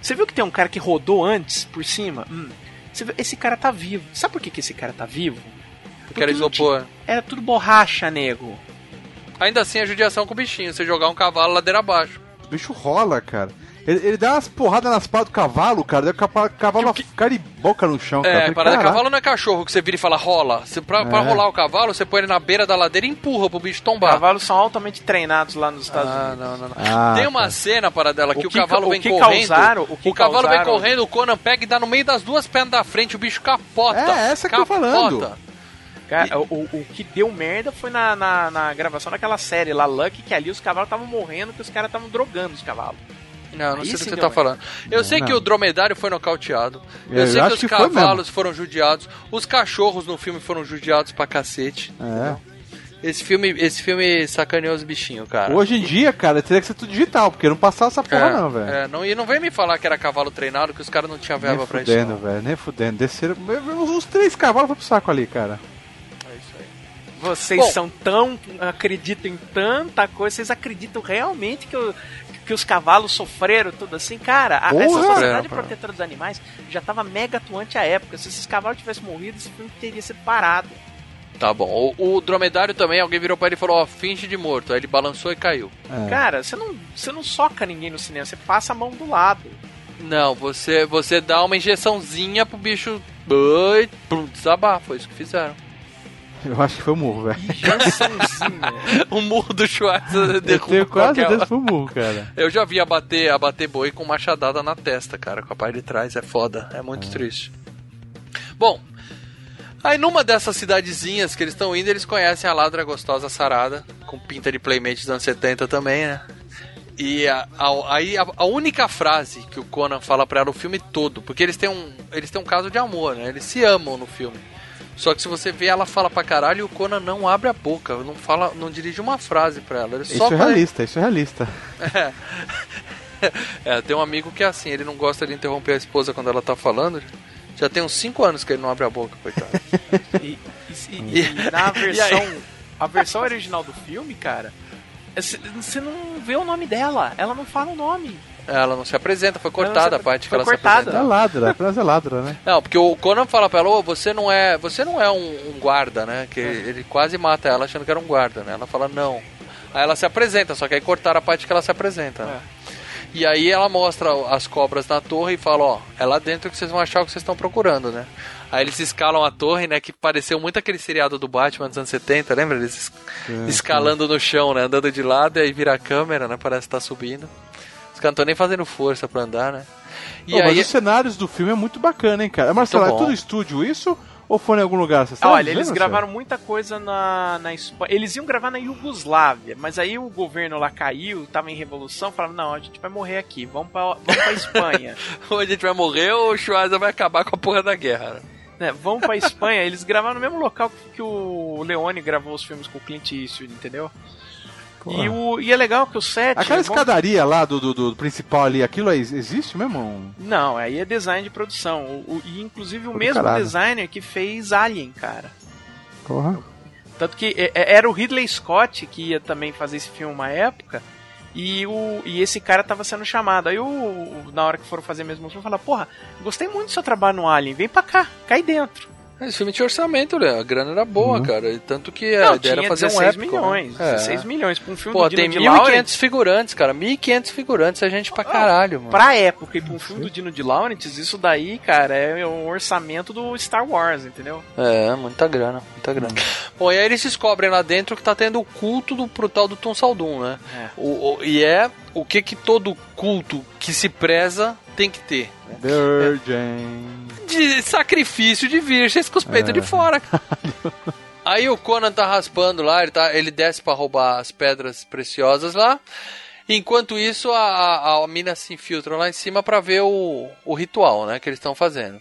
Você viu que tem um cara que rodou antes por cima? Hum. Você viu? Esse cara tá vivo. Sabe por que, que esse cara tá vivo? Porque era isopor. Era tudo borracha, nego. Ainda assim, a judiação com o bichinho. Você jogar um cavalo ladeira abaixo. O bicho rola, cara. Ele, ele dá umas porradas nas patas do cavalo, cara. Daí o capa- cavalo fica de boca no chão, cara. É, falei, parada "Caraca". cavalo não é cachorro que você vira e fala rola. Você, pra, pra É. rolar o cavalo, você põe ele na beira da ladeira e empurra pro bicho tombar. Cavalos são altamente treinados lá nos Estados Ah, Unidos. não, não, não. Ah, Tem uma cara. cena para dela que o, O que cavalo o vem que correndo. causaram- o que cavalo vem causaram- correndo, o Conan pega e dá no meio das duas pernas da frente, o bicho capota. É, essa que eu tô falando. Capota. Cara, o, o- o que deu merda foi na, na, na gravação daquela série lá, Lucky, que ali os cavalos estavam morrendo, que os caras estavam drogando os cavalos. Não, não Aí sei do que você deu tá merda. falando. Eu sei Não. que o dromedário foi nocauteado. Eu, Eu sei que os que cavalos foram judiados. Os cachorros no filme foram judiados pra cacete. É. Esse filme, esse filme sacaneou os bichinhos, cara. Hoje em dia, cara, teria que ser tudo digital, porque não passava essa porra, é, não, velho. é, não, e não vem me falar que era cavalo treinado, que os caras não tinham Nem verba pra isso. fudendo, não. velho, nem fudendo. Desceram. Os três cavalos foram pro saco ali, cara. É isso aí. Vocês Bom. são tão. acreditam em tanta coisa, vocês acreditam realmente que, o- que os cavalos sofreram tudo assim? Cara, a, Porra! essa Sociedade Sofreram, Protetora dos Animais já tava mega atuante à época. Se esses cavalos tivessem morrido, esse filme teria sido parado. Tá bom. O, o dromedário também, alguém virou pra ele e falou, ó, finge de morto. Aí ele balançou e caiu. É. Cara, você não, você não soca ninguém no cinema, você passa a mão do lado. Não, você, você dá uma injeçãozinha pro bicho pum, desabar. Foi isso que fizeram. Eu acho que foi o murro, velho. O murro do Schwarzenegger Eu derruba tenho quase qualquer... certeza que foi o murro, cara. Eu já vi abater, abater boi com machadada na testa, cara, com a parte de trás. É foda, é muito triste. Bom, aí numa dessas cidadezinhas que eles estão indo, eles conhecem a ladra gostosa sarada, com pinta de playmate dos anos 70 também, né? E a, a- aí a, a única frase que o Conan fala pra ela o filme todo, porque eles têm um, eles têm um caso de amor, né? Eles se amam no filme. Só que se você vê, ela fala pra caralho e o Conan não abre a boca, não fala, não dirige uma frase pra ela. Ele Isso só é realista, isso é realista. é, tem um amigo que é assim, ele não gosta de interromper a esposa quando ela tá falando. Já tem uns 5 anos que ele não abre a boca, coitado. E, e- e- e na versão. A versão original do filme, cara, você não vê o nome dela. Ela não fala o nome. Ela não se apresenta, foi cortada a parte que ela cortada. se É apresenta. ladra, apenas é ladra, né? Não, porque o Conan fala pra ela, ô, você não é. Você não é um, um guarda, né? Que ele quase mata ela achando que era um guarda, né? Ela fala, não. Aí ela se apresenta, só que aí cortaram a parte que ela se apresenta. né? E aí ela mostra as cobras na torre e fala, ó, é lá dentro que vocês vão achar o que vocês estão procurando, né? Aí eles escalam a torre, né? Que pareceu muito aquele seriado do Batman dos anos 70, lembra? Eles es- escalando no chão, né? Andando de lado e aí vira a câmera, né? Parece que tá subindo. Os caras não estão nem fazendo força pra andar, né? E Ô, aí. Mas os cenários do filme é muito bacana, hein, cara. Marcelo, é tudo estúdio isso? Ou foi em algum lugar? Você sabe Olha, dizer, eles gravaram muita coisa na, na Espanha. Eles iam gravar na Iugoslávia, mas aí o governo lá caiu, tava em revolução, falaram, não, a gente vai morrer aqui, vamos pra, vamos pra Espanha. Ou a gente vai morrer ou o Schwarza vai acabar com a porra da guerra. né? né, vamos pra Espanha, eles gravaram no mesmo local que o Leone gravou os filmes com o Clint Eastwood, entendeu? E, o, e é legal que o set... Aquela é bom- escadaria lá do, do, do principal ali, aquilo aí existe mesmo? Não, aí é design de produção. O, o- e inclusive o Pô, mesmo caralho. designer que fez Alien, cara. Porra. Tanto que é- é- era o Ridley Scott que ia também fazer esse filme uma época. E, o, e esse cara tava sendo chamado. Aí o, o- na hora que foram fazer mesmo o filme, falaram, porra, gostei muito do seu trabalho no Alien, vem pra cá, cai dentro. Esse filme tinha orçamento, né? A grana era boa, cara. E Tanto que a Não, ideia era fazer 16 um épico. né? milhões, É. 16 milhões pra um filme Pô, do tem Dino de Laurentiis. 1.500 figurantes, cara. 1.500 figurantes é gente pra caralho, mano. Pra época e pra um filme do Dino de Laurentiis, isso daí, cara, é o orçamento do Star Wars, entendeu? É, muita grana, muita grana. Bom, e aí eles descobrem lá dentro que tá tendo o culto do, pro tal do Tom Saldum, né? É. O, o- e é o que que todo culto que se preza tem que ter. Virgin. De sacrifício de virgens com os peitos de fora. Aí o Conan tá raspando lá, ele, tá, ele desce pra roubar as pedras preciosas lá. Enquanto isso, a, a, a mina se infiltra lá em cima pra ver o, o ritual, né, que eles estão fazendo.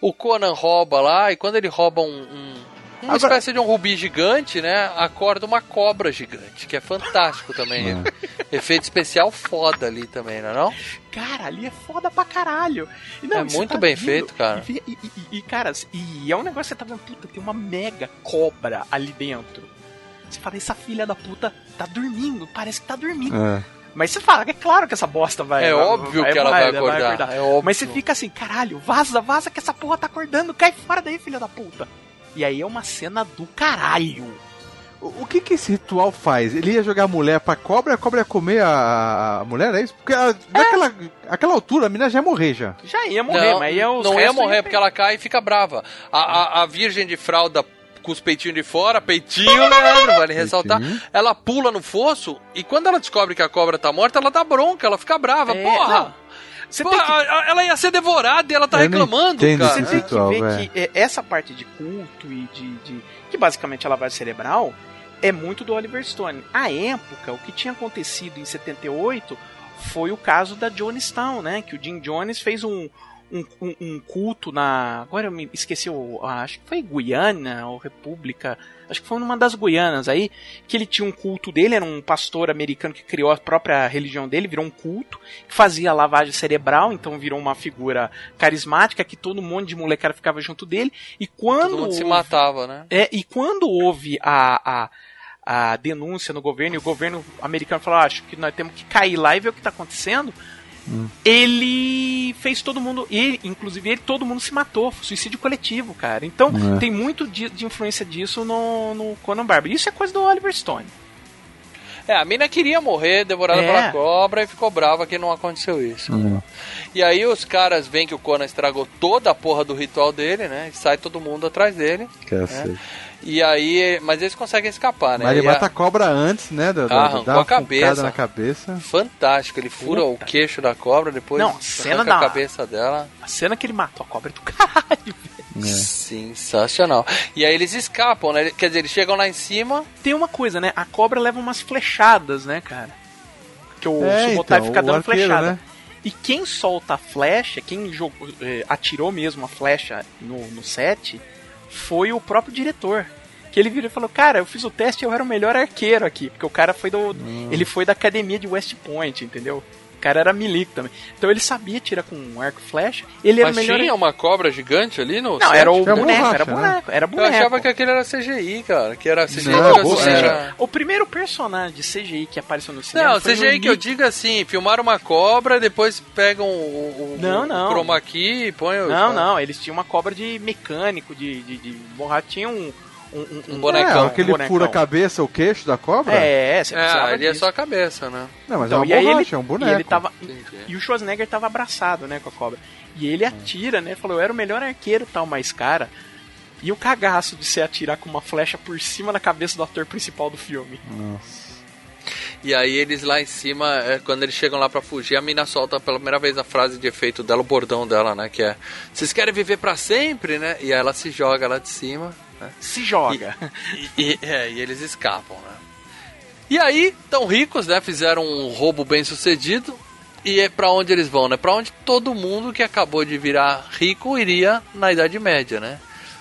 O Conan rouba lá, e quando ele rouba um, um- uma Agora- espécie de um rubi gigante, né, acorda uma cobra gigante, que é fantástico também. Efeito especial foda ali também, não é não? Cara, ali é foda pra caralho. E É muito tá bem vendo, feito, cara. E, e, e- e, cara, e é um negócio que você tá vendo, puta, tem uma mega cobra ali dentro. Você fala, essa filha da puta tá dormindo, parece que tá dormindo. É. Mas você fala, é claro que essa bosta vai. É vai- óbvio que ela vai acordar, é óbvio. Mas você fica assim, caralho, vaza, vaza que essa porra tá acordando, cai fora daí, filha da puta. E aí é uma cena do caralho. O, que que esse ritual faz? Ele ia jogar a mulher pra cobra e a cobra ia comer a, a mulher, é isso? Porque a, naquela aquela altura a menina já ia morrer já. Já ia morrer, não, mas ia os não ia morrer porque ela cai e fica brava. A, a, a virgem de fralda com os peitinhos de fora, peitinho, né? Não vale ressaltar. Peitinho. Ela pula no fosso e quando ela descobre que a cobra tá morta, ela dá bronca, ela fica brava. É, Porra! não. Você Porra, tem que- a- a- ela ia ser devorada e ela tá Eu reclamando, cara. Você tem que ver velho. que é, essa parte de culto e de, de- que basicamente é lavagem cerebral é muito do Oliver Stone. À época, o que tinha acontecido em 78 foi o caso da Jonestown, né? Que o Jim Jones fez um, um, um- um culto na. Agora eu me esqueci, o, ah, acho que foi Guiana ou República. Acho que foi numa das Guianas aí, que ele tinha um culto dele, era um pastor americano que criou a própria religião dele, virou um culto, que fazia lavagem cerebral, então virou uma figura carismática que todo mundo de molecada ficava junto dele. E quando Todo mundo se matava, né? é, e quando houve a, a, a denúncia no governo, e o governo americano falou: "Ah, acho que nós temos que cair lá e ver o que está acontecendo. Ele fez todo mundo, ele, inclusive ele, todo mundo se matou, suicídio coletivo, cara. Então É. tem muito de, de influência disso no, no Conan Barber. Isso é coisa do Oliver Stone. É, a mina queria morrer, devorada É. pela cobra, e ficou brava que não aconteceu isso. E aí os caras veem que o Conan estragou toda a porra do ritual dele, né? E sai todo mundo atrás dele. Cacete. E aí, mas eles conseguem escapar, né? Mas ele E a- mata a cobra antes, né? Da, da, Ah, arrancou dá uma a cabeça. na cabeça. Fantástico, ele fura Puta. o queixo da cobra, depois Não, a cena arranca a da- cabeça dela. A cena que ele matou a cobra é do caralho. É. Sensacional. E aí eles escapam, né? Quer dizer, eles chegam lá em cima. Tem uma coisa, né? A cobra leva umas flechadas, né, cara? Que o É, Subotai então, fica o dando arqueiro, flechada. né? E quem solta a flecha, quem jogou, eh, atirou mesmo a flecha no, no set, foi o próprio diretor. Que ele virou e falou, cara, eu fiz o teste e eu era o melhor arqueiro aqui. Porque o cara foi do. Hum. Ele foi da academia de West Point, entendeu? O cara era milico também. Então ele sabia tirar com um arco e flecha. Ele era Mas o melhor. tinha uma cobra gigante ali no Não, set? era o Era boneco, borracha, era né? boneco, era Eu boneco. achava que aquele era CGI, cara. Que era CGI. Não, era ou bo- seja- era- O primeiro personagem de CGI que apareceu no cinema. Não, foi CGI no que eu digo assim, filmaram uma cobra, depois pegam o, o, Não, o não. chroma key e põem o... Não, não, eles tinham uma cobra de mecânico, de, de, de borracha, tinha um, um, um, Um bonecão. É, aquele bonecão. fura a cabeça, o queixo da cobra? É, você É, precisava ali é só a cabeça, né? Não, mas Então, é e uma aí borracha, ele, é um boneco. E, ele tava, Entendi. e o Schwarzenegger tava abraçado, né, com a cobra. E ele atira, né, falou, eu era o melhor arqueiro tal, mas, cara... E o cagaço de você atirar com uma flecha por cima da cabeça do ator principal do filme. Nossa. E aí eles lá em cima, é, quando eles chegam lá pra fugir, a mina solta pela primeira vez a frase de efeito dela, o bordão dela, né? Que é: Vocês querem viver pra sempre, né? E aí ela se joga lá de cima. Né? Se joga. E, e- é, e eles escapam, né? E aí, tão ricos, né? Fizeram um roubo bem sucedido. E é pra onde eles vão, né? Pra onde todo mundo que acabou de virar rico iria na Idade Média, né?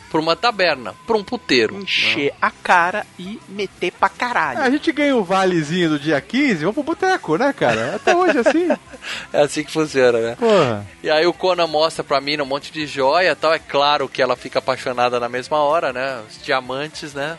Pra uma taberna, pra um puteiro. Encher a cara e meter pra caralho. A gente ganha o valezinho do dia 15, vamos pro boteco, né, cara? Até hoje assim. É assim que funciona, né? Porra. E aí o Conan mostra pra mim um monte de joia e tal. É claro que ela fica apaixonada na mesma hora, né? Os diamantes, né?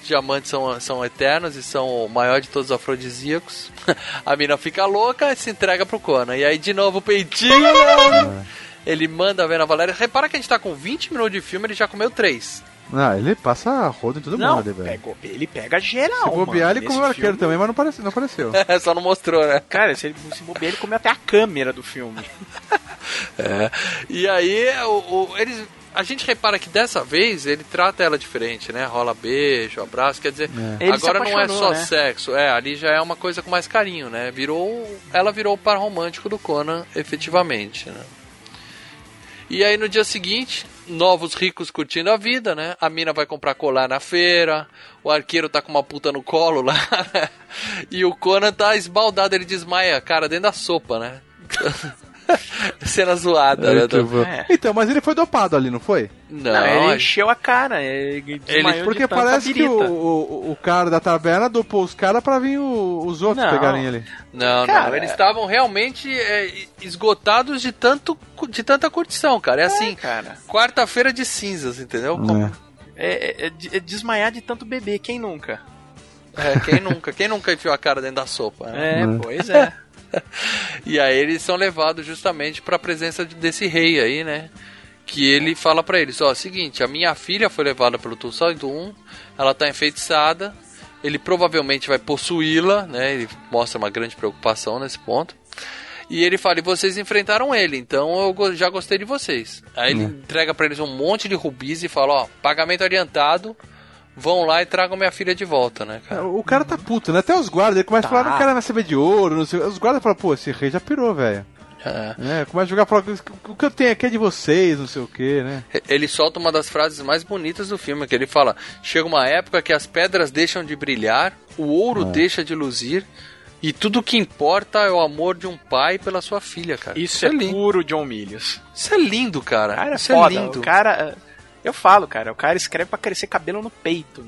Os diamantes são, são eternos e são o maior de todos os afrodisíacos. A mina fica louca e se entrega pro Conan. E aí de novo o peitinho, né? Ele manda ver na Valéria. Repara que a gente tá com 20 minutos de filme, ele já comeu 3. Não, ele passa rodo em todo Não, mundo, velho. ele pega geral. Se bobear, mano, ele comeu arqueiro filme. também, mas não apareceu. Não apareceu. Só não mostrou, né? Cara, se ele se bobear, ele comeu até a câmera do filme. É. E aí, o, o- eles, a gente repara que dessa vez ele trata ela diferente, né? Rola beijo, abraço, quer dizer, se agora não é só né? sexo, é, ali já é uma coisa com mais carinho, né? Virou, ela virou o par romântico do Conan, efetivamente, né? E aí no dia seguinte, novos ricos curtindo a vida, né? A mina vai comprar colar na feira, o arqueiro tá com uma puta no colo lá, né? e o Conan tá esbaldado, ele desmaia, cara, dentro da sopa, né? Cena zoada, né? Muito bom. É. Então, mas ele foi dopado ali, não foi? Não, Não, ele encheu a cara. Ele, de Porque parece que o, o, o cara da taberna dopou os caras pra vir o- os outros Não. pegarem ele. Não, Cara, não, eles estavam realmente é, esgotados de tanto de tanta curtição, cara. É assim, cara. quarta-feira de cinzas, entendeu? Como- É. É, é- é de- é desmaiar de tanto beber, quem nunca? É, quem nunca, quem nunca enfiou a cara dentro da sopa, né? É, Né? pois é. E aí eles são levados justamente para a presença de- desse rei aí, né? Que ele fala pra eles, ó, seguinte, a minha filha foi levada pelo Tulsadum, ela tá enfeitiçada, ele provavelmente vai possuí-la, né? Ele mostra uma grande preocupação nesse ponto. E ele fala, e vocês enfrentaram ele, então eu já gostei de vocês. Aí ele entrega pra eles um monte de rubis e fala, ó, pagamento adiantado, vão lá e tragam minha filha de volta, né, cara? O cara tá puto, né? Até os guardas, ele começa a Tá. falar, não quero mais saber de ouro, não sei. Os guardas falam, pô, esse rei já pirou, velho. É. É, começa a jogar pra o que eu tenho aqui é de vocês, não sei o que, né? Ele solta uma das frases mais bonitas do filme, que ele fala: Chega uma época que as pedras deixam de brilhar, o ouro deixa de luzir, e tudo que importa é o amor de um pai pela sua filha, cara. Isso é, lindo. puro John Milius. Isso é lindo, cara. Cara, é Isso foda. é lindo. O cara. Eu falo, cara, o cara escreve pra crescer cabelo no peito.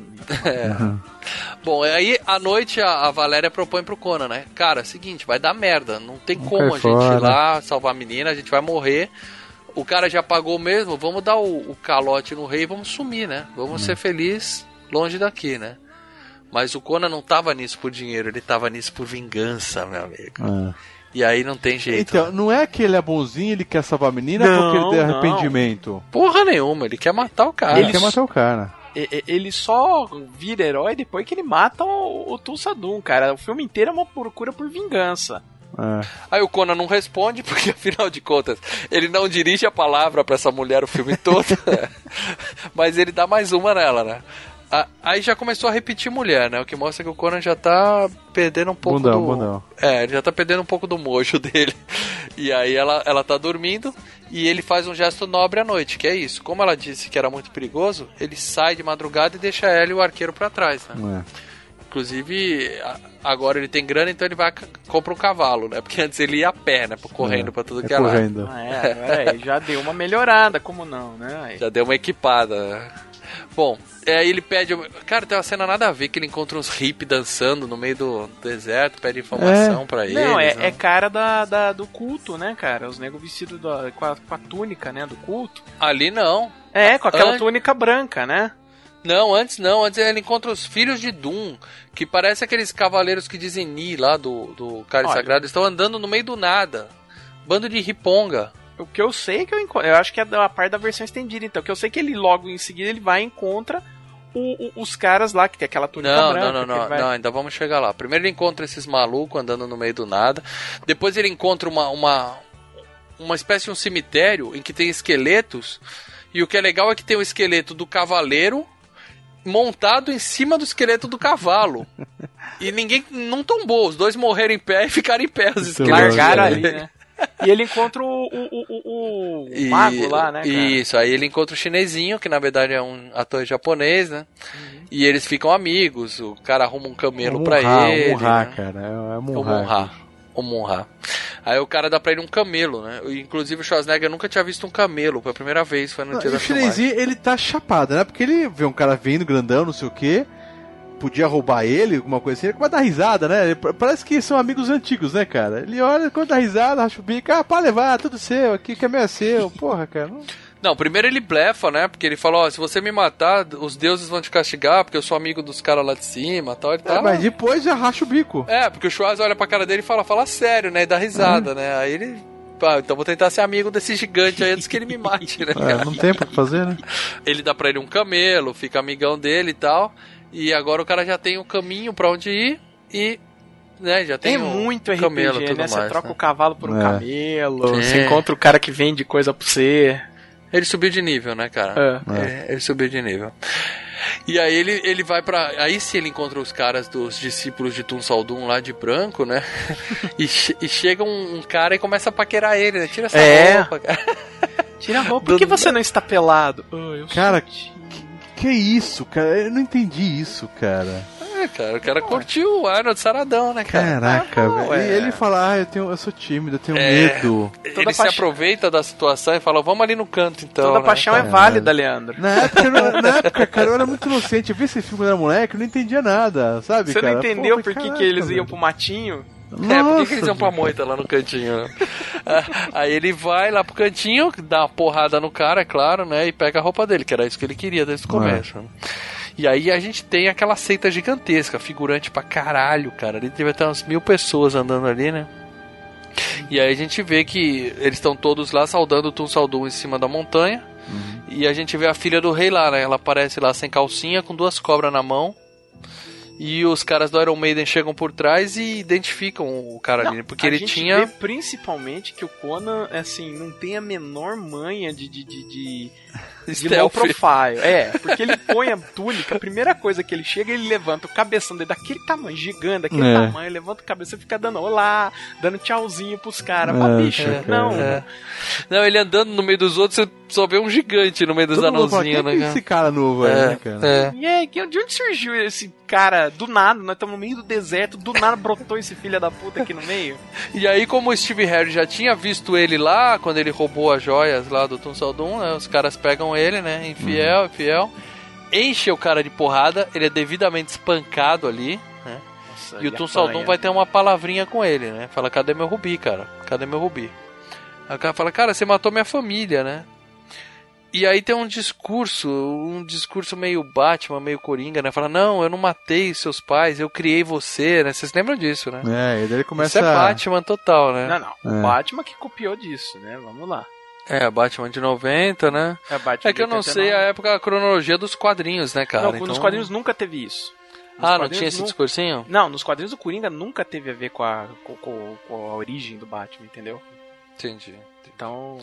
Bom, aí à noite a, a Valéria propõe pro Conan, né? Cara, seguinte, vai dar merda. Não tem Vamos como a gente ir fora. lá salvar a menina, a gente vai morrer. O cara já pagou mesmo, vamos dar o, o calote no rei e vamos sumir, né? Vamos ser felizes longe daqui, né? Mas o Conan não tava nisso por dinheiro, ele tava nisso por vingança, meu amigo. E aí não tem jeito. Então, não é que ele é bonzinho, ele quer salvar a menina Não, porque ele tem arrependimento. Porra nenhuma, ele quer matar o cara. Ele quer matar o cara. Ele só vira herói depois que ele mata o, o Tulsadum, cara. O filme inteiro é uma procura por vingança. É. Aí o Conan não responde, porque afinal de contas, ele não dirige a palavra pra essa mulher o filme todo. Mas ele dá mais uma nela, né? A- Aí já começou a repetir mulher, né? O que mostra que o Conan já tá perdendo um pouco Bundão, do. bundão. É, ele já tá perdendo um pouco do mojo dele. E aí ela, ela tá dormindo e ele faz um gesto nobre à noite, que é isso. Como ela disse que era muito perigoso, ele sai de madrugada e deixa ela e o arqueiro pra trás, né? É. Inclusive, agora ele tem grana, então ele vai compra um cavalo, né? Porque antes ele ia a pé, né? Correndo pra tudo É que é lado. correndo. Ah, é, aí já deu uma melhorada, como não, né? Aí- Já deu uma equipada. Bom, é, aí ele pede. Cara, tem uma cena nada a ver que ele encontra uns hippies dançando no meio do deserto, pede informação pra eles. Não, é, né? é cara da, da- do culto, né, cara? Os negros vestidos da- com, a, com a túnica, né, do culto. Ali não. É, com aquela An- túnica branca, né? Não, antes não. Antes ele encontra os filhos de Doom, que parece aqueles cavaleiros que dizem Ni lá do, do Cálice Olha. Sagrado. Estão andando no meio do nada. Bando de riponga. O que eu sei é que eu encontro. Eu acho que é da parte da versão estendida, então. O que eu sei é que ele logo em seguida ele vai e encontra o- o- os caras lá que tem aquela túnica Não, branca. não, não, não, vai- não, ainda vamos chegar lá. Primeiro ele encontra esses malucos andando no meio do nada. Depois ele encontra uma, uma, uma espécie de um cemitério em que tem esqueletos. E o que é legal é que tem o esqueleto do cavaleiro montado em cima do esqueleto do cavalo. E ninguém não tombou, os dois morreram em pé e ficaram em pé, os esqueletos. Largaram É. ali, né? E ele encontra o, o, o, o- o E- mago lá, né, cara? Isso, aí ele encontra o chinesinho, que na verdade é um ator japonês, né? Uhum. E eles ficam amigos, o cara arruma um camelo É pra Munha, ele. Munha, né? cara. É, O Munha. Monra. O Monra. Aí o cara dá pra ele um camelo, né? Inclusive o Schwarzenegger nunca tinha visto um camelo, foi a primeira vez, foi no Não, dia e da o filmagem. chinesinho, ele tá chapado, né? Porque ele vê um cara vindo, grandão, não sei o quê. Podia roubar ele, alguma coisa assim. Ele a dar risada, né? Parece que são amigos antigos, né, cara? Ele olha, quando dá risada, racha o bico. Ah, pode levar, tudo seu, aqui que é meu é seu. Porra, cara. não- Não, primeiro ele blefa, né? Porque ele fala, ó, se você me matar, os deuses vão te castigar, porque eu sou amigo dos caras lá de cima e tal. Ele tá... É, mas depois já racha o bico. É, porque o Schwarz olha pra cara dele e fala, fala sério, né? E dá risada, né? Aí ele. Pá, então vou tentar ser amigo desse gigante aí antes que ele me mate, né? É, não tem pra fazer, né? Ele dá pra ele um camelo, fica amigão dele e tal. E agora o cara já tem o caminho pra onde ir e. Né, já tem É um muito RPG, camelo tudo né? Você mais, troca né? o cavalo por um É. camelo, É. você encontra o cara que vende coisa pra você. Ele subiu de nível, né, cara? É. É, ele subiu de nível. E aí ele, ele vai pra. Aí sim ele encontra os caras dos discípulos de Tun Saldum lá de branco, né? e, che- e chega um, um cara e começa a paquerar ele, né? Tira essa É. roupa, cara. Tira a roupa. Por que você não está pelado? Oh, eu Cara, sou que, isso, cara? Eu não entendi isso, cara. É, cara, o cara curtiu o Arnold Saradão, né, cara? Caraca, Ah, não, velho. é. E ele fala, ah, eu, tenho, eu sou tímido, eu tenho É. medo. Toda ele se aproveita da situação e fala, vamos ali no canto então. Toda né? paixão é Caralho. válida, Leandro. Na época, na época, cara, eu era muito inocente. Eu vi esse filme quando era moleque, eu não entendia nada, sabe, Você cara? não entendeu Pô, por que, caraca, que eles iam pro matinho? É, por que, eles iam pra moita lá no cantinho? né? Ah, Aí ele vai lá pro cantinho, dá uma porrada no cara, é claro, né? E pega a roupa dele, que era isso que ele queria desde o começo. né? E aí a gente tem aquela seita gigantesca, figurante pra caralho, cara. Ali deve ter umas mil pessoas andando ali, né? E aí a gente vê que eles estão todos lá saudando o Tum Saldum em cima da montanha. E a gente vê a filha do rei lá, né? Ela aparece lá sem calcinha, com duas cobras na mão. E os caras do Iron Maiden chegam por trás e identificam o cara ali, porque ele tinha. principalmente que o Conan, assim, não tem a menor manha de, de, de, de, de low profile. É, porque ele põe a túnica, a primeira coisa que ele chega, ele levanta o cabeção dele daquele tamanho, gigante, daquele É. tamanho, levanta o cabeção e fica dando olá, dando tchauzinho pros caras. É, bicho, cara, não. É. Não, ele andando no meio dos outros, você só vê um gigante no meio dos anãozinhos, é né? esse cara novo aí, cara? né, cara? É, é. E aí, que- de onde surgiu esse cara? Do nada, nós estamos no meio do deserto, do nada brotou esse filho da puta aqui no meio. E aí, como o Steve Harris já tinha visto ele lá, quando ele roubou as joias lá do Tum Saldum, né? Os caras pegam ele, né? Infiel, infiel. Enche o cara de porrada, ele é devidamente espancado ali, né? Nossa, E o Tum Saldum vai ter uma palavrinha com ele, né? Fala, cadê meu rubi, cara? Cadê meu rubi? Aí o cara fala, cara, você matou minha família, né? E aí tem um discurso, um discurso meio Batman, meio Coringa, né? Fala, não, eu não matei seus pais, eu criei você, né? Vocês lembram disso, né? É, e daí ele começa Isso é. Batman total, né? Não, não. É. O Batman que copiou disso, né? Vamos lá. É, Batman de 90, né? É, Batman É que eu não 89. sei a época, a cronologia dos quadrinhos, né, cara? Não, nos Então- quadrinhos nunca teve isso. Nos Ah, não tinha esse discursinho? Não, nos quadrinhos do Coringa nunca teve a ver com a, com, com- com a origem do Batman, entendeu? Entendi. Então.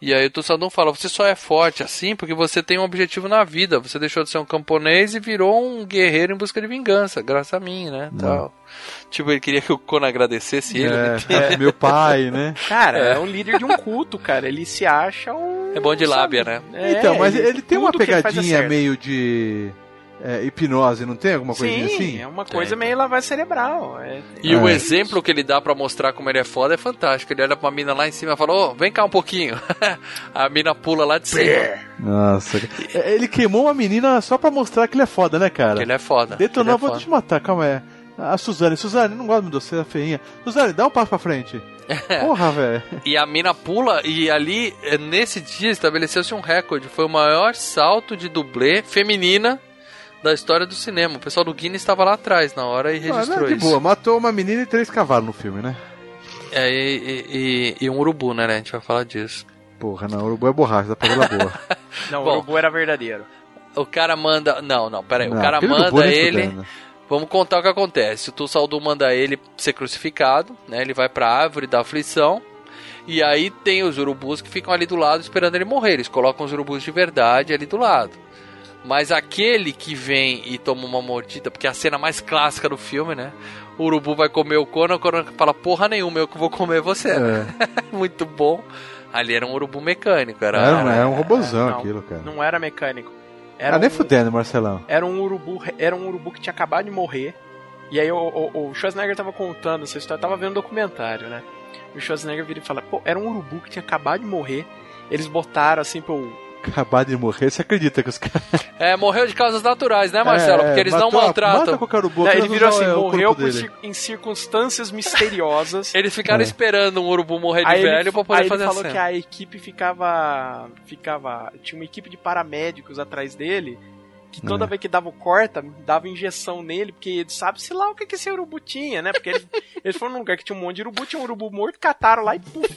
E aí o Tussadum fala, você só é forte assim porque você tem um objetivo na vida. Você deixou de ser um camponês e virou um guerreiro em busca de vingança, graças a mim, né? Tal. Tipo, ele queria que o Conan agradecesse ele. né? É, meu pai, né? Cara, É. é. um líder de um culto, cara. Ele se acha um. É bom de lábia, sabe? né? É, então, mas ele, tem uma ele é pegadinha meio de é, hipnose, não tem alguma coisinha Sim, assim? é uma coisa meio lavagem cerebral. É, E o É. exemplo que ele dá pra mostrar como ele é foda é fantástico. Ele olha pra mina lá em cima e fala, ô, vem cá um pouquinho. a mina pula lá de cima. Nossa. É, Ele queimou uma menina só pra mostrar que ele é foda, né, cara? Ele é foda. Detonou, é vou foda. te matar, calma aí. A Suzane, Suzane, não gosto de você, é feinha. Suzane, dá um passo pra frente. Porra, velho. E a mina pula, e ali, eh, nesse dia, estabeleceu-se um recorde. Foi o maior salto de dublê feminina da história do cinema. O pessoal do Guinness estava lá atrás na hora e Ah, registrou não, de isso. boa, matou uma menina e três cavalos no filme, né? É, e, e- e- um urubu, né, né? A gente vai falar disso. Porra, não, o urubu é borracha, dá pra ver boa. Não, Bom. o urubu era verdadeiro. O cara manda. Não, não, peraí. o Não, cara aquele urubu manda ele. Vamos contar o que acontece. O Tussaldu manda ele ser crucificado, né? Ele vai pra árvore da aflição. E aí tem os urubus que ficam ali do lado esperando ele morrer. Eles colocam os urubus de verdade ali do lado. Mas aquele que vem e toma uma mordida, porque é a cena mais clássica do filme, né? O urubu vai comer o Conan, o Conan fala, porra nenhuma, eu que vou comer você. né? Muito bom. Ali era um urubu mecânico, era... Era, um- era um robozão Não, aquilo, cara. Não era mecânico. Era Ah, nem um- fudendo, Marcelão. Era um urubu, era um urubu que tinha acabado de morrer. E aí o, o, o Schwarzenegger tava contando essa história, tava vendo um documentário, né? O Schwarzenegger vira e fala, pô, era um urubu que tinha acabado de morrer. Eles botaram assim pro. Acabado de morrer, você acredita que os caras. É, morreu de causas naturais, né, Marcelo? É, Porque eles não matou- maltratam. Mata qualquer urubu. Não, ele apenas virou assim, o morreu cir- em circunstâncias misteriosas. Eles ficaram É. esperando um urubu morrer de Aí ele- velho pra poder aí fazer ele a falou cena. que a equipe ficava. ficava. Tinha uma equipe de paramédicos atrás dele. Que toda É. vez que dava o corta, dava injeção nele, porque ele sabe se lá o que, que esse urubu tinha, né? Porque eles, eles foram num lugar que tinha um monte de urubu, tinha um urubu morto, cataram lá e puf,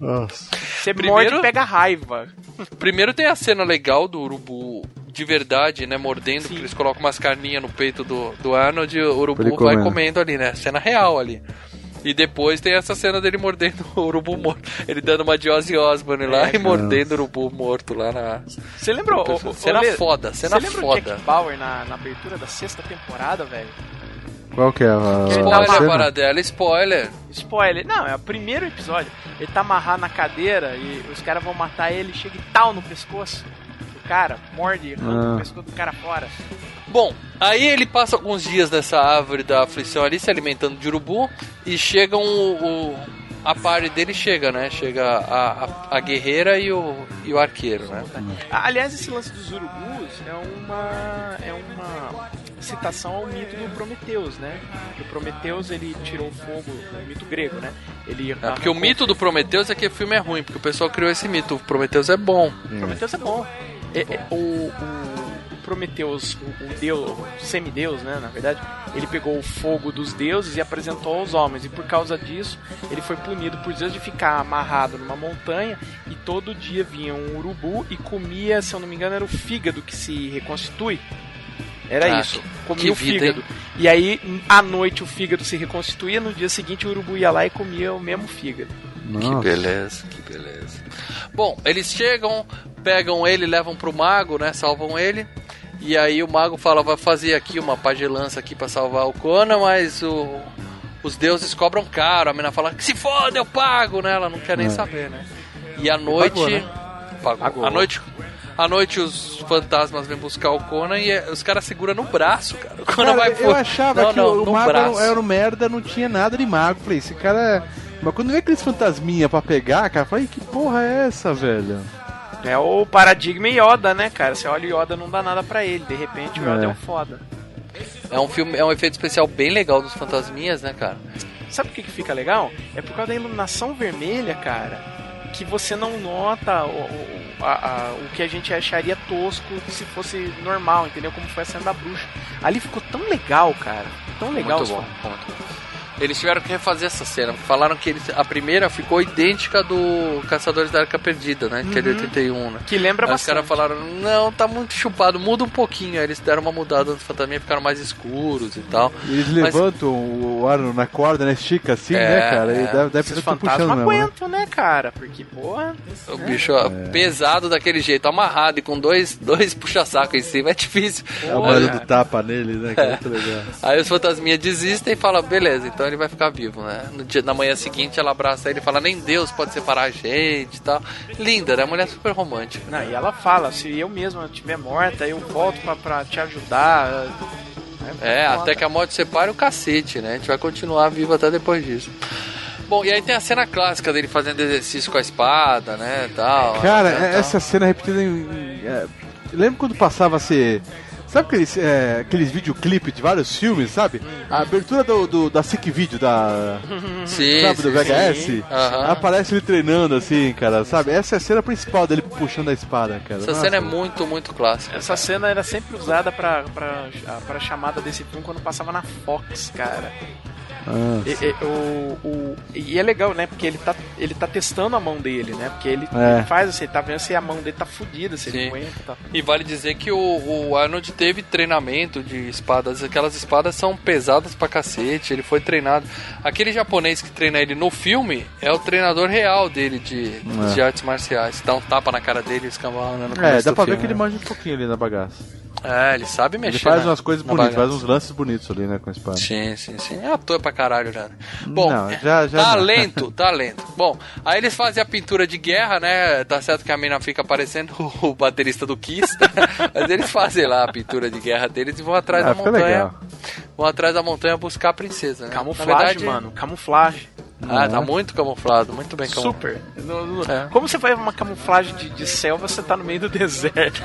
Nossa. você Primeiro- morde e pega raiva. Primeiro tem a cena legal do urubu de verdade, né? Mordendo, porque eles colocam umas carninhas no peito do, do Arnold e o urubu vai comendo. comendo ali, né? Cena real ali. E depois tem essa cena dele mordendo o urubu morto. Ele dando uma de Ozzy Osbourne lá É, e mordendo o urubu morto lá na. Você lembrou? Cena ô, Lê, foda, cena Você lembra o foda. Jack Bauer na, na abertura da sexta temporada, velho? Qual que é a. Tá Spoiler, cena? Paradela, spoiler. Spoiler. Não, é o primeiro episódio. Ele tá amarrado na cadeira e os caras vão matar ele, chega e tal no pescoço. O cara morde, arranca Ah. o pescoço do cara fora. Bom, aí ele passa alguns dias nessa árvore da aflição ali, se alimentando de urubu, e chegam o. o- a party dele chega, né? Chega a, a, a guerreira e o, e o arqueiro, né? Aliás, esse lance dos urubus é uma é uma citação ao mito do Prometeus, né? Que o Prometeus ele tirou fogo, o mito grego, né? Ele É, porque o mito do Prometheus é que o filme é ruim, porque o pessoal criou esse mito. O Prometheus é bom. Prometeus é bom. É- é, o, o, o Prometeus, o, o deus, o semideus, né, na verdade, ele pegou o fogo dos deuses e apresentou aos homens. E por causa disso, ele foi punido por Deus de ficar amarrado numa montanha e todo dia vinha um urubu e comia, se eu não me engano, era o fígado que se reconstitui. Era Ah, isso. que Comia o vida, fígado. E aí, à noite, o fígado se reconstituía. No dia seguinte, o urubu ia lá e comia o mesmo fígado. Que beleza, que beleza. Bom, eles chegam, pegam ele, levam pro mago, né? Salvam ele. E aí o mago fala, vai fazer aqui uma pagelança aqui pra salvar o Conan, mas o, os deuses cobram caro. A menina fala, que se foda, eu pago, né? Ela não quer nem É. saber, né? E à noite. Pagou, né? Pagou. Pagou. À noite. À noite os fantasmas vêm buscar o Conan e é- os caras seguram no braço, cara. O Conan Cara, vai eu achava Não, que não, o, o mago era, braço. um- era um merda, não tinha nada de mago. Falei, esse cara é. Mas quando vem aqueles fantasminha pra pegar, cara, eu falei, que porra é essa, velho? É o paradigma Yoda, né, cara? Você olha o Yoda, não dá nada pra ele. De repente, o Yoda é, É. um foda. É um filme, é um efeito especial bem legal dos fantasminhas, né, cara? Sabe por que, que fica legal? É por causa da iluminação vermelha, cara. Que você não nota o, o, a- a- o que a gente acharia tosco se fosse normal, entendeu? Como foi a cena da bruxa. Ali ficou tão legal, cara. Tão legal. Muito bom, muito bom. Eles tiveram que refazer essa cena. Falaram que eles, a primeira ficou idêntica do Caçadores da Arca Perdida, né? Que é de 81, né? Que lembra Aí os bastante. caras falaram, não, tá muito chupado, muda um pouquinho. Aí eles deram uma mudada nos fantasminhas, ficaram mais escuros e tal. E eles Mas- levantam o ar na corda, né? Estica assim, É, né, cara? E é. deve, deve Esses fantasmas né? aguentam, né, cara? Porque, porra. O bicho ó, pesado daquele jeito, amarrado e com dois, dois puxa-saco em cima, é difícil. É o barulho do tapa nele, né? Que é muito legal. Aí os fantasminhas desistem e falam, beleza, então ele vai ficar vivo, né? No dia, na manhã seguinte ela abraça ele e fala, nem Deus pode separar a gente e tal. Linda, né? Mulher super romântica. Não, e ela fala: se eu mesma estiver morta, eu volto pra, pra te ajudar. É, até que a morte separe o cacete, né? A gente vai continuar vivo até depois disso. Bom, e aí tem a cena clássica dele fazendo exercício com a espada, né, tal. Cara, né, é- tal. essa cena repetida em. em- é, lembra quando passava a ser. Sabe aqueles, é, aqueles videoclipes de vários filmes, sabe? A abertura do, do- da Sick Video, da. Sim, sabe, do VHS? sim. Aham. Aparece ele treinando assim, cara, sabe? Essa é a cena principal dele puxando a espada, cara. Essa Nossa. cena é muito, muito clássica. Essa cena era sempre usada pra, pra, pra chamada desse filme quando passava na Fox, cara. Ah, E, e- o, o- e é legal, né? Porque ele tá, ele tá testando a mão dele, né? Porque ele, É. ele faz assim, tá vendo se a mão dele tá fudida, se Sim. ele aguenta e tal. E vale dizer que o, o Arnold teve treinamento de espadas. Aquelas espadas são pesadas pra cacete. Ele foi treinado. Aquele japonês que treina ele no filme é o treinador real dele de, É. de artes marciais. Dá um tapa na cara dele e escambau, né? É, dá pra ver filme, que ele manja um pouquinho ali na bagaça. É, ele sabe mexer. Ele faz na- umas coisas na bonitas, bagaça. faz uns lances bonitos ali, né, com a espada. Sim, sim, sim. É ator pra caralho, né? Bom, Não, já- já não. talento, talento. Bom, aí eles fazem a pintura de guerra, né? Tá certo que a mina fica parecendo o baterista do Kiss, né? mas eles fazem lá a pintura de guerra deles e vão atrás Ah, da montanha. legal. Vão atrás da montanha buscar a princesa, né? Camuflagem, verdade, mano. Camuflagem. Ah, tá muito camuflado, muito bem camuflado. Super. No- no- É. Como você faz uma camuflagem de, de selva, você tá no meio do deserto.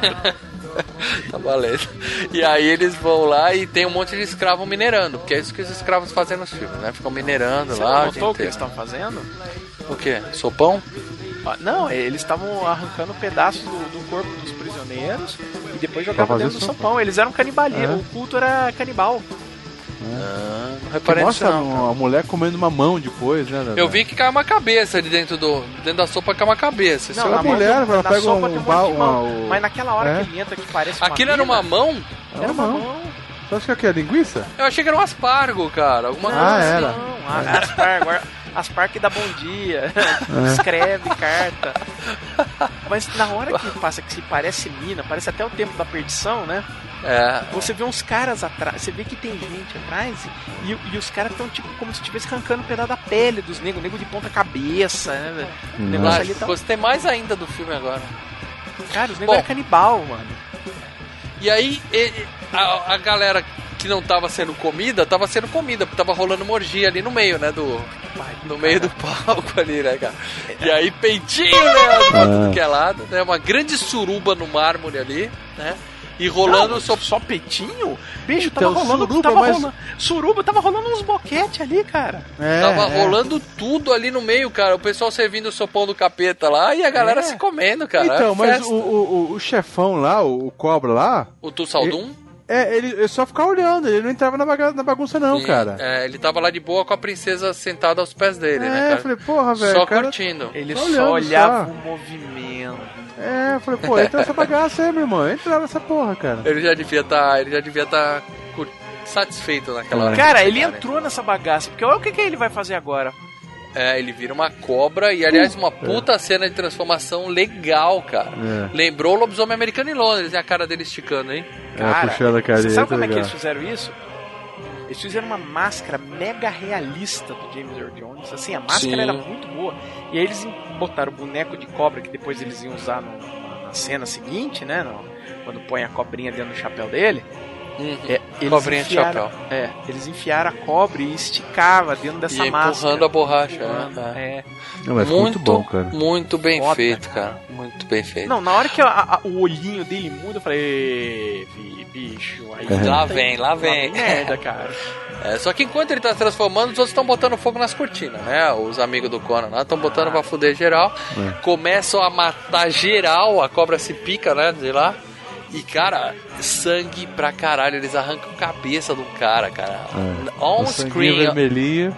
Tá valendo. E aí eles vão lá e tem um monte de escravo minerando, porque é isso que os escravos fazem nos filmes, né? Ficam minerando Você lá. dia notou o que eles estavam fazendo? O quê? Sopão? Ah, Não, eles estavam arrancando pedaços do, do corpo dos prisioneiros e depois jogavam dentro do sopão. sopão. Eles eram canibalistas, É. o culto era canibal. Ah, não reparei mostra não. a mulher comendo uma mão depois, né? Eu vi que cai uma cabeça de dentro do. Dentro da sopa cai uma cabeça. Não, eu- a mulher, ela na pega sopa um um Mas naquela hora É. que ele entra que parece uma Aquilo era uma mão? Era uma mão. Você acha que é linguiça? Eu achei que era um aspargo, cara. Alguma Ah, coisa assim. era. Não, a- Aspar que dá bom dia, É. escreve carta. Mas na hora que passa que se parece mina, parece até o tempo da perdição, né? É. Você vê uns caras atrás, você vê que tem gente atrás e, e os caras estão tipo como se estivesse arrancando um pedaço da pele dos negros, nego de ponta cabeça, né? O negócio ali tá. gostei mais ainda do filme agora. Cara, os negros eram canibal, mano. E aí, a, a galera que não tava sendo comida, tava sendo comida, porque tava rolando uma orgia ali no meio, né? Do, no meio do palco ali, né, cara? E aí, peitinho, né? Pra tudo que é lado, né? Uma grande suruba no mármore ali, né? E rolando Não, só. só peitinho? Bicho, Então, tava rolando. suruba, tava mas- rolando. Suruba, tava rolando uns boquete ali, cara. É, Tava é. rolando tudo ali no meio, cara. O pessoal servindo o sopão do capeta lá e a galera É. se comendo, cara. Então, É mas o, o, o- chefão lá, o, o cobra lá, O Tussaldum? É, ele, ele só ficava olhando, ele não entrava na, baga- na bagunça não, Sim, cara. É, ele tava lá de boa com a princesa sentada aos pés dele, É, né, eu cara? falei, porra, velho. Só cara... curtindo. Ele Tá só olhando olhava só. o movimento. É, eu falei, pô, entra nessa bagaça aí, meu irmão. Entra nessa porra, cara. Ele já devia estar, ele já devia estar satisfeito naquela hora. Cara, ele entrou nessa bagaça, porque olha o que, que ele vai fazer agora. É, ele vira uma cobra e aliás uma puta cena de transformação legal, cara. É. Lembrou o lobisomem americano em Londres, né? A cara dele esticando, hein? é, puxando a sabe como é que eles fizeram isso? Eles fizeram uma máscara mega realista do James Earl Jones. Assim, a máscara Sim. era muito boa. E aí eles botaram o boneco de cobra que depois eles iam usar no- na cena seguinte, né? no- quando põe a cobrinha dentro do chapéu dele. Uhum. É, eles Cobrinha de enfiaram- chapéu. É, eles enfiaram a cobra e esticava dentro dessa E máscara. empurrando a borracha, Empurrando, né? é. Não, ficou muito bom, cara. muito bem Foda, feito, cara. Muito bem feito. Não, na hora que a- a- o olhinho dele muda, eu falei, "Ê, fi- bicho, aí É. Lá vem, lá vem. merda, cara. É, só que enquanto ele tá se transformando, os outros estão botando fogo nas cortinas, né? Os amigos do Conan lá estão botando pra fuder geral. É. Começam a matar geral, a cobra se pica, né? De lá. E, cara, sangue pra caralho. Eles arrancam a cabeça do cara, cara. É. On O screen. vermelhinho.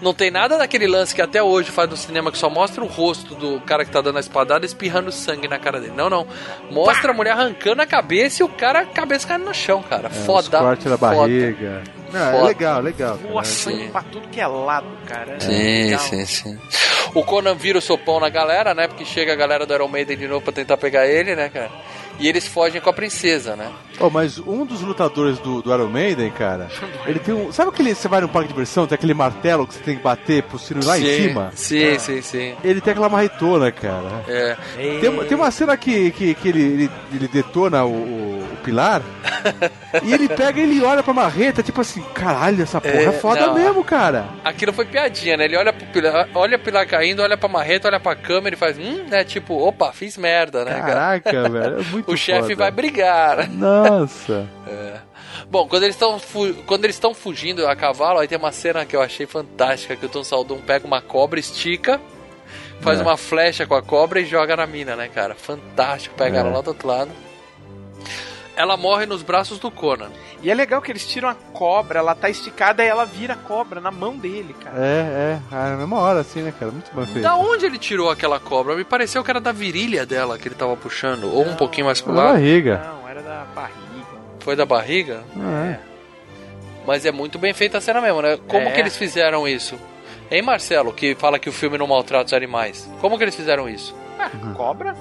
Não tem nada daquele lance que até hoje faz no cinema que só mostra o rosto do cara que tá dando a espadada espirrando sangue na cara dele. Não, não. Mostra a mulher arrancando a cabeça e o cara, a cabeça caindo no chão, cara. É, Foda. cortes na foda. barriga. Não, é legal, legal. Voa cara. sangue pra tudo que é lado, cara. É Sim, legal. sim, sim. O Conan vira o sopão na galera, né? Porque chega a galera do Iron Maiden de novo pra tentar pegar ele, né, cara? E eles fogem com a princesa, né? Oh, mas um dos lutadores do, do Iron Maiden, cara, ele tem um. Sabe aquele. Você vai num parque de diversão, tem aquele martelo que você tem que bater pro sino lá em Sim, cima? Sim, sim, sim. Ele tem aquela marretona, cara. É. Tem, uma- tem uma cena que, que, que ele, ele, ele detona o, o- o pilar e ele pega e ele olha pra marreta, tipo assim, caralho, essa porra é, É, foda não. mesmo, cara. Aquilo foi piadinha, né? Ele olha pro pilar, olha o pilar caindo, olha pra marreta, olha pra câmera e faz, hum, né? Tipo, opa, fiz merda, né, cara? Caraca, velho, é muito O chefe vai brigar. Nossa. Bom, quando eles estão quando eles estão fugindo a cavalo, aí tem uma cena que eu achei fantástica, que o Tom Saldum pega uma cobra, estica, faz É. uma flecha com a cobra e joga na mina, né, cara? Fantástico, pega É. ela lá do outro lado. Ela morre nos braços do Conan. E é legal que eles tiram a cobra, ela tá esticada e ela vira a cobra na mão dele, cara. É, é. Ah, na mesma hora, assim, né, cara? Muito bem feito. Da onde ele tirou aquela cobra? Me pareceu que era da virilha dela que ele tava puxando, ou um pouquinho mais pro lado. barriga. Não, era da barriga. Foi da barriga? É. Mas é muito bem feita a cena mesmo, né? Como É. que eles fizeram isso? Hein, Marcelo, que fala que o filme não maltrata os animais. Como que eles fizeram isso? Ah, cobra?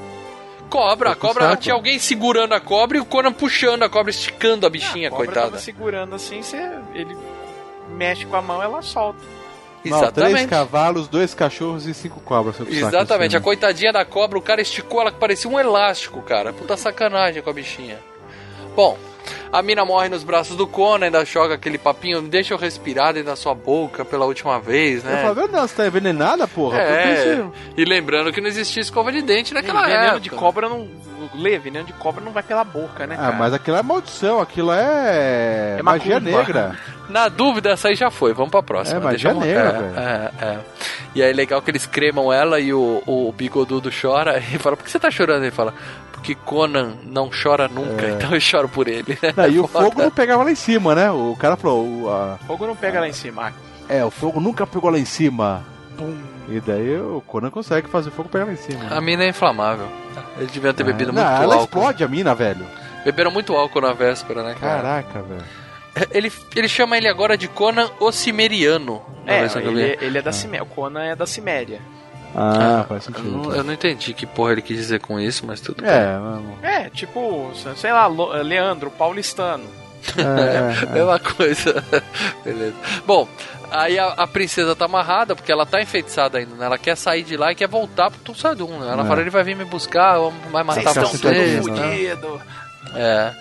Cobra, a cobra saco. tinha alguém segurando a cobra e o Conan puxando a cobra, esticando a bichinha, a cobra coitada. tava segurando assim, você, ele mexe com a mão, ela solta. Não, três Exatamente. cavalos, dois cachorros e cinco cobras. Exatamente, a filme. coitadinha da cobra, o cara esticou ela que parecia um elástico, cara. Puta sacanagem com a bichinha. Bom, a mina morre nos braços do Conan, ainda joga aquele papinho, deixa eu respirar dentro da sua boca pela última vez, Eu né? falei, não, você tá envenenada, porra? Por que É, você- e lembrando que não existia escova de dente naquela veneno época. de cobra não. Lê, veneno de cobra não vai pela boca, né? Ah, cara? mas aquilo é maldição, aquilo é, É magia macumba. negra. Na dúvida, essa aí já foi. Vamos pra próxima. É, magia Deixa eu- negra, é, velho. é, é. E aí, legal que eles cremam ela e o, o bigodudo chora e fala: Por que você tá chorando? Ele fala: Porque Conan não chora nunca, então eu choro por ele. Não, e o fogo não pegava lá em cima, né? O cara falou, o, a- Fogo não pega lá em cima. é, o fogo nunca pegou lá em cima. E daí o Conan consegue fazer o fogo pegar lá em cima. A mina é inflamável. Eles deviam ter bebido não, muito ela álcool. explode a mina, velho. Beberam muito álcool na véspera, né, cara? Caraca, velho. Ele, ele chama ele agora de Conan o Cimeriano. É, que eu vi. ele, ele é da Ciméria. O Conan é da Ciméria. Ah, faz Eu sentido. não, eu não entendi que porra ele quis dizer com isso, mas tudo bem. É, mano. É, tipo, sei lá, Lo- Leandro, paulistano. É, é, Mesma coisa. Beleza. Bom, aí a, a princesa tá amarrada, porque ela tá enfeitiçada ainda, né? Ela quer sair de lá e quer voltar pro Tulsadum, né? Ela É. fala, ele vai vir me buscar, vai matar Vocês estão vocês. todos né? É.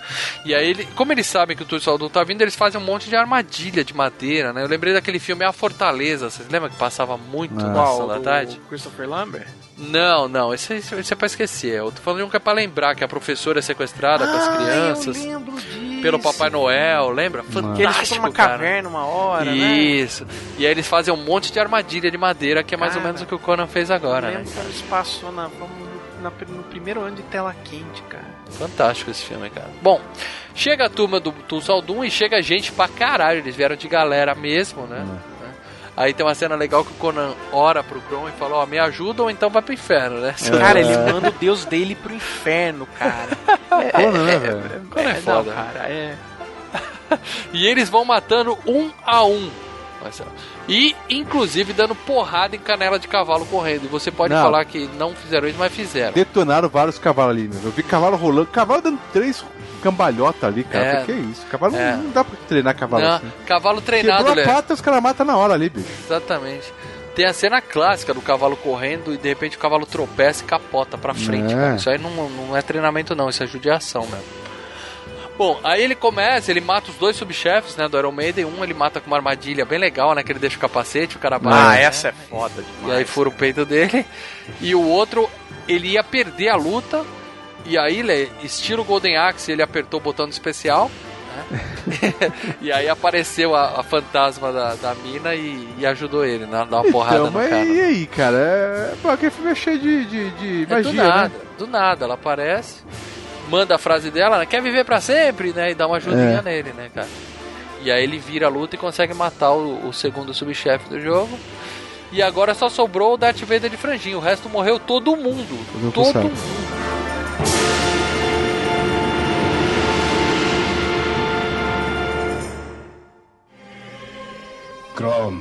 E aí, ele, como eles sabem que o Tulsadum tá vindo, eles fazem um monte de armadilha de madeira, né? Eu lembrei daquele filme A Fortaleza, vocês lembram que passava muito Ah. na sessão da tarde? Christopher Lambert? Não, não, esse, esse, é pra esquecer. Eu tô falando de um que é pra lembrar, que a professora é sequestrada com as crianças. Eu lembro disso. Pelo Papai Noel, lembra? Que eles Fantástico, ficam numa caverna uma hora, né? Isso. E aí eles fazem um monte de armadilha de madeira, que é mais ou Cara, menos o que o Conan fez Eu agora, né? lembro quando isso passou na, na- no primeiro ano de tela quente, cara. Fantástico esse filme, cara. Bom, chega a turma do Tulsaldum e chega gente pra caralho. Eles vieram de galera mesmo, né? Né? Aí tem uma cena legal que o Conan ora pro Kron e fala, ó, me ajuda ou então vai pro inferno, né? Cara, ele manda o deus dele pro inferno, cara. Conan, né, velho? Conan é não, foda. cara, é. E eles vão matando um a um. Marcelo. E, inclusive, dando porrada em canela de cavalo correndo. E você pode Não. falar que não fizeram isso, mas fizeram. Detonaram vários cavalos ali, meu. Eu vi cavalo rolando, cavalo dando três cambalhotas ali, cara. É. Que isso? Cavalo É. não dá pra treinar cavalo Não, assim. cavalo treinado, Quebrou a pata, os caras matam na hora ali, bicho. Exatamente. Tem a cena clássica do cavalo correndo e de repente o cavalo tropeça e capota pra frente. É. Isso aí não, não é treinamento, não, isso é judiação mesmo. Bom, aí ele começa, ele mata os dois subchefes, né, do Iron Maiden. Um ele mata com uma armadilha bem legal, né, que ele deixa o capacete, o cara bate. Ah, né? essa é foda E demais. aí fura o peito dele. E o outro, ele ia perder a luta. E aí, ele, estilo Golden Axe, ele apertou o botão do especial. né? e aí apareceu a, a fantasma da, da mina e, e ajudou ele, né? Dar uma porrada então, no mas cara. e aí, cara? É... Pô, aquele filme é cheio de, de, de É magia, do nada, né? do nada, ela aparece, manda a frase dela, né? Quer viver pra sempre, né? E dá uma ajudinha É. nele, né, cara? E aí ele vira a luta e consegue matar o, o segundo subchefe do jogo. E agora só sobrou o Darth Vader de franjinho. O resto morreu todo mundo. Todo Todo mundo. Crom.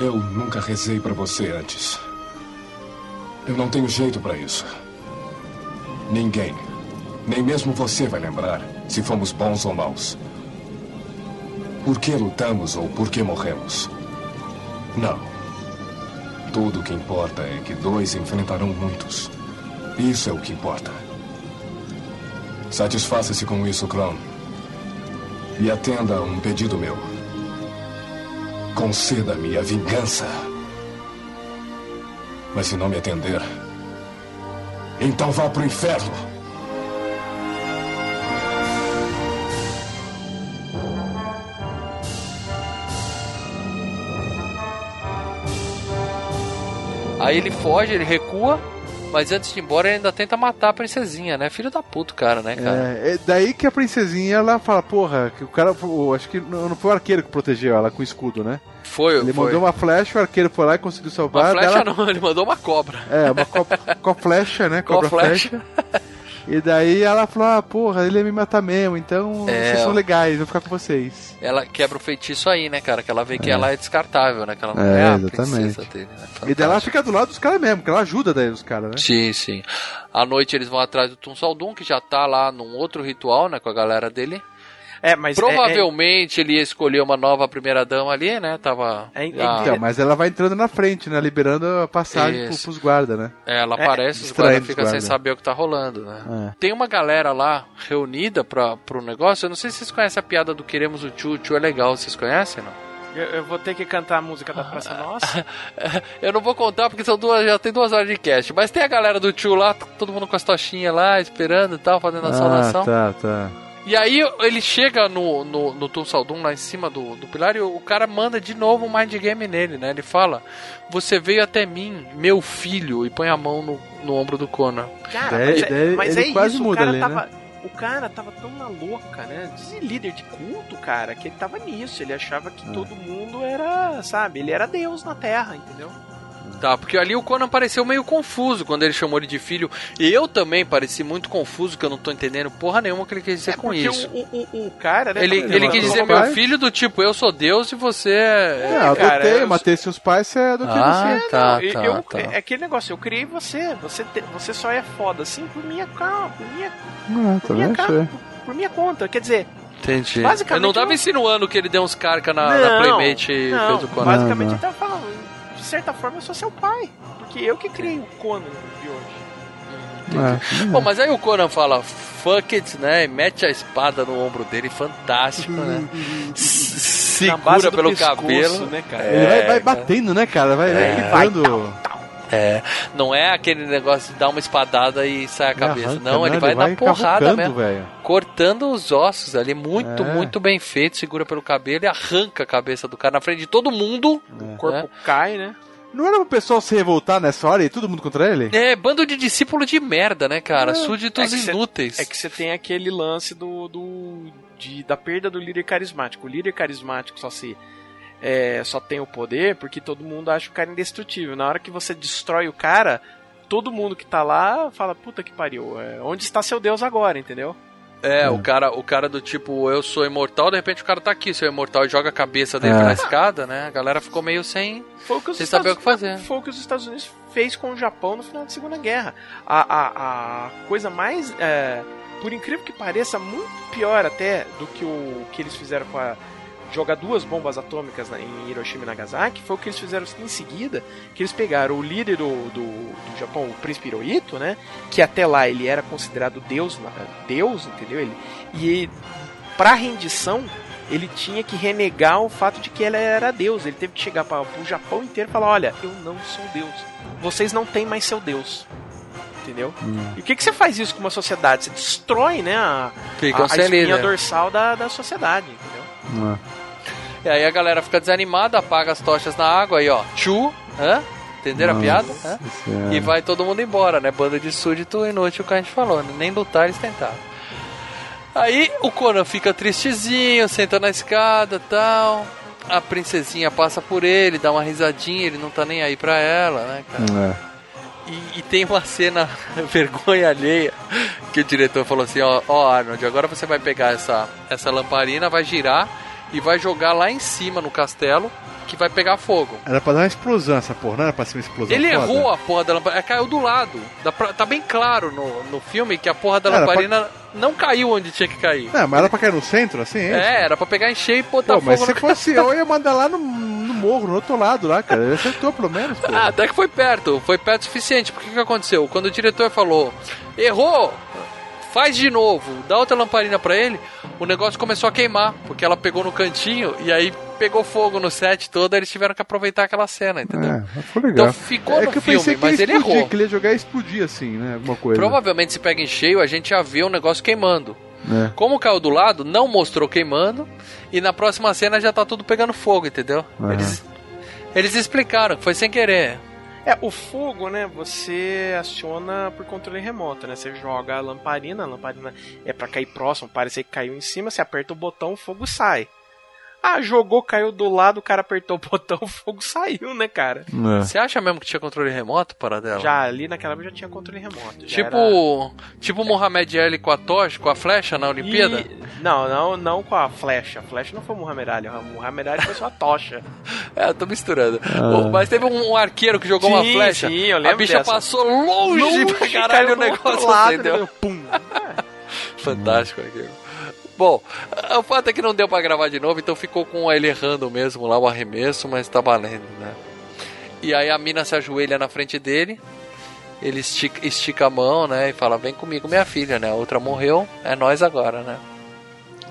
Eu nunca rezei pra você antes. Eu não tenho jeito pra isso. Ninguém, nem mesmo você vai lembrar se fomos bons ou maus. Por que lutamos ou por que morremos? Não. Tudo o que importa é que dois enfrentarão muitos. Isso é o que importa. Satisfaça-se com isso, Crom. E atenda a um pedido meu. Conceda-me a vingança. Mas se não me atender, então vá pro inferno. Aí ele foge, ele recua. Mas antes de ir embora, ele ainda tenta matar a princesinha, né? Filho da puta, cara, né, cara? É, é daí que a princesinha ela fala, porra, que o cara. o- acho que não não foi o arqueiro que protegeu ela com o escudo, né? Foi, Ele foi. mandou uma flecha, o arqueiro foi lá e conseguiu Uma salvar. daí flecha ela- não, ele mandou uma cobra. É, uma co com a flecha, né? Cobra flecha. flecha. E daí ela falou, ah, porra, ele ia me matar mesmo, então É, vocês são legais, vou ficar com vocês. Ela quebra o feitiço aí, né, cara? Que ela vê que ela é descartável, né? Que ela não É, é, a exatamente. dele, né? E daí ela fica do lado dos caras mesmo, que ela ajuda daí os caras, né? Sim, sim. À noite eles vão atrás do Tum Saldum, que já tá lá num outro ritual, né, com a galera dele. É, mas. é- Provavelmente ele ia escolher uma nova primeira dama ali, né? Tava. É, é, Então, mas ela vai entrando na frente, né? Liberando a passagem pro, Isso. pros guardas, né? É, ela É, aparece, os guardas ficam sem saber o que tá rolando, né? É. Tem uma galera lá reunida pra, pro negócio. Eu não sei se vocês conhecem a piada do Queremos o Tchu. O Tchu é legal, vocês conhecem, não? Eu, eu vou ter que cantar a música da Praça Nossa. Eu não vou contar porque são duas, já tem duas horas de cast. Mas tem a galera do Tchu lá, todo mundo com as tochinhas lá, esperando e tal, fazendo a saudação. Ah, tá, tá. E aí ele chega no, no, no Tum Saldum lá em cima do, do pilar e o, o cara manda de novo um mind game nele, né? Ele fala: Você veio até mim, meu filho, e põe a mão no, no ombro do Conan. Cara, Daí- mas, é, mas ele é quase isso, muda o cara ali, né? tava. O cara tava tão na louca, né? De líder de culto, cara, que ele tava nisso. Ele achava que É. todo mundo era, sabe? Ele era Deus na Terra, entendeu? Tá, porque ali o Conan pareceu meio confuso quando ele chamou ele de filho. E eu também pareci muito confuso, que eu não tô entendendo porra nenhuma que ele quis dizer É com isso. O, o, o, cara, né? Ele, quando ele matou quis dizer meu filho do tipo, eu sou Deus e você É, é. eu cara, adotei, eu- matei seus pais, você adotou Ah, você. tá, eu- tá, eu- tá. É aquele negócio, eu criei você. Você, te- você só é foda assim por minha calma, por minha, tá por minha, por, por minha conta. Quer dizer, Entendi. Basicamente, eu não tava eu- insinuando que ele deu uns carca na, na Não, Playmate e não, fez o Conan. basicamente Não, ele tava falando, certa forma eu sou seu pai. Porque eu que criei o Conan de hoje. É. Bom, mas aí o Conan fala, fuck it, né? E mete a espada no ombro dele, fantástico, né? Segura pelo pescoço, cabelo. né, cara? Ele vai, vai É, cara. batendo, né, cara? Vai, É. vai quebrando. É, não é aquele negócio de dar uma espadada e sai a cabeça. arranca, não, ele vai, na porrada mesmo. velho. Cortando os ossos ali, muito, É. muito bem feito. Segura pelo cabelo e arranca a cabeça do cara na frente de todo mundo. O corpo cai, né? Não era pro pessoal se revoltar nessa hora e todo mundo contra ele? É, bando de discípulo de merda, né, cara? Súditos É que cê- inúteis. É que você tem aquele lance do, do de, da perda do líder carismático. O líder carismático só se é, só tem o poder porque todo mundo acha o cara indestrutível. Na hora que você destrói o cara, todo mundo que tá lá fala, puta que pariu, é, onde está seu Deus agora, entendeu? É, o cara, o cara do tipo, eu sou imortal, de repente o cara tá aqui, seu imortal, e joga a cabeça dele É. pela escada, né? A galera ficou meio sem. Foi o que os Sem Estados, saber o que fazer. Foi o que os Estados Unidos fez com o Japão no final da Segunda Guerra. A, a, a coisa mais, é, por incrível que pareça, muito pior até do que o que eles fizeram com a jogar duas bombas atômicas na- em Hiroshima e Nagasaki foi o que eles fizeram em seguida, que eles pegaram o líder do, do, do Japão, o príncipe Hirohito, né, que até lá ele era considerado Deus, Deus, entendeu? Ele, e para rendição ele tinha que renegar o fato de que ele era Deus. Ele teve que chegar para o Japão inteiro e falar: Olha, eu não sou Deus. Vocês não têm mais seu Deus. Entendeu? E o que, que você faz isso com uma sociedade? Você destrói, né, a, Ficam a, a espinha líder. dorsal da, da sociedade, entendeu? E aí a galera fica desanimada, apaga as tochas na água aí, ó. Tchu, hã? Entenderam a piada? Hã? E vai todo mundo embora, né? Banda de súdito inútil que a gente falou, né? Nem lutar eles tentaram. Aí o Conan fica tristezinho, senta na escada tal. A princesinha passa por ele, dá uma risadinha, ele não tá nem aí pra ela, né, cara? É. E, e tem uma cena vergonha alheia que o diretor falou assim: ó, ó, Arnold, agora você vai pegar essa, essa lamparina, vai girar e vai jogar lá em cima no castelo que vai pegar fogo. Era pra dar uma explosão essa porra, não era pra ser uma explosão Ele foda? errou a porra da lamparina, caiu do lado. Pra- tá bem claro no, no filme que a porra da Era pra- lamparina não caiu onde tinha que cair. Não, mas era pra cair no centro, assim? É, isso? É, era pra pegar em cheio e botar Pô, mas fogo se no fosse eu, eu ia mandar lá no, no morro, no outro lado lá, cara. Ele acertou pelo menos, pô. Ah, até que foi perto, foi perto o suficiente. Porque o que aconteceu? Quando o diretor falou, errou, faz de novo, dá outra lamparina pra ele, o negócio começou a queimar, porque ela pegou no cantinho e aí pegou fogo no set todo, eles tiveram que aproveitar aquela cena, entendeu? É, foi legal. Então ficou é no que eu filme, que mas ele explodir, errou. que ele ia jogar e explodir assim, né? Alguma coisa. Provavelmente se pega em cheio, a gente já vê o negócio queimando. É. Como caiu do lado, não mostrou queimando, e na próxima cena já tá tudo pegando fogo, entendeu? Eles, eles explicaram que foi sem querer. É, o fogo, né, você aciona por controle remoto, né? Você joga a lamparina, a lamparina é para cair próximo, parecer que caiu em cima, você aperta o botão, o fogo sai. Ah, jogou, caiu do lado, o cara apertou o botão, o fogo saiu, né, cara? É. Você acha mesmo que tinha controle remoto para dela? Já ali naquela época já tinha controle remoto. Tipo, era- tipo o Mohamed Ali com a tocha, com a flecha na Olimpíada? E- Não, não, não com a flecha. A flecha não foi o Muhammad Ali. O Muhammad Ali foi só a tocha. É, eu tô misturando. Oh, Mas teve um, arqueiro que jogou uma Sim, flecha. sim, eu a lembro bicha dessa. passou longe, Longe, pra caralho caiu o negócio, lado, entendeu? né? Pum. Fantástico aquilo. Bom, o fato é que não deu pra gravar de novo, então ficou com ele errando mesmo lá o arremesso, mas tá valendo, né? E aí a mina se ajoelha na frente dele, ele estica, estica a mão, né? E fala: Vem comigo, minha filha, né? A outra morreu, é nós agora, né?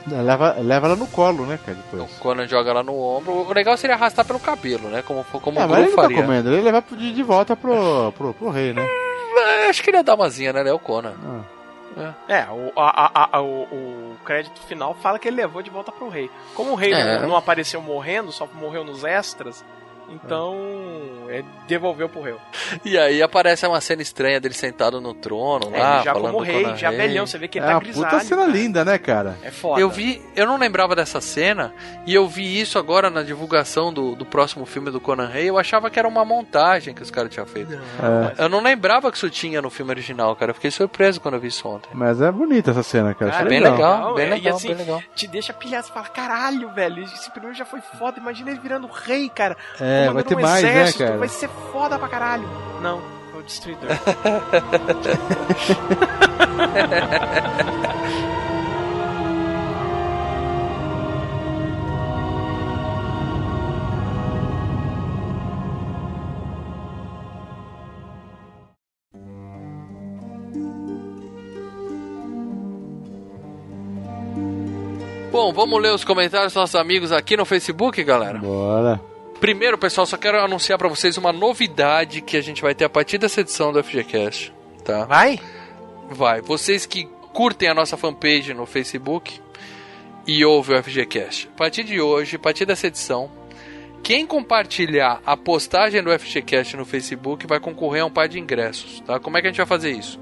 Leva, leva ela no colo, né, cara, depois. O Conan joga lá no ombro. O legal seria arrastar pelo cabelo, né? Como, como Ah, o ele Gru não tá faria. comendo, ele leva de, de volta pro, pro, pro rei, né? É, acho que ele ia dar umazinha, né? Ele é o Conan. Ah. É, o, a- a- a- o, o crédito final fala que ele levou de volta pro rei. Como o rei É. não, não apareceu morrendo, só morreu nos extras, então ele devolveu pro rei. E aí aparece uma cena estranha dele sentado no trono É, lá, ele já falando como rei, já Rei. velhão, você vê que ele É tá uma grisalho. puta cena cara. linda, né, cara? É foda. Eu vi, eu não lembrava dessa cena e eu vi isso agora na divulgação do, do próximo filme do Conan Rei. Eu achava que era uma montagem que os caras tinham feito. É. Eu não lembrava que isso tinha no filme original, cara. Eu fiquei surpreso quando eu vi isso ontem. Mas é bonita essa cena, cara. Cara, Achei bem legal, bem é, legal, e assim, bem legal. te deixa pilhado, você fala, caralho, velho, esse primeiro já foi foda, imagina ele virando rei, cara. É, comandando vai ter um mais, né, exército, cara? Vai ser foda pra caralho. Não, é o destruidor. Bom, vamos ler os comentários dos nossos amigos aqui no Facebook, galera. Bora. Primeiro, pessoal, só quero anunciar pra vocês uma novidade que a gente vai ter a partir dessa edição do FGCast, tá? Vai? Vai. Vocês que curtem a nossa fanpage no Facebook e ouvem o FGCast. A partir de hoje, a partir dessa edição, quem compartilhar a postagem do FGCast no Facebook vai concorrer a um par de ingressos, tá? Como é que a gente vai fazer isso?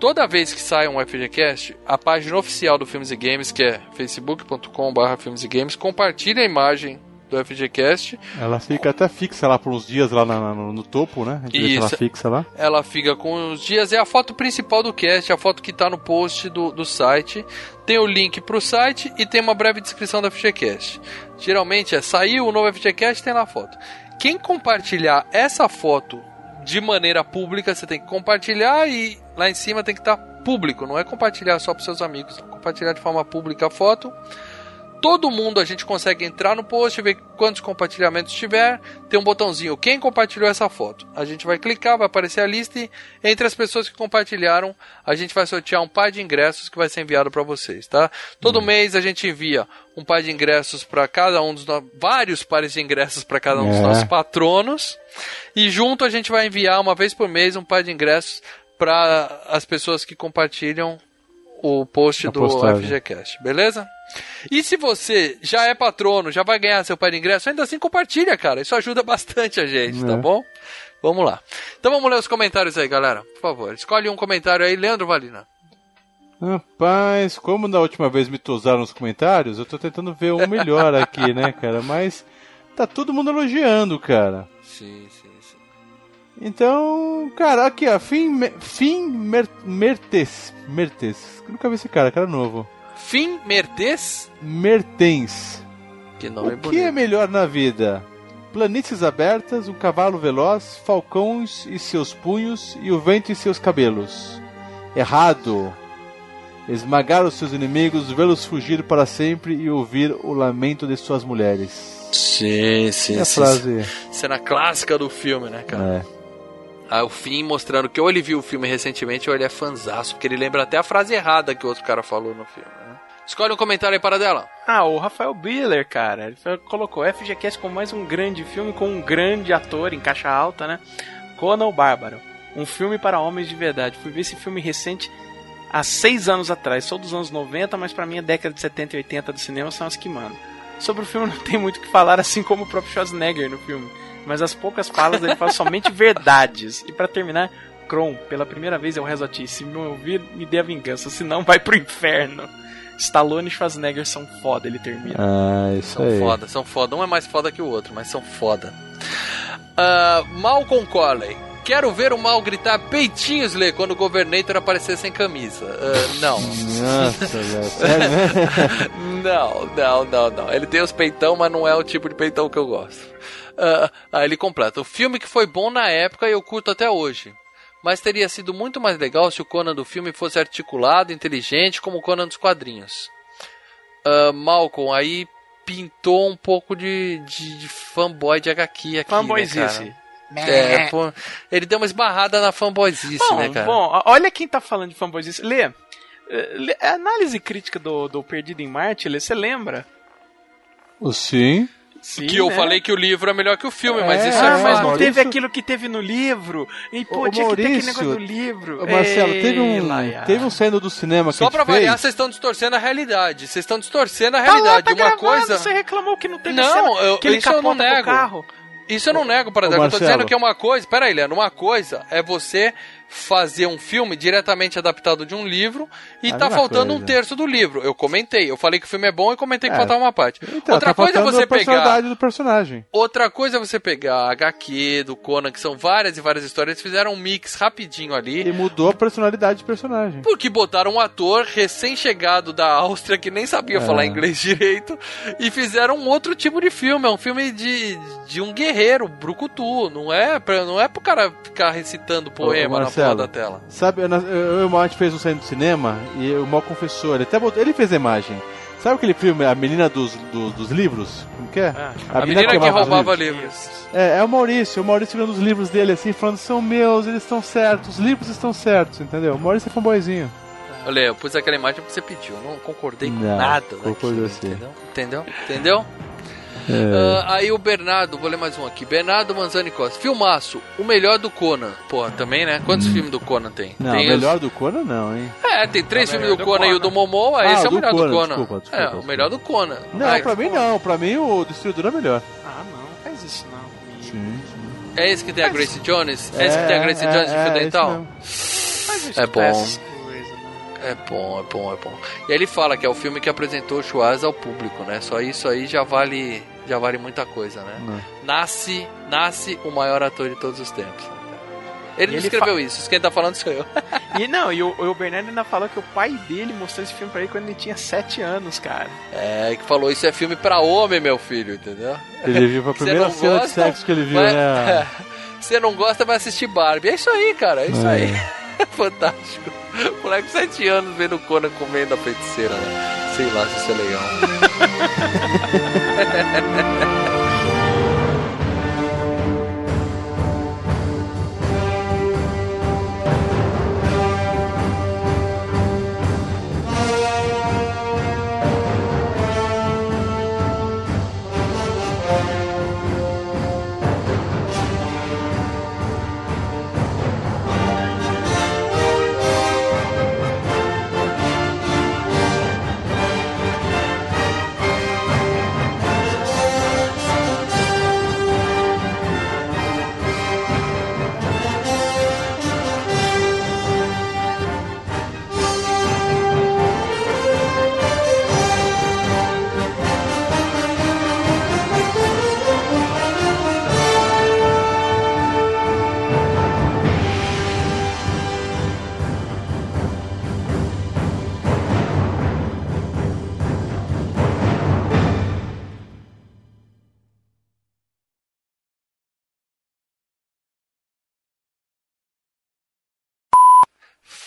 Toda vez que sai um FGCast, a página oficial do Filmes e Games, que é facebook.com.br filmes e games, compartilha a imagem do FGCast Ela fica até fixa lá por uns dias lá na- no, no topo, né? A gente deixa ela Isso. fixa lá. ela fica com os dias. É a foto principal do cast, a foto que está no post do, do site. Tem o link para o site e tem uma breve descrição do FGCast. Geralmente é saiu o novo FGCast tem lá a foto. Quem compartilhar essa foto de maneira pública, você tem que compartilhar e lá em cima tem que estar público, não é compartilhar só para seus amigos, compartilhar de forma pública a foto. Todo mundo a gente consegue entrar no post, ver quantos compartilhamentos tiver. Tem um botãozinho, quem compartilhou essa foto? A gente vai clicar, vai aparecer a lista e entre as pessoas que compartilharam, a gente vai sortear um par de ingressos que vai ser enviado para vocês, tá? Todo mês a gente envia um par de ingressos para cada um dos no... vários pares de ingressos para cada um dos É. nossos patronos. E junto a gente vai enviar uma vez por mês um par de ingressos para as pessoas que compartilham o post A do postagem. FGCast, beleza? E se você já é patrono, já vai ganhar seu par de ingresso, ainda assim compartilha, cara. Isso ajuda bastante a gente, tá É. bom? Vamos lá. Então vamos ler os comentários aí, galera. Por favor, escolhe um comentário aí, Leandro Valina. Rapaz, como da última vez me tosaram nos comentários, eu tô tentando ver um melhor aqui, né, cara? Mas tá todo mundo elogiando, cara. Sim, sim, sim. Então, cara, aqui, ó, Fim, Fim Mer, Mertes. Mertes. Nunca vi esse cara, cara novo. Fim Mertes? Mertens. Que nome O bonito. que é melhor na vida? Planícies abertas, um cavalo veloz, falcões e seus punhos e o vento em seus cabelos. Errado. Esmagar os seus inimigos, vê-los fugir para sempre e ouvir o lamento de suas mulheres. Sim, E sim, a sim. frase Cena clássica do filme, né, cara? é. Ah, o Fim mostrando que ou ele viu o filme recentemente ou ele é fanzaço, porque ele lembra até a frase errada que o outro cara falou no filme, né? Escolhe um comentário aí para dela. Ah, o Rafael Biller, cara, ele colocou FGCast com mais um grande filme com um grande ator em caixa alta, né? Conan o Bárbaro. Um filme para homens de verdade. Fui ver esse filme recente há seis anos atrás. Sou dos anos 90, mas pra mim a década de 70 e 80 do cinema são as que mandam. Sobre o filme não tem muito o que falar, assim como o próprio Schwarzenegger no filme. Mas as poucas falas ele fala somente verdades. E para terminar, Kron, pela primeira vez eu rezo a ti, se me ouvir, me dê a vingança, senão vai pro inferno. Stallone e Schwarzenegger são foda, ele termina. Ah, isso São aí. foda, são foda. Um é mais foda que o outro, mas são foda. Uh, Malcolm Corley. Quero ver o Mal gritar peitinhos, Lê, quando o Governator aparecer sem camisa. Ah, não. Nossa, não, não, não, não. Ele tem os peitão, mas não é o tipo de peitão que eu gosto. Ah, aí ele completa. O filme que foi bom na época e eu curto até hoje. Mas teria sido muito mais legal se o Conan do filme fosse articulado, inteligente, como o Conan dos quadrinhos. Ah, Malcolm, aí pintou um pouco de, de, de fanboy de HQ aqui, Fanboyzice. né, cara? É, pô, ele deu uma esbarrada na fanboyzice, Bom, né, cara? bom, olha quem tá falando de fanboyzice. Lê, eh, lê, a análise crítica do, do Perdido em Marte, Lê, você lembra? O sim. Sim, que eu né? falei que o livro é melhor que o filme, mas É, isso Ah, é mas não Maurício- teve aquilo que teve no livro. E, pô, Ô, tinha que ter aquele Maurício, negócio do livro. Ô, Marcelo, teve Ei, um, Laia. teve um saindo do cinema que Só pra variar, vocês estão distorcendo a realidade. Vocês estão distorcendo a Tá lá, realidade. tá Uma gravado, coisa. Você reclamou que não teve Não, cena, eu- que ele isso eu não o nego. carro. Isso eu não nego, para Eu tô dizendo que é uma coisa. Pera aí, Leandro. Uma coisa é você fazer um filme diretamente adaptado de um livro e A tá mesma faltando um coisa. terço do livro. Eu comentei. Eu falei que o filme é bom e comentei que É. faltava uma parte. Então, Outra tá coisa é faltando você pegar. do personagem. Outra coisa é você pegar a HQ do Conan, que são várias e várias histórias, eles fizeram um mix rapidinho ali. E mudou a personalidade do personagem. Porque botaram um ator recém-chegado da Áustria que nem sabia É. falar inglês direito e fizeram um outro tipo de filme. É um filme de, de um guerreiro, brucutu. Não é, pra, não é pro cara ficar recitando poema Ô, na Porra da tela. Sabe, eu, eu e o Mal, a gente fez um saindo do cinema e o Mal confessou, ele até botou, ele fez a imagem. Sabe aquele filme, A Menina dos, do- dos Livros? Como que é? Ah, A, menina, que amava os roubava livros. livros. É, é o Maurício, o Maurício vendo os livros dele assim, falando, são meus, eles estão certos, os livros estão certos, entendeu? O Maurício é fanboyzinho. Olha, eu pus aquela imagem porque você pediu. Eu não concordei com Não, nada concordou daquilo, sim. entendeu? Entendeu? Entendeu? É. Ah, aí o Bernardo, vou ler mais um aqui. Bernardo Manzani Costa. Filmaço, o melhor do Conan. Porra, também, né? Quantos filmes do Conan tem? Hum. Não, tem o os- melhor do Conan não, hein? É, tem três É filmes do do Conan, e o Conan. do Momoa, Ah, esse é o melhor do Conan, Conan. desculpa, desculpa, é, o melhor do Conan. Não, Ai, pra mim não, pra mim o Destruidor é melhor. Ah, não, faz isso não. comigo. Sim, É esse que tem a Grace Jones? É esse que tem a Grace Jones de fio dental? É com bom. né? É bom, é bom, é bom. E aí ele fala que é o filme que apresentou o Schwarz ao público, né? Só isso aí já vale, já vale muita coisa, né? Não. Nasce, nasce o maior ator de todos os tempos. Ele E não ele escreveu isso, isso quem tá falando sou eu. E não, e o, o Bernardo ainda falou que o pai dele mostrou esse filme pra ele quando ele tinha 7 anos, cara. É, que falou isso é filme pra homem, meu filho, entendeu? Ele viu a Você primeira não cena de gosta, sexo que ele viu, vai- né? Você não gosta, vai assistir Barbie. É isso aí, cara, é isso É. aí. Fantástico. Moleque de 7 anos vendo o Conan comendo a feiticeira, né? Sei lá se isso é legal.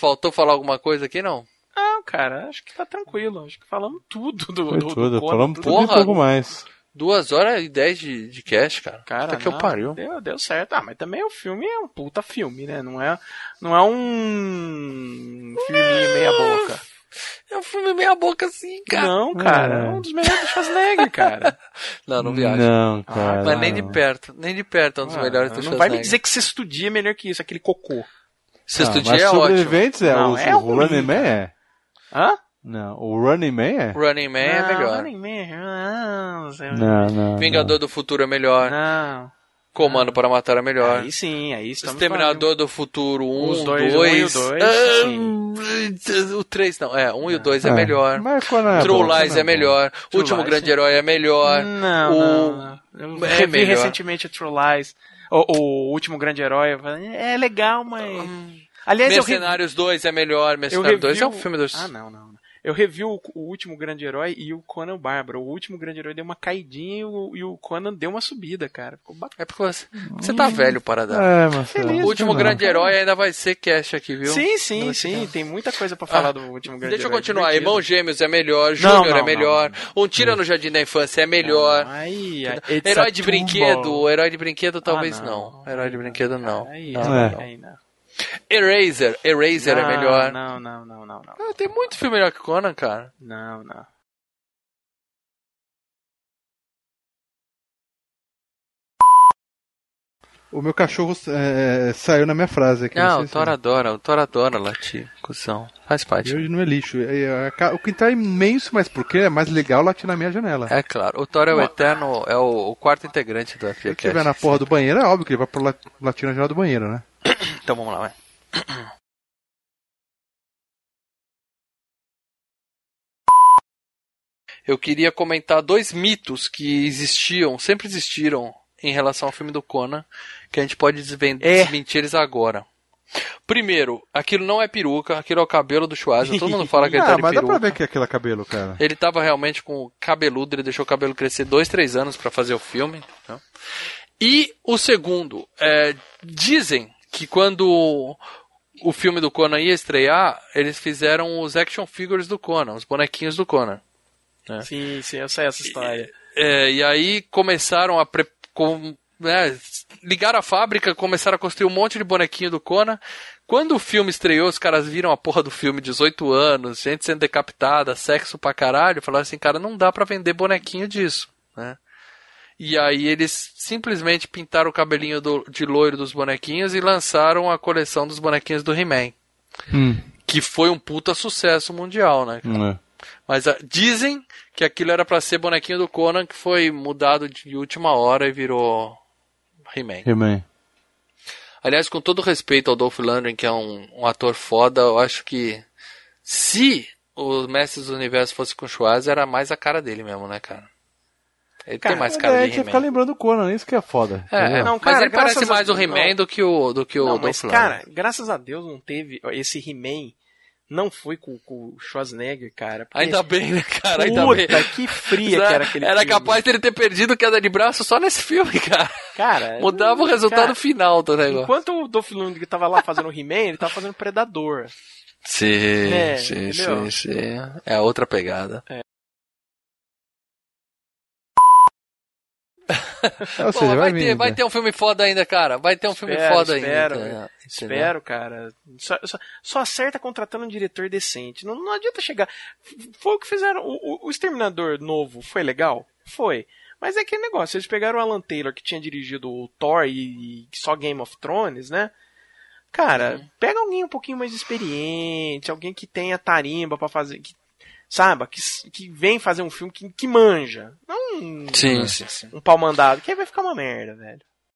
Faltou falar alguma coisa aqui, não? Não, cara, acho que tá tranquilo. Acho que falamos tudo do, Foi do, do tudo, Conan, falamos tudo. tudo e um Porra. pouco mais. Duas horas e dez de, de cast, cara. Cara, Puta que eu não, pariu. Deu, deu certo. Ah, mas também o filme é um puta filme, né? Não é, não é um filminho meia boca. É um filme meia boca assim, cara. Não, cara, É. é um dos melhores do Schwarzenegger, cara. Não, não viaja. Não, cara. Mas nem de não. perto, nem de perto é um dos Ah, melhores do não Schwarzenegger. vai me dizer que Sexto Dia é melhor que isso, aquele cocô. Sexto Não, dia mas é ótimo. sobreviventes é, Não, o, é o ruim, Running Man é. Hã? Não, o Running Man é? Running Man é Não, melhor. Running Man, não. Não, não. Vingador do Futuro é melhor. Não. Comando para Matar é melhor. Aí sim, aí estamos Exterminador do Futuro 1, Os dois, 2. um e o dois, o 3 não, é, 1 e o 2 é, É, melhor. Mas quando é True bom, Lies é é melhor. True Último Lies, Grande sim. Herói é melhor. Não, o... não, não. Eu é revi melhor. recentemente o True Lies. O, o Último Grande Herói. eu É legal, mas... Aliás, eu revi... Mercenários 2 é melhor. Eu Mercenários 2 revi é um filme dos. Ah, não, não. Eu revi o, o último Grande Herói e o Conan Bárbaro. O último Grande Herói deu uma caidinha e o, e o Conan deu uma subida, cara. Ficou bacana. É porque você, você tá velho para dar. É, mas Feliz, o último não. grande herói ainda vai ser cast aqui, viu? Sim, sim, sim. Tem muita coisa pra falar do último Grande Ah, Deixa eu Herói. continuar. Divertido. Irmão Gêmeos é melhor, Júnior é melhor, não, Um Tira no Jardim da Infância é melhor. Aí, it's Herói de brinquedo, herói de brinquedo talvez Ah, não. não. Herói de brinquedo não. Aí, Não, aí, não, É. não. Não. Eraser, Eraser é Não, melhor. Não, não, não, não, não. Ah, tem muito filme melhor que Conan, cara. Não, não. O meu cachorro é, saiu na minha frase aqui. Não, sei o Thor adora, o Thor adora latir, cuzão. Faz parte. E hoje não é lixo. É, é, é, o quintal é imenso, mas porque é mais legal latir na minha janela. É claro, o Thor é o eterno, é o, o quarto integrante do Se ele estiver na porra do banheiro, é óbvio que ele vai pro latir na janela do banheiro, né? Então vamos lá, vai. Eu queria comentar dois mitos que existiam, sempre existiram em relação ao filme do Conan, que a gente pode É. desmentir eles agora. Primeiro, aquilo não é peruca, aquilo é o cabelo do Schwarzenegger. Todo mundo fala que ele tá ah, de mas dá pra ver que é aquele cabelo, cara. Ele tava realmente com o cabeludo, ele deixou o cabelo crescer dois, três anos pra fazer o filme. né? E o segundo, é, dizem que quando o filme do Conan ia estrear, eles fizeram os action figures do Conan, os bonequinhos do Conan. Sim, sim, eu sei essa história. É, e aí começaram a pre... com- né, ligaram a fábrica, começaram a construir um monte de bonequinho do Conan. Quando o filme estreou, os caras viram a porra do filme 18 anos, gente sendo decapitada, sexo pra caralho, falaram assim, cara, não dá pra vender bonequinho disso, né? E aí eles simplesmente pintaram o cabelinho do- de loiro dos bonequinhos e lançaram a coleção dos bonequinhos do He-Man. Hum, Que foi um puta sucesso mundial, né? é. Mas ah, dizem que aquilo era pra ser bonequinho do Conan que foi mudado de última hora e virou He-Man. He-Man. Aliás, com todo respeito ao Dolph Lundgren, que é um, um ator foda, eu acho que se o Mestres do Universo fosse com o Schwarz, era mais a cara dele mesmo, né, cara? Ele Cara, tem mais É, cara a de vai ficar He-Man. lembrando o Conan, isso que é foda. É, entendeu? Não, mas cara, ele parece a- mais o He-Man do que o, do que o Não, Dolph mas, Lundgren. cara, graças a Deus não teve esse He-Man. Não foi com, com o Schwarzenegger, cara. porque Ainda esse- bem, né, cara? Ainda bem. Puta, que fria que era aquele Era filme. capaz dele ter perdido queda de braço só nesse filme, cara. Cara, Mudava o resultado cara, final do negócio. Enquanto o Dolph Lundgren tava lá fazendo o He-Man, ele tava fazendo Predador. Sim, É, sim, entendeu? sim, sim. É outra pegada. Ou Pô, seja, vai, vai, ter, vai ter um filme foda ainda, cara. Vai ter um filme Espero, foda espero, ainda. cara. Espero, cara. Só, só, só acerta contratando um diretor decente. Não, não adianta chegar. Foi o que fizeram. O, o- o Exterminador novo foi legal? Foi. Mas é aquele negócio. Eles pegaram o Alan Taylor, que tinha dirigido o Thor e, e só Game of Thrones, né? Cara, Uhum. pega alguém um pouquinho mais experiente, alguém que tenha tarimba pra fazer. Que, sabe? Que, que vem fazer um filme que, que manja. Não um, Sim, sim, sim. um pau mandado, que aí vai ficar uma merda, velho.